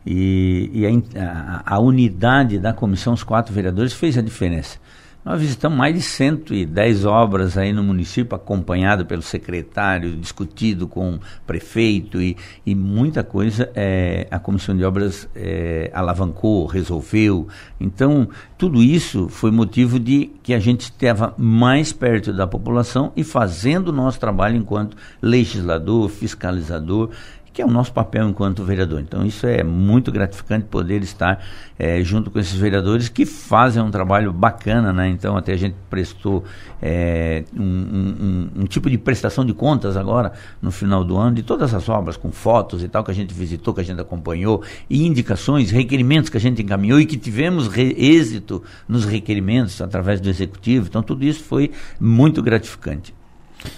e, e a, a, a unidade da comissão, os quatro vereadores, fez a diferença. Nós visitamos mais de 110 obras aí no município, acompanhado pelo secretário, discutido com o prefeito e, e muita coisa é, a comissão de obras é, alavancou, resolveu. Então, tudo isso foi motivo de que a gente estava mais perto da população e fazendo o nosso trabalho enquanto legislador, fiscalizador que é o nosso papel enquanto vereador. Então, isso é muito gratificante poder estar é, junto com esses vereadores que fazem um trabalho bacana, né? Então, até a gente prestou é, um, um, um, tipo de prestação de contas agora, no final do ano, de todas as obras, com fotos e tal, que a gente visitou, que a gente acompanhou, e indicações, requerimentos que a gente encaminhou e que tivemos êxito nos requerimentos através do executivo. Então, tudo isso foi muito gratificante.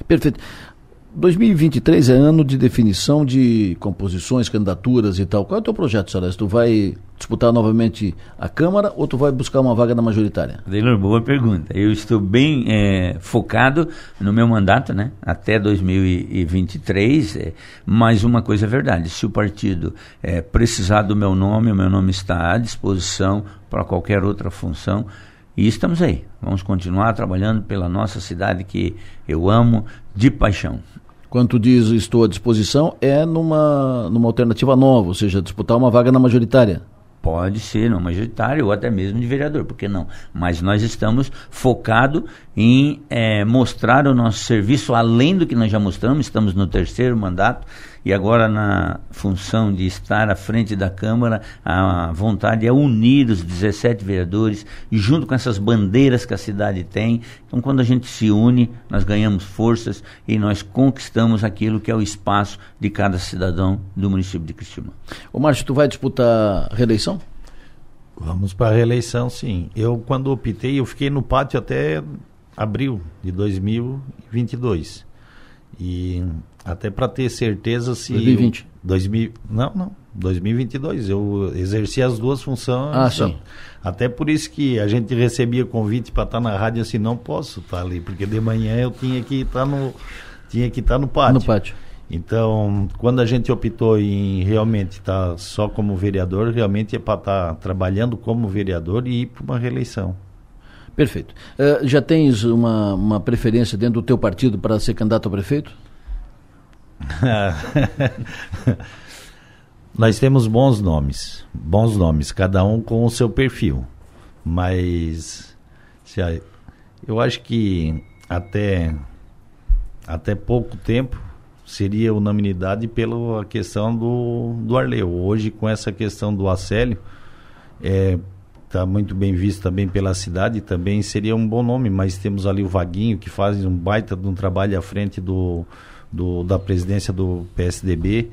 Perfeito. 2023 é ano de definição de composições, candidaturas e tal. Qual é o teu projeto, Celeste? Tu vai disputar novamente a Câmara ou tu vai buscar uma vaga na majoritária? Adelor, boa pergunta. Eu estou bem é, focado no meu mandato, né? Até 2023. É, mas uma coisa é verdade: se o partido é, precisar do meu nome, o meu nome está à disposição para qualquer outra função. E estamos aí. Vamos continuar trabalhando pela nossa cidade que eu amo de paixão. Quando tu diz estou à disposição, é numa, numa alternativa nova, ou seja, disputar uma vaga na majoritária. Pode ser no majoritário ou até mesmo de vereador, por que não? Mas nós estamos focados em é, mostrar o nosso serviço além do que nós já mostramos, estamos no terceiro mandato e agora na função de estar à frente da Câmara, a vontade é unir os 17 vereadores junto com essas bandeiras que a cidade tem. Então, quando a gente se une, nós ganhamos forças e nós conquistamos aquilo que é o espaço de cada cidadão do município de Cristina. O Márcio, tu vai disputar reeleição? Vamos para a reeleição, sim. Eu, quando optei, eu fiquei no pátio até abril de 2022. E até para ter certeza se 2020. Eu, 2000, não, não, 2022 eu exerci as duas funções. Ah, sim. Até por isso que a gente recebia convite para estar tá na rádio assim, não posso estar tá ali, porque de manhã eu tinha que estar tá no tinha que estar no pátio. No pátio. Então, quando a gente optou em realmente estar só como vereador, realmente é para estar trabalhando como vereador e ir para uma reeleição. Perfeito. Uh, já tens uma, uma preferência dentro do teu partido para ser candidato a prefeito? Nós temos bons nomes, bons nomes, cada um com o seu perfil. Mas eu acho que até até pouco tempo seria unanimidade pela questão do, do Arleu. Hoje, com essa questão do Acélio, é, está muito bem visto também pela cidade, também seria um bom nome, mas temos ali o Vaguinho, que faz um baita de um trabalho à frente do, do da presidência do PSDB,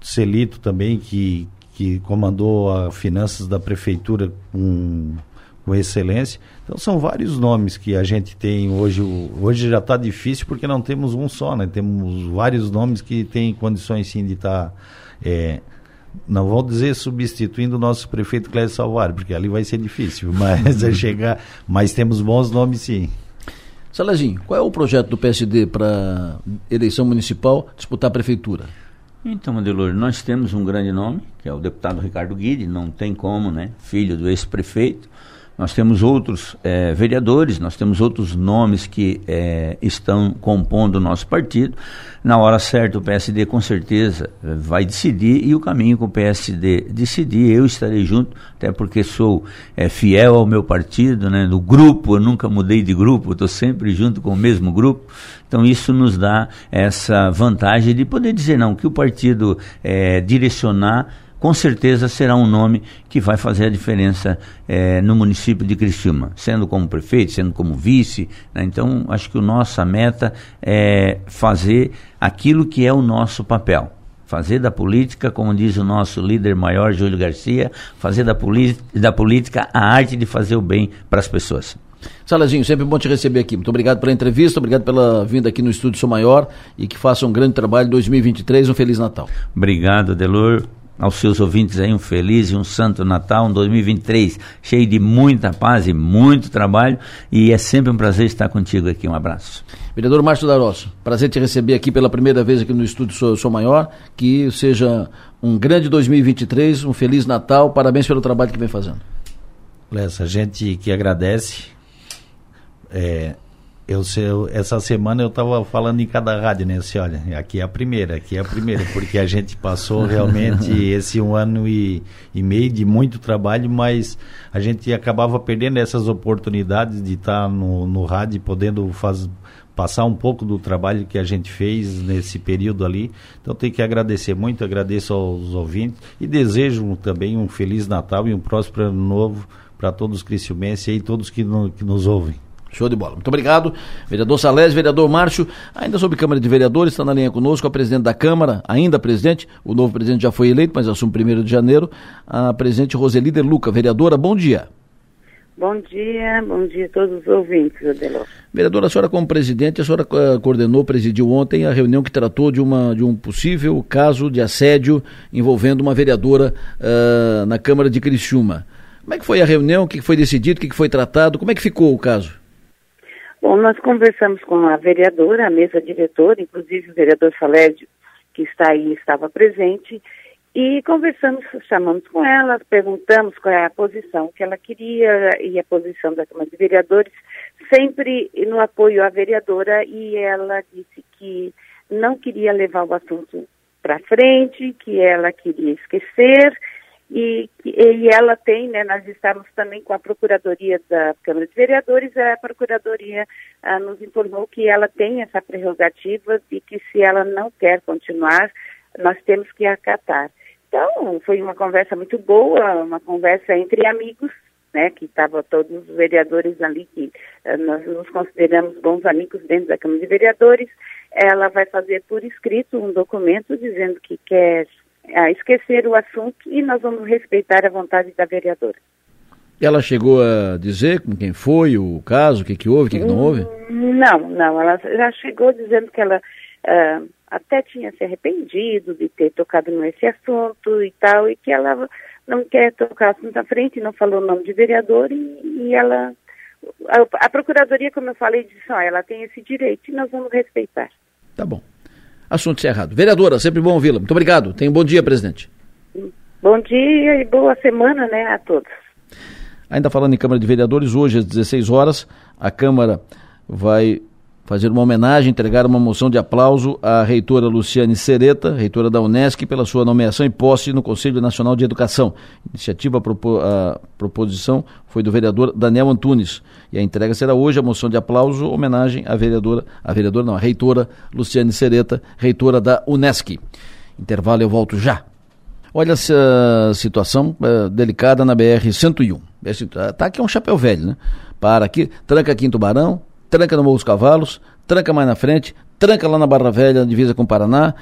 Celito também, que, que comandou as finanças da prefeitura com, com excelência. Então são vários nomes que a gente tem hoje. Hoje já está difícil porque não temos um só, né? Temos vários nomes que têm condições sim de estar... Tá, é, não vou dizer substituindo o nosso prefeito Cléber Salvar, porque ali vai ser difícil, mas é chegar, mas temos bons nomes sim. Salazinho, qual é o projeto do PSD para eleição municipal disputar a prefeitura? Então, Adelor, nós temos um grande nome, que é o deputado Ricardo Guide, não tem como, né? Filho do ex-prefeito. Nós temos outros é, vereadores, nós temos outros nomes que é, estão compondo o nosso partido. Na hora certa, o PSD com certeza vai decidir e o caminho com o PSD decidir, eu estarei junto, até porque sou é, fiel ao meu partido, né, do grupo, eu nunca mudei de grupo, estou sempre junto com o mesmo grupo. Então, isso nos dá essa vantagem de poder dizer não, que o partido direcionar com certeza será um nome que vai fazer a diferença é, no município de Criciúma, sendo como prefeito, sendo como vice. Né? Então, acho que a nossa meta é fazer aquilo que é o nosso papel. Fazer da política, como diz o nosso líder maior, Júlio Garcia, fazer da, da política a arte de fazer o bem para as pessoas. Salazinho, sempre bom te receber aqui. Muito obrigado pela entrevista, obrigado pela vinda aqui no Estúdio Sou Maior e que faça um grande trabalho em 2023. Um Feliz Natal. Obrigado, Delor aos seus ouvintes aí um feliz e um santo Natal, um 2023 cheio de muita paz e muito trabalho e é sempre um prazer estar contigo aqui. Um abraço. Vereador Márcio Darosso, prazer te receber aqui pela primeira vez aqui no estúdio Sou, Sou Maior, que seja um grande 2023, um feliz Natal, parabéns pelo trabalho que vem fazendo. Lessa, a gente que agradece, é, eu, eu, essa semana eu estava falando em cada rádio, né? Assim, olha, aqui é a primeira, aqui é a primeira, porque a gente passou realmente esse um ano e, e meio de muito trabalho, mas a gente acabava perdendo essas oportunidades de estar tá no, no rádio, podendo faz, passar um pouco do trabalho que a gente fez nesse período ali. Então tenho que agradecer muito, agradeço aos ouvintes e desejo também um feliz Natal e um próspero ano novo para todos os criciumenses e todos que, no, que nos ouvem. Show de bola. Muito obrigado, vereador Salés, vereador Márcio. Ainda sobre Câmara de Vereadores, está na linha conosco a presidente da Câmara, ainda presidente, o novo presidente já foi eleito, mas assume 1 de janeiro, a presidente Roseli De Luca. Vereadora, bom dia. Bom dia, bom dia a todos os ouvintes, Adelor. Vereadora, a senhora como presidente, a senhora uh, coordenou, presidiu ontem a reunião que tratou de, uma, de um possível caso de assédio envolvendo uma vereadora uh, na Câmara de Criciúma. Como é que foi a reunião, o que foi decidido, o que foi tratado, como é que ficou o caso? Bom, nós conversamos com a vereadora, a mesa diretora, inclusive o vereador Salédio, que está aí, estava presente, e conversamos, chamamos com ela, perguntamos qual é a posição que ela queria e a posição da Câmara de Vereadores, sempre no apoio à vereadora, e ela disse que não queria levar o assunto para frente, que ela queria esquecer e, e ela tem, né, nós estamos também com a Procuradoria da Câmara de Vereadores, a Procuradoria ah, nos informou que ela tem essa prerrogativa de que se ela não quer continuar, nós temos que acatar. Então, foi uma conversa muito boa, uma conversa entre amigos, né, que estavam todos os vereadores ali, que uh, nós nos consideramos bons amigos dentro da Câmara de Vereadores. Ela vai fazer por escrito um documento dizendo que quer a esquecer o assunto e nós vamos respeitar a vontade da vereadora. Ela chegou a dizer com quem foi o caso, o que, que houve, o que, que não houve? Não, não. Ela já chegou dizendo que ela uh, até tinha se arrependido de ter tocado nesse assunto e tal, e que ela não quer tocar assunto à frente, não falou o nome de vereador, e, e ela. A, a, Procuradoria, como eu falei, disse: ó, ela tem esse direito e nós vamos respeitar. Tá bom. Assunto encerrado. Vereadora, sempre bom ouvi-la. Muito obrigado. Tenha um bom dia, presidente. Bom dia e boa semana, né, a todos. Ainda falando em Câmara de Vereadores, hoje às 16 horas, a Câmara vai fazer uma homenagem, entregar uma moção de aplauso à reitora Luciane Sereta, reitora da Unesc, pela sua nomeação e posse no Conselho Nacional de Educação. Iniciativa, a proposição foi do vereador Daniel Antunes. E a entrega será hoje a moção de aplauso, homenagem à vereadora, a vereadora não, a reitora Luciane Sereta, reitora da Unesc. Intervalo, eu volto já. Olha essa situação é, delicada na BR-101. Tá aqui um chapéu velho, né? Para aqui, tranca aqui em Tubarão, tranca no Morro dos Cavalos, tranca mais na frente, tranca lá na Barra Velha, divisa com o Paraná.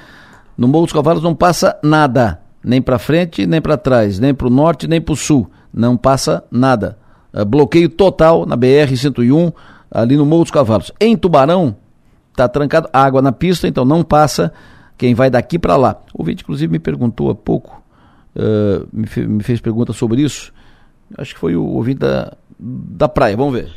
No Morro dos Cavalos não passa nada, nem para frente, nem para trás, nem para o norte, nem para o sul. Não passa nada. É, bloqueio total na BR-101, ali no Morro dos Cavalos. Em Tubarão, tá trancado água na pista, então não passa quem vai daqui para lá. O vídeo, inclusive, me perguntou há pouco, uh, me, fe me, fez pergunta sobre isso. Acho que foi o ouvinte da, da praia. Vamos ver.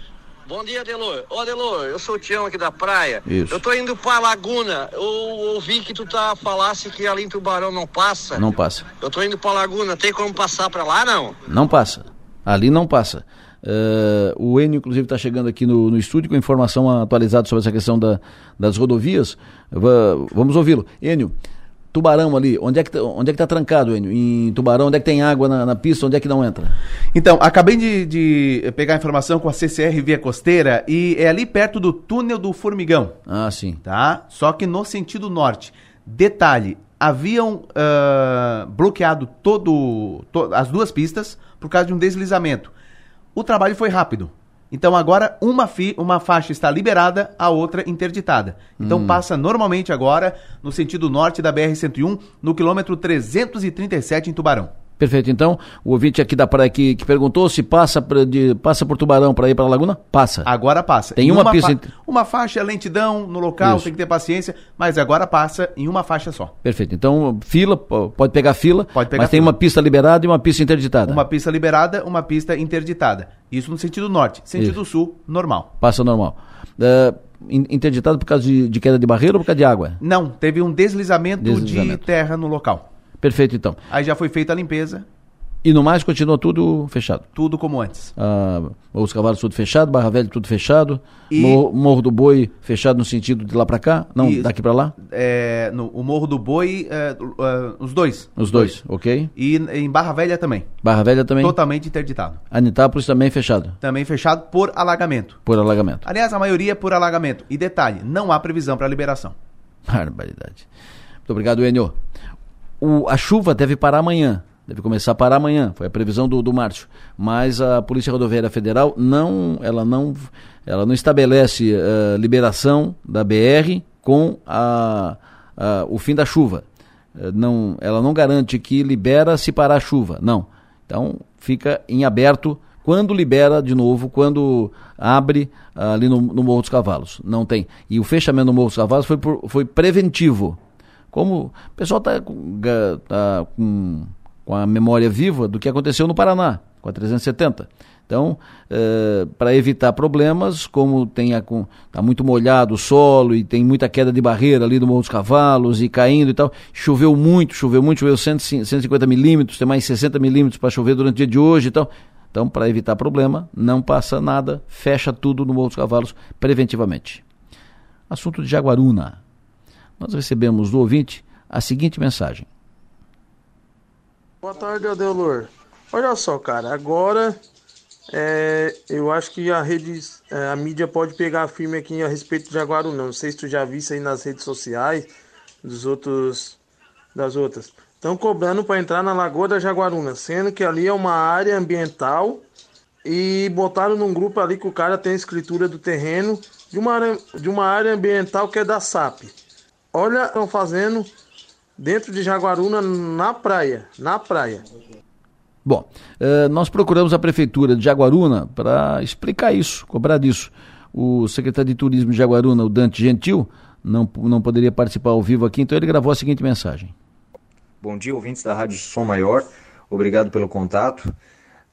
Bom dia, Delor. Ô, Delor, eu sou o Tião aqui da praia. Isso. Eu tô indo pra Laguna. Eu ouvi que tu tá falasse que ali em Tubarão não passa. Não passa. Eu tô indo pra Laguna. Tem como passar pra lá, não? Não passa. Ali não passa. Uh, o Enio, inclusive, está chegando aqui no, no, estúdio com informação atualizada sobre essa questão da, das rodovias. vamos ouvi-lo. Enio, Tubarão ali, onde é que tá, onde é que tá trancado, Enio? Em Tubarão, onde é que tem água na, na pista, onde é que não entra? Então, acabei de, de, pegar informação com a CCR Via Costeira e é ali perto do túnel do Formigão. Ah, sim. Tá? Só que no sentido norte. Detalhe, haviam uh, bloqueado todo, to, as duas pistas por causa de um deslizamento. O trabalho foi rápido. Então agora uma, fi, uma faixa está liberada, a outra interditada. Então hum. passa normalmente agora no sentido norte da BR-101, no quilômetro 337 em Tubarão. Perfeito. Então, o ouvinte aqui da praia que, que perguntou se passa, pra, de, passa por Tubarão para ir para a Laguna, passa. Agora passa. Tem uma, uma pista. Fa uma faixa, lentidão no local, Isso. tem que ter paciência, mas agora passa em uma faixa só. Perfeito. Então, fila, pode pegar fila, pode pegar mas tem uma pista liberada e uma pista interditada. Uma pista liberada, uma pista interditada. Isso no sentido norte. Sentido Isso. sul, normal. Passa normal. Uh, interditado por causa de, de, queda de barreira ou por causa de água? Não, teve um deslizamento, deslizamento. de terra no local. Perfeito, então. Aí já foi feita a limpeza. E no mais continua tudo fechado? Tudo como antes. Ah, os cavalos tudo fechado, Barra Velha tudo fechado, e... Morro, Morro, do Boi fechado no sentido de lá para cá? Não, e, daqui para lá? É, no, o Morro do Boi, é, uh, os dois. Os dois, dois, ok. E em Barra Velha também. Barra Velha também? Totalmente interditado. Anitápolis também fechado? Também fechado por alagamento. Por alagamento. Aliás, a maioria por alagamento. E detalhe, não há previsão para liberação. Barbaridade. Muito obrigado, Enio. O, a chuva deve parar amanhã. Deve começar a parar amanhã, foi a previsão do, do Márcio. Mas a Polícia Rodoviária Federal não, ela não, ela não estabelece uh, liberação da BR com a, o fim da chuva. Uh, não, ela não garante que libera se parar a chuva. Não. Então fica em aberto quando libera de novo, quando abre ali no, no Morro dos Cavalos. Não tem. E o fechamento do Morro dos Cavalos foi, por, foi preventivo como o pessoal está tá com, com a memória viva do que aconteceu no Paraná, com a 370. Então, é, para evitar problemas, como está muito molhado o solo e tem muita queda de barreira ali do Morro dos Cavalos e caindo e tal, choveu muito, choveu muito, choveu 150 milímetros, tem mais 60 milímetros para chover durante o dia de hoje e tal. Então, para evitar problema, não passa nada, fecha tudo no Morro dos Cavalos preventivamente. Assunto de Jaguaruna nós recebemos do ouvinte a seguinte mensagem. Boa tarde, Adelor. Olha só, cara, agora é, eu acho que a rede, é, a mídia pode pegar firme aqui a respeito de Jaguaru, não. Não sei se tu já viu isso aí nas redes sociais dos outros, das outras. Estão cobrando para entrar na Lagoa da Jaguaruna, sendo que ali é uma área ambiental e botaram num grupo ali que o cara tem a escritura do terreno de uma, de uma área ambiental que é da SAP. Olha, estão fazendo dentro de Jaguaruna na praia, na praia. Bom, uh, nós procuramos a prefeitura de Jaguaruna para explicar isso, cobrar disso. O secretário de Turismo de Jaguaruna, o Dante Gentil, não, não poderia participar ao vivo aqui, então ele gravou a seguinte mensagem. Bom dia, ouvintes da Rádio Som Maior. Obrigado pelo contato.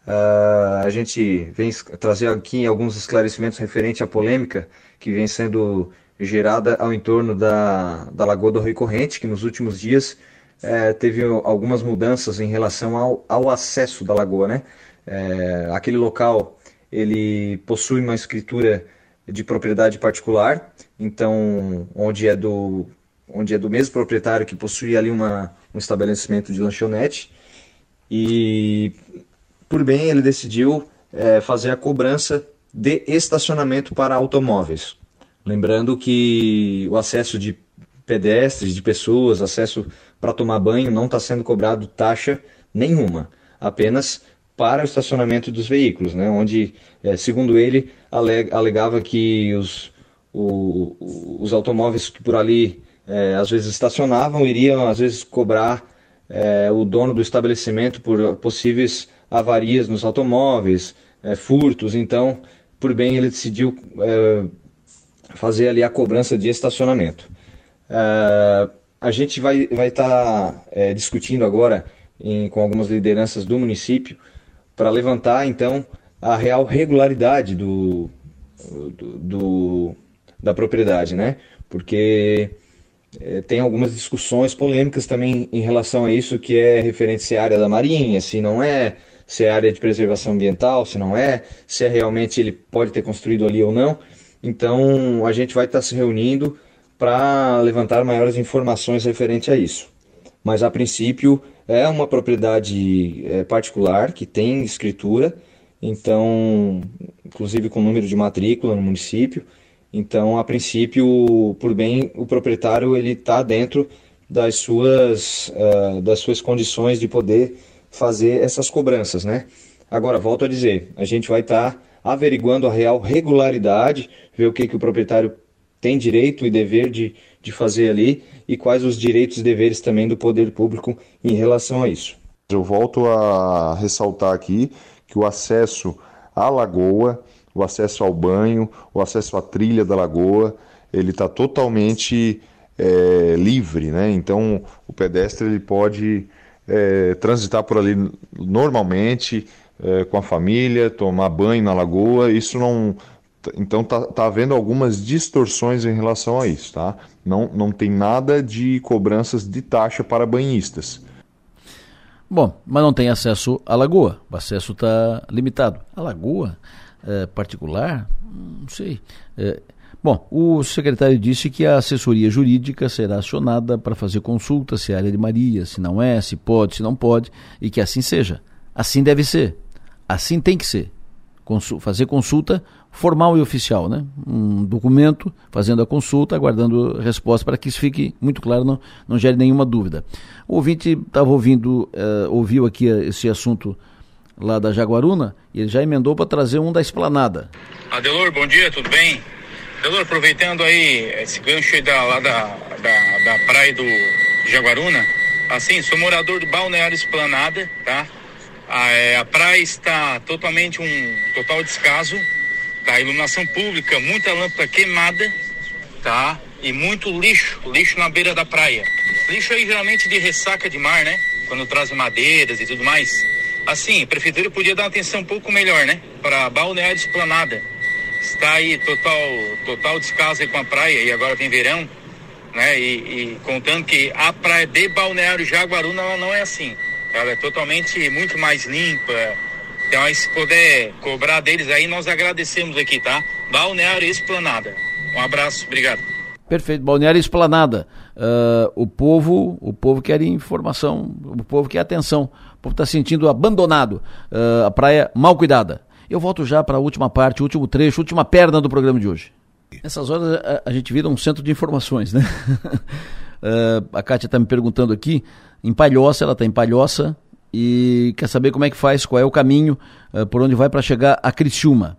Uh, a gente vem trazer aqui alguns esclarecimentos referente à polêmica que vem sendo gerada ao entorno da, da Lagoa do Rio Corrente, que nos últimos dias é, teve algumas mudanças em relação ao, ao acesso da lagoa. Né? É, aquele local ele possui uma escritura de propriedade particular, então onde é do onde é do mesmo proprietário que possui ali uma, um estabelecimento de lanchonete e por bem ele decidiu é, fazer a cobrança de estacionamento para automóveis. Lembrando que o acesso de pedestres, de pessoas, acesso para tomar banho, não está sendo cobrado taxa nenhuma, apenas para o estacionamento dos veículos, né? onde, é, segundo ele, alegava que os, o, os automóveis que por ali é, às vezes estacionavam iriam às vezes cobrar é, o dono do estabelecimento por possíveis avarias nos automóveis, é, furtos. Então, por bem, ele decidiu é, fazer ali a cobrança de estacionamento. É, a gente vai estar vai tá, é, discutindo agora em, com algumas lideranças do município para levantar então a real regularidade do, do, do da propriedade, né? Porque é, tem algumas discussões polêmicas também em relação a isso, que é referente se é área da marinha, se não é, se é área de preservação ambiental, se não é, se é realmente ele pode ter construído ali ou não. Então a gente vai estar se reunindo para levantar maiores informações referente a isso. Mas a princípio é uma propriedade é, particular que tem escritura, então, inclusive com número de matrícula no município. Então, a princípio, por bem, o proprietário ele está dentro das suas, uh, das suas condições de poder fazer essas cobranças, né? Agora, volto a dizer, a gente vai estar tá averiguando a real regularidade, ver o que, que o proprietário tem direito e dever de, de fazer ali e quais os direitos e deveres também do poder público em relação a isso. Eu volto a ressaltar aqui que o acesso à lagoa o acesso ao banho, o acesso à trilha da lagoa, ele está totalmente é, livre, né? Então o pedestre ele pode é, transitar por ali normalmente é, com a família, tomar banho na lagoa. Isso não então tá, tá havendo algumas distorções em relação a isso, tá? Não, não tem nada de cobranças de taxa para banhistas. Bom, mas não tem acesso à lagoa. O acesso está limitado. A lagoa é, particular? Não sei. É, bom, o secretário disse que a assessoria jurídica será acionada para fazer consulta se é área de Maria, se não é, se pode, se não pode, e que assim seja. Assim deve ser. Assim tem que ser. Consul fazer consulta formal e oficial, né? Um documento fazendo a consulta, aguardando resposta para que isso fique muito claro, não, não gere nenhuma dúvida. O ouvinte estava ouvindo, uh, ouviu aqui esse assunto lá da Jaguaruna, e ele já emendou para trazer um da Esplanada. Adelor, bom dia, tudo bem? Adelor, aproveitando aí esse gancho da, lá da, da, da praia do Jaguaruna, assim, sou morador do Balneário Esplanada, tá? A, é, a praia está totalmente um total descaso, tá? Iluminação pública, muita lâmpada queimada, tá? E muito lixo, lixo na beira da praia. Lixo aí geralmente de ressaca de mar, né? Quando traz madeiras e tudo mais. Assim, a prefeitura podia dar uma atenção um pouco melhor, né? Para Balneário Esplanada. Está aí total, total descaso aí com a praia e agora vem verão, né? E, e contando que a praia de Balneário Jaguaruna ela não é assim. Ela é totalmente muito mais limpa. Então se puder cobrar deles aí, nós agradecemos aqui, tá? Balneário Esplanada. Um abraço, obrigado. Perfeito, Balneário Esplanada. Uh, o povo, o povo quer informação, o povo quer atenção povo está sentindo abandonado, uh, a praia mal cuidada. Eu volto já para a última parte, último trecho, última perna do programa de hoje. Nessas horas a, a gente vira um centro de informações, né? uh, a Kátia está me perguntando aqui, em Palhoça, ela está em Palhoça e quer saber como é que faz, qual é o caminho, uh, por onde vai para chegar a Criciúma.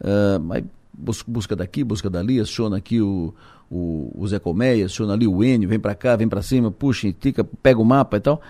Uh, busca daqui, busca dali, aciona aqui o, o, o Zé Colmeia, aciona ali o N, vem para cá, vem para cima, puxa, tica, pega o mapa e tal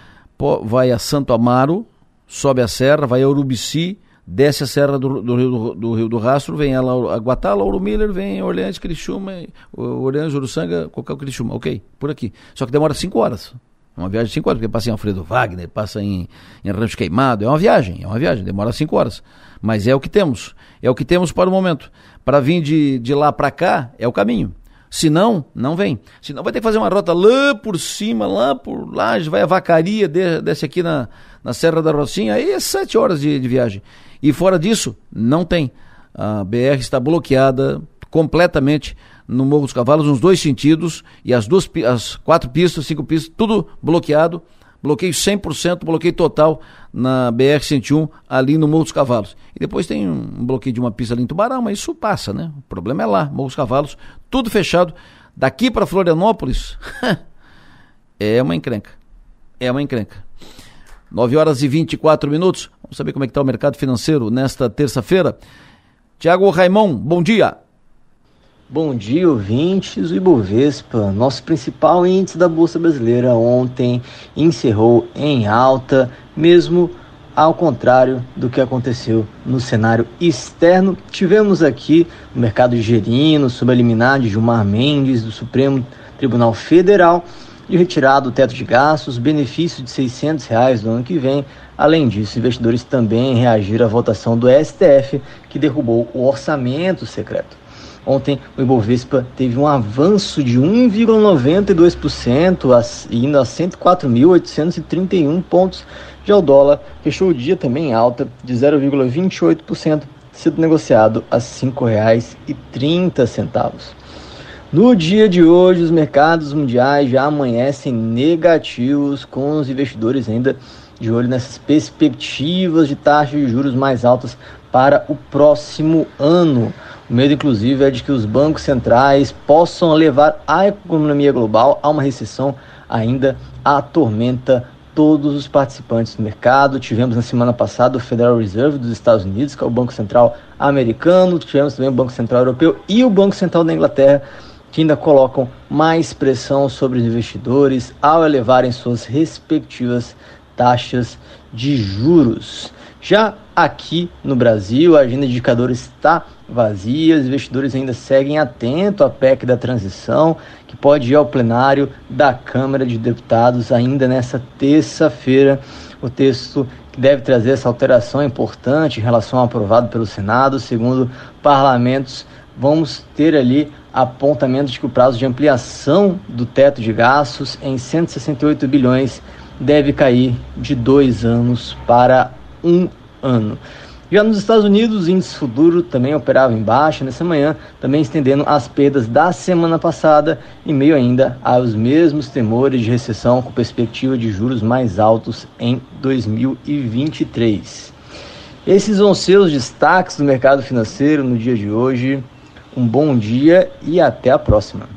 vai a Santo Amaro, sobe a serra, vai a Urubici, desce a serra do, do, Rio, do, do Rio do Rastro, vem a, a Guatá, Lauro Miller, vem Orleans, Criciúma, Orleans, Uruçanga, qualquer Criciúma, ok, por aqui. Só que demora cinco horas. É uma viagem de cinco horas, porque passa em Alfredo Wagner, passa em, em Rancho Queimado, é uma viagem, é uma viagem, demora cinco horas. Mas é o que temos, é o que temos para o momento. Para vir de, de lá para cá, é o caminho. Se não, não vem. Se não, vai ter que fazer uma rota lá por cima, lá por lá, vai a vacaria, desce aqui na, na Serra da Rocinha, aí é sete horas de, de viagem. E fora disso, não tem. A BR está bloqueada completamente no Morro dos Cavalos, nos dois sentidos, e as duas, as quatro pistas, cinco pistas, tudo bloqueado, bloqueio 100%, bloqueio total na BR-101, ali no Morro dos Cavalos. E depois tem um bloqueio de uma pista ali em Tubarão, mas isso passa, né? O problema é lá, Morro dos Cavalos, tudo fechado. Daqui para Florianópolis, é uma encrenca. É uma encrenca. 9 horas e 24 minutos. Vamos saber como é que está o mercado financeiro nesta terça-feira. Tiago Raimon, bom dia. Bom dia, ouvintes. O Ibovespa, nosso principal índice da Bolsa Brasileira, ontem encerrou em alta, mesmo ao contrário do que aconteceu no cenário externo. Tivemos aqui no mercado gerino, sob a liminar de Gilmar Mendes, do Supremo Tribunal Federal, de retirada do teto de gastos, benefício de 600 reais no ano que vem. Além disso, investidores também reagiram à votação do STF, que derrubou o orçamento secreto. Ontem o Ibovespa teve um avanço de 1,92%, indo a 104.831 pontos. Já o dólar fechou o dia também em alta de 0,28%, sendo negociado a R$ 5,30. No dia de hoje, os mercados mundiais já amanhecem negativos, com os investidores ainda de olho nessas perspectivas de taxas de juros mais altas para o próximo ano. O medo, inclusive, é de que os bancos centrais possam levar a economia global a uma recessão ainda atormenta todos os participantes do mercado. Tivemos na semana passada o Federal Reserve dos Estados Unidos, que é o Banco Central americano, tivemos também o Banco Central Europeu e o Banco Central da Inglaterra, que ainda colocam mais pressão sobre os investidores ao elevarem suas respectivas taxas de juros. Já aqui no Brasil, a agenda de indicadores está vazia, os investidores ainda seguem atentos à PEC da transição, que pode ir ao plenário da Câmara de Deputados ainda nessa terça-feira. O texto que deve trazer essa alteração importante em relação ao aprovado pelo Senado, segundo parlamentos, vamos ter ali apontamento de que o prazo de ampliação do teto de gastos em 168 bilhões deve cair de dois anos para um ano. Já nos Estados Unidos, o índice futuro também operava em baixa nessa manhã, também estendendo as perdas da semana passada, em meio ainda aos mesmos temores de recessão com perspectiva de juros mais altos em 2023. Esses vão ser os destaques do mercado financeiro no dia de hoje. Um bom dia e até a próxima.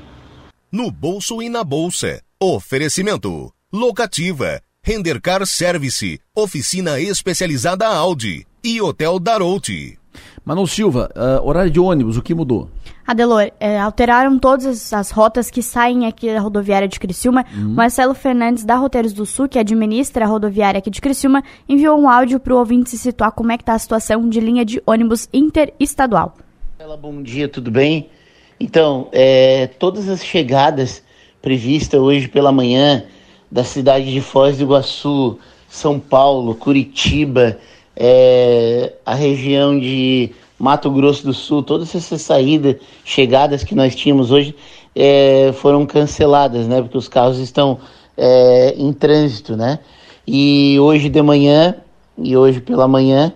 No bolso e na bolsa. Oferecimento. Locativa Rendercar Service, oficina especializada Audi e Hotel Darouti. Manu Silva, uh, horário de ônibus, o que mudou? Adelor, é, alteraram todas as rotas que saem aqui da rodoviária de Criciúma. Uhum. Marcelo Fernandes, da Roteiros do Sul, que administra a rodoviária aqui de Criciúma, enviou um áudio para o ouvinte se situar como é que está a situação de linha de ônibus interestadual. Olá, bom dia, tudo bem? Então, é, todas as chegadas previstas hoje pela manhã da cidade de Foz do Iguaçu, São Paulo, Curitiba, é, a região de Mato Grosso do Sul, todas essas saídas, chegadas que nós tínhamos hoje é, foram canceladas, né? Porque os carros estão é, em trânsito, né? E hoje de manhã e hoje pela manhã,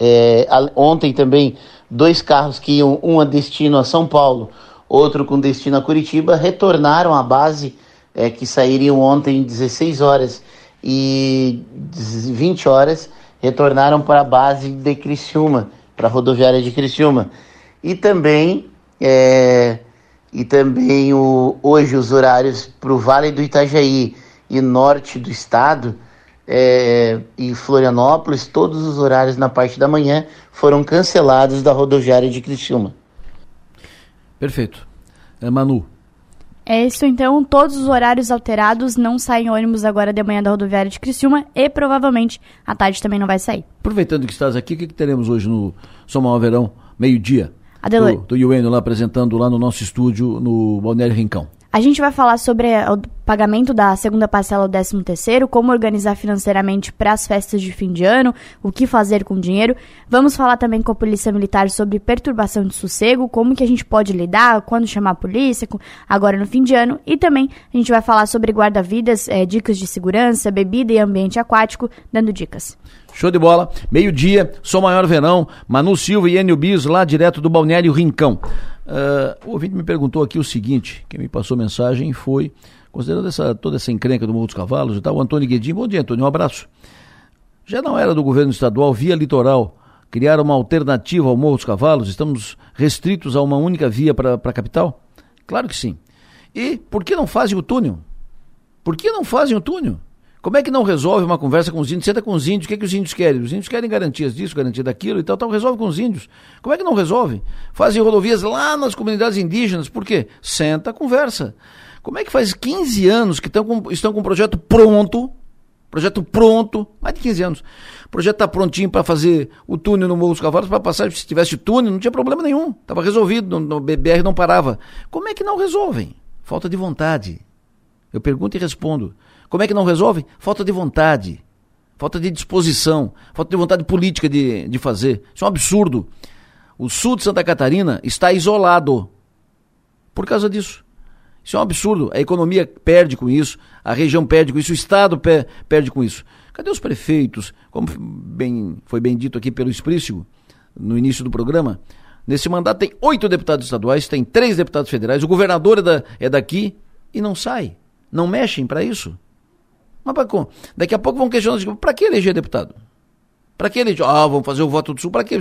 é, ontem também dois carros que iam um a destino a São Paulo, outro com destino a Curitiba, retornaram à base é, que sairiam ontem 16 horas e 20 horas, retornaram para a base de Criciúma, para a rodoviária de Criciúma. E também, é, e também o, hoje os horários para o Vale do Itajaí e norte do estado é, e Florianópolis, todos os horários na parte da manhã foram cancelados da rodoviária de Criciúma. Perfeito. É, Manu. É isso então, todos os horários alterados, não saem ônibus agora de manhã da rodoviária de Criciúma e provavelmente à tarde também não vai sair. Aproveitando que estás aqui, o que, que teremos hoje no São Verão, meio-dia? Adelante. Do, do Ueno lá apresentando lá no nosso estúdio no Balneário Rincão. A gente vai falar sobre o pagamento da segunda parcela do 13 terceiro, como organizar financeiramente para as festas de fim de ano, o que fazer com o dinheiro. Vamos falar também com a Polícia Militar sobre perturbação de sossego, como que a gente pode lidar, quando chamar a polícia, agora no fim de ano. E também a gente vai falar sobre guarda-vidas, é, dicas de segurança, bebida e ambiente aquático, dando dicas. Show de bola. Meio-dia, Sou Maior Verão, Manu Silva e Enio Bis, lá direto do Balneário Rincão. Uh, o ouvinte me perguntou aqui o seguinte: quem me passou mensagem foi, considerando essa, toda essa encrenca do Morro dos Cavalos e tal, o Antônio Guedin. Bom dia, Antônio, um abraço. Já não era do governo estadual, via litoral, criar uma alternativa ao Morro dos Cavalos? Estamos restritos a uma única via para a capital? Claro que sim. E por que não fazem o túnel? Por que não fazem o túnel? Como é que não resolve uma conversa com os índios? Senta com os índios, o que, é que os índios querem? Os índios querem garantias disso, garantia daquilo e tal, tal. Resolve com os índios. Como é que não resolve? Fazem rodovias lá nas comunidades indígenas. Por quê? Senta, conversa. Como é que faz 15 anos que estão com, estão com um projeto pronto, projeto pronto, mais de 15 anos. O projeto está prontinho para fazer o túnel no Morro dos Cavalos, para passar, se tivesse túnel, não tinha problema nenhum. Estava resolvido, no, no BBR não parava. Como é que não resolvem? Falta de vontade. Eu pergunto e respondo. Como é que não resolve? Falta de vontade, falta de disposição, falta de vontade política de, de fazer. Isso é um absurdo. O sul de Santa Catarina está isolado por causa disso. Isso é um absurdo. A economia perde com isso, a região perde com isso, o Estado perde com isso. Cadê os prefeitos? Como bem, foi bem dito aqui pelo Esprício no início do programa, nesse mandato tem oito deputados estaduais, tem três deputados federais, o governador é, da, é daqui e não sai. Não mexem para isso. Mas pra, daqui a pouco vão questionar, para que eleger deputado? Para que eleger? Ah, vamos fazer o voto do Sul, para que?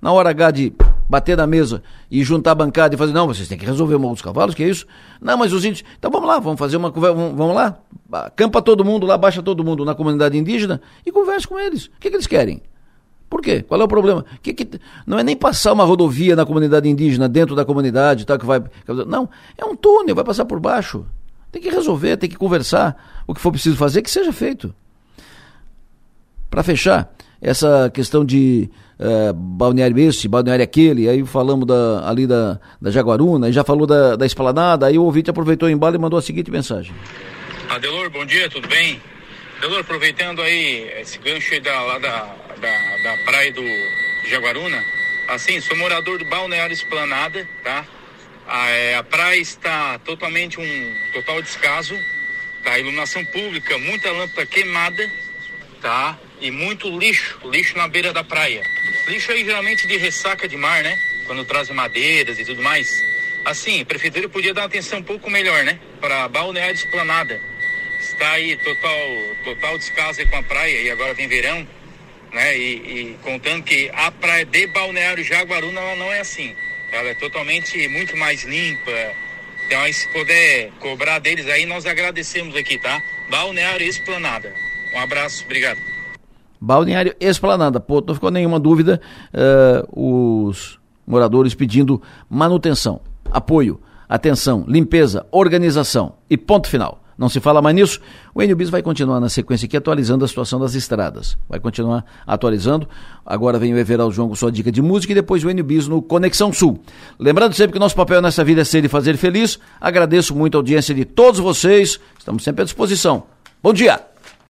Na hora H de bater na mesa e juntar a bancada e fazer, não, vocês têm que resolver o Morro dos Cavalos, que é isso? Não, mas os índios, então vamos lá, vamos fazer uma conversa, vamos lá, campa todo mundo lá, baixa todo mundo na comunidade indígena e converse com eles. O que, que eles querem? Por quê? Qual é o problema? Que, que, não é nem passar uma rodovia na comunidade indígena, dentro da comunidade, tal, que vai. Não, é um túnel, vai passar por baixo. Tem que resolver, tem que conversar. O que for preciso fazer, que seja feito. Para fechar, essa questão de uh, balneário esse, balneário aquele, aí falamos da, ali da, da Jaguaruna, já falou da, da esplanada, aí o ouvinte aproveitou o embalo e mandou a seguinte mensagem. Adelor, bom dia, tudo bem? Adelor, aproveitando aí esse gancho aí da, lá da, da, da praia do Jaguaruna, assim, sou morador do balneário Esplanada, tá? A, é, a praia está totalmente um total descaso, tá? Iluminação pública, muita lâmpada queimada, tá? E muito lixo, lixo na beira da praia. Lixo aí geralmente de ressaca de mar, né? Quando trazem madeiras e tudo mais. Assim, a prefeitura podia dar uma atenção um pouco melhor, né? Para Balneário Esplanada. Está aí total, total descaso aí com a praia e agora vem verão, né? E, e contando que a praia de Balneário Jaguaruna ela não é assim ela é totalmente muito mais limpa. Então, se puder cobrar deles aí, nós agradecemos aqui, tá? Balneário Esplanada. Um abraço, obrigado. Balneário Esplanada, pô, não ficou nenhuma dúvida, uh, os moradores pedindo manutenção, apoio, atenção, limpeza, organização e ponto final. Não se fala mais nisso. O Enio vai continuar na sequência aqui atualizando a situação das estradas. Vai continuar atualizando. Agora vem o Everaldo João com sua dica de música e depois o Enio no Conexão Sul. Lembrando sempre que nosso papel nessa vida é ser e fazer feliz. Agradeço muito a audiência de todos vocês. Estamos sempre à disposição. Bom dia!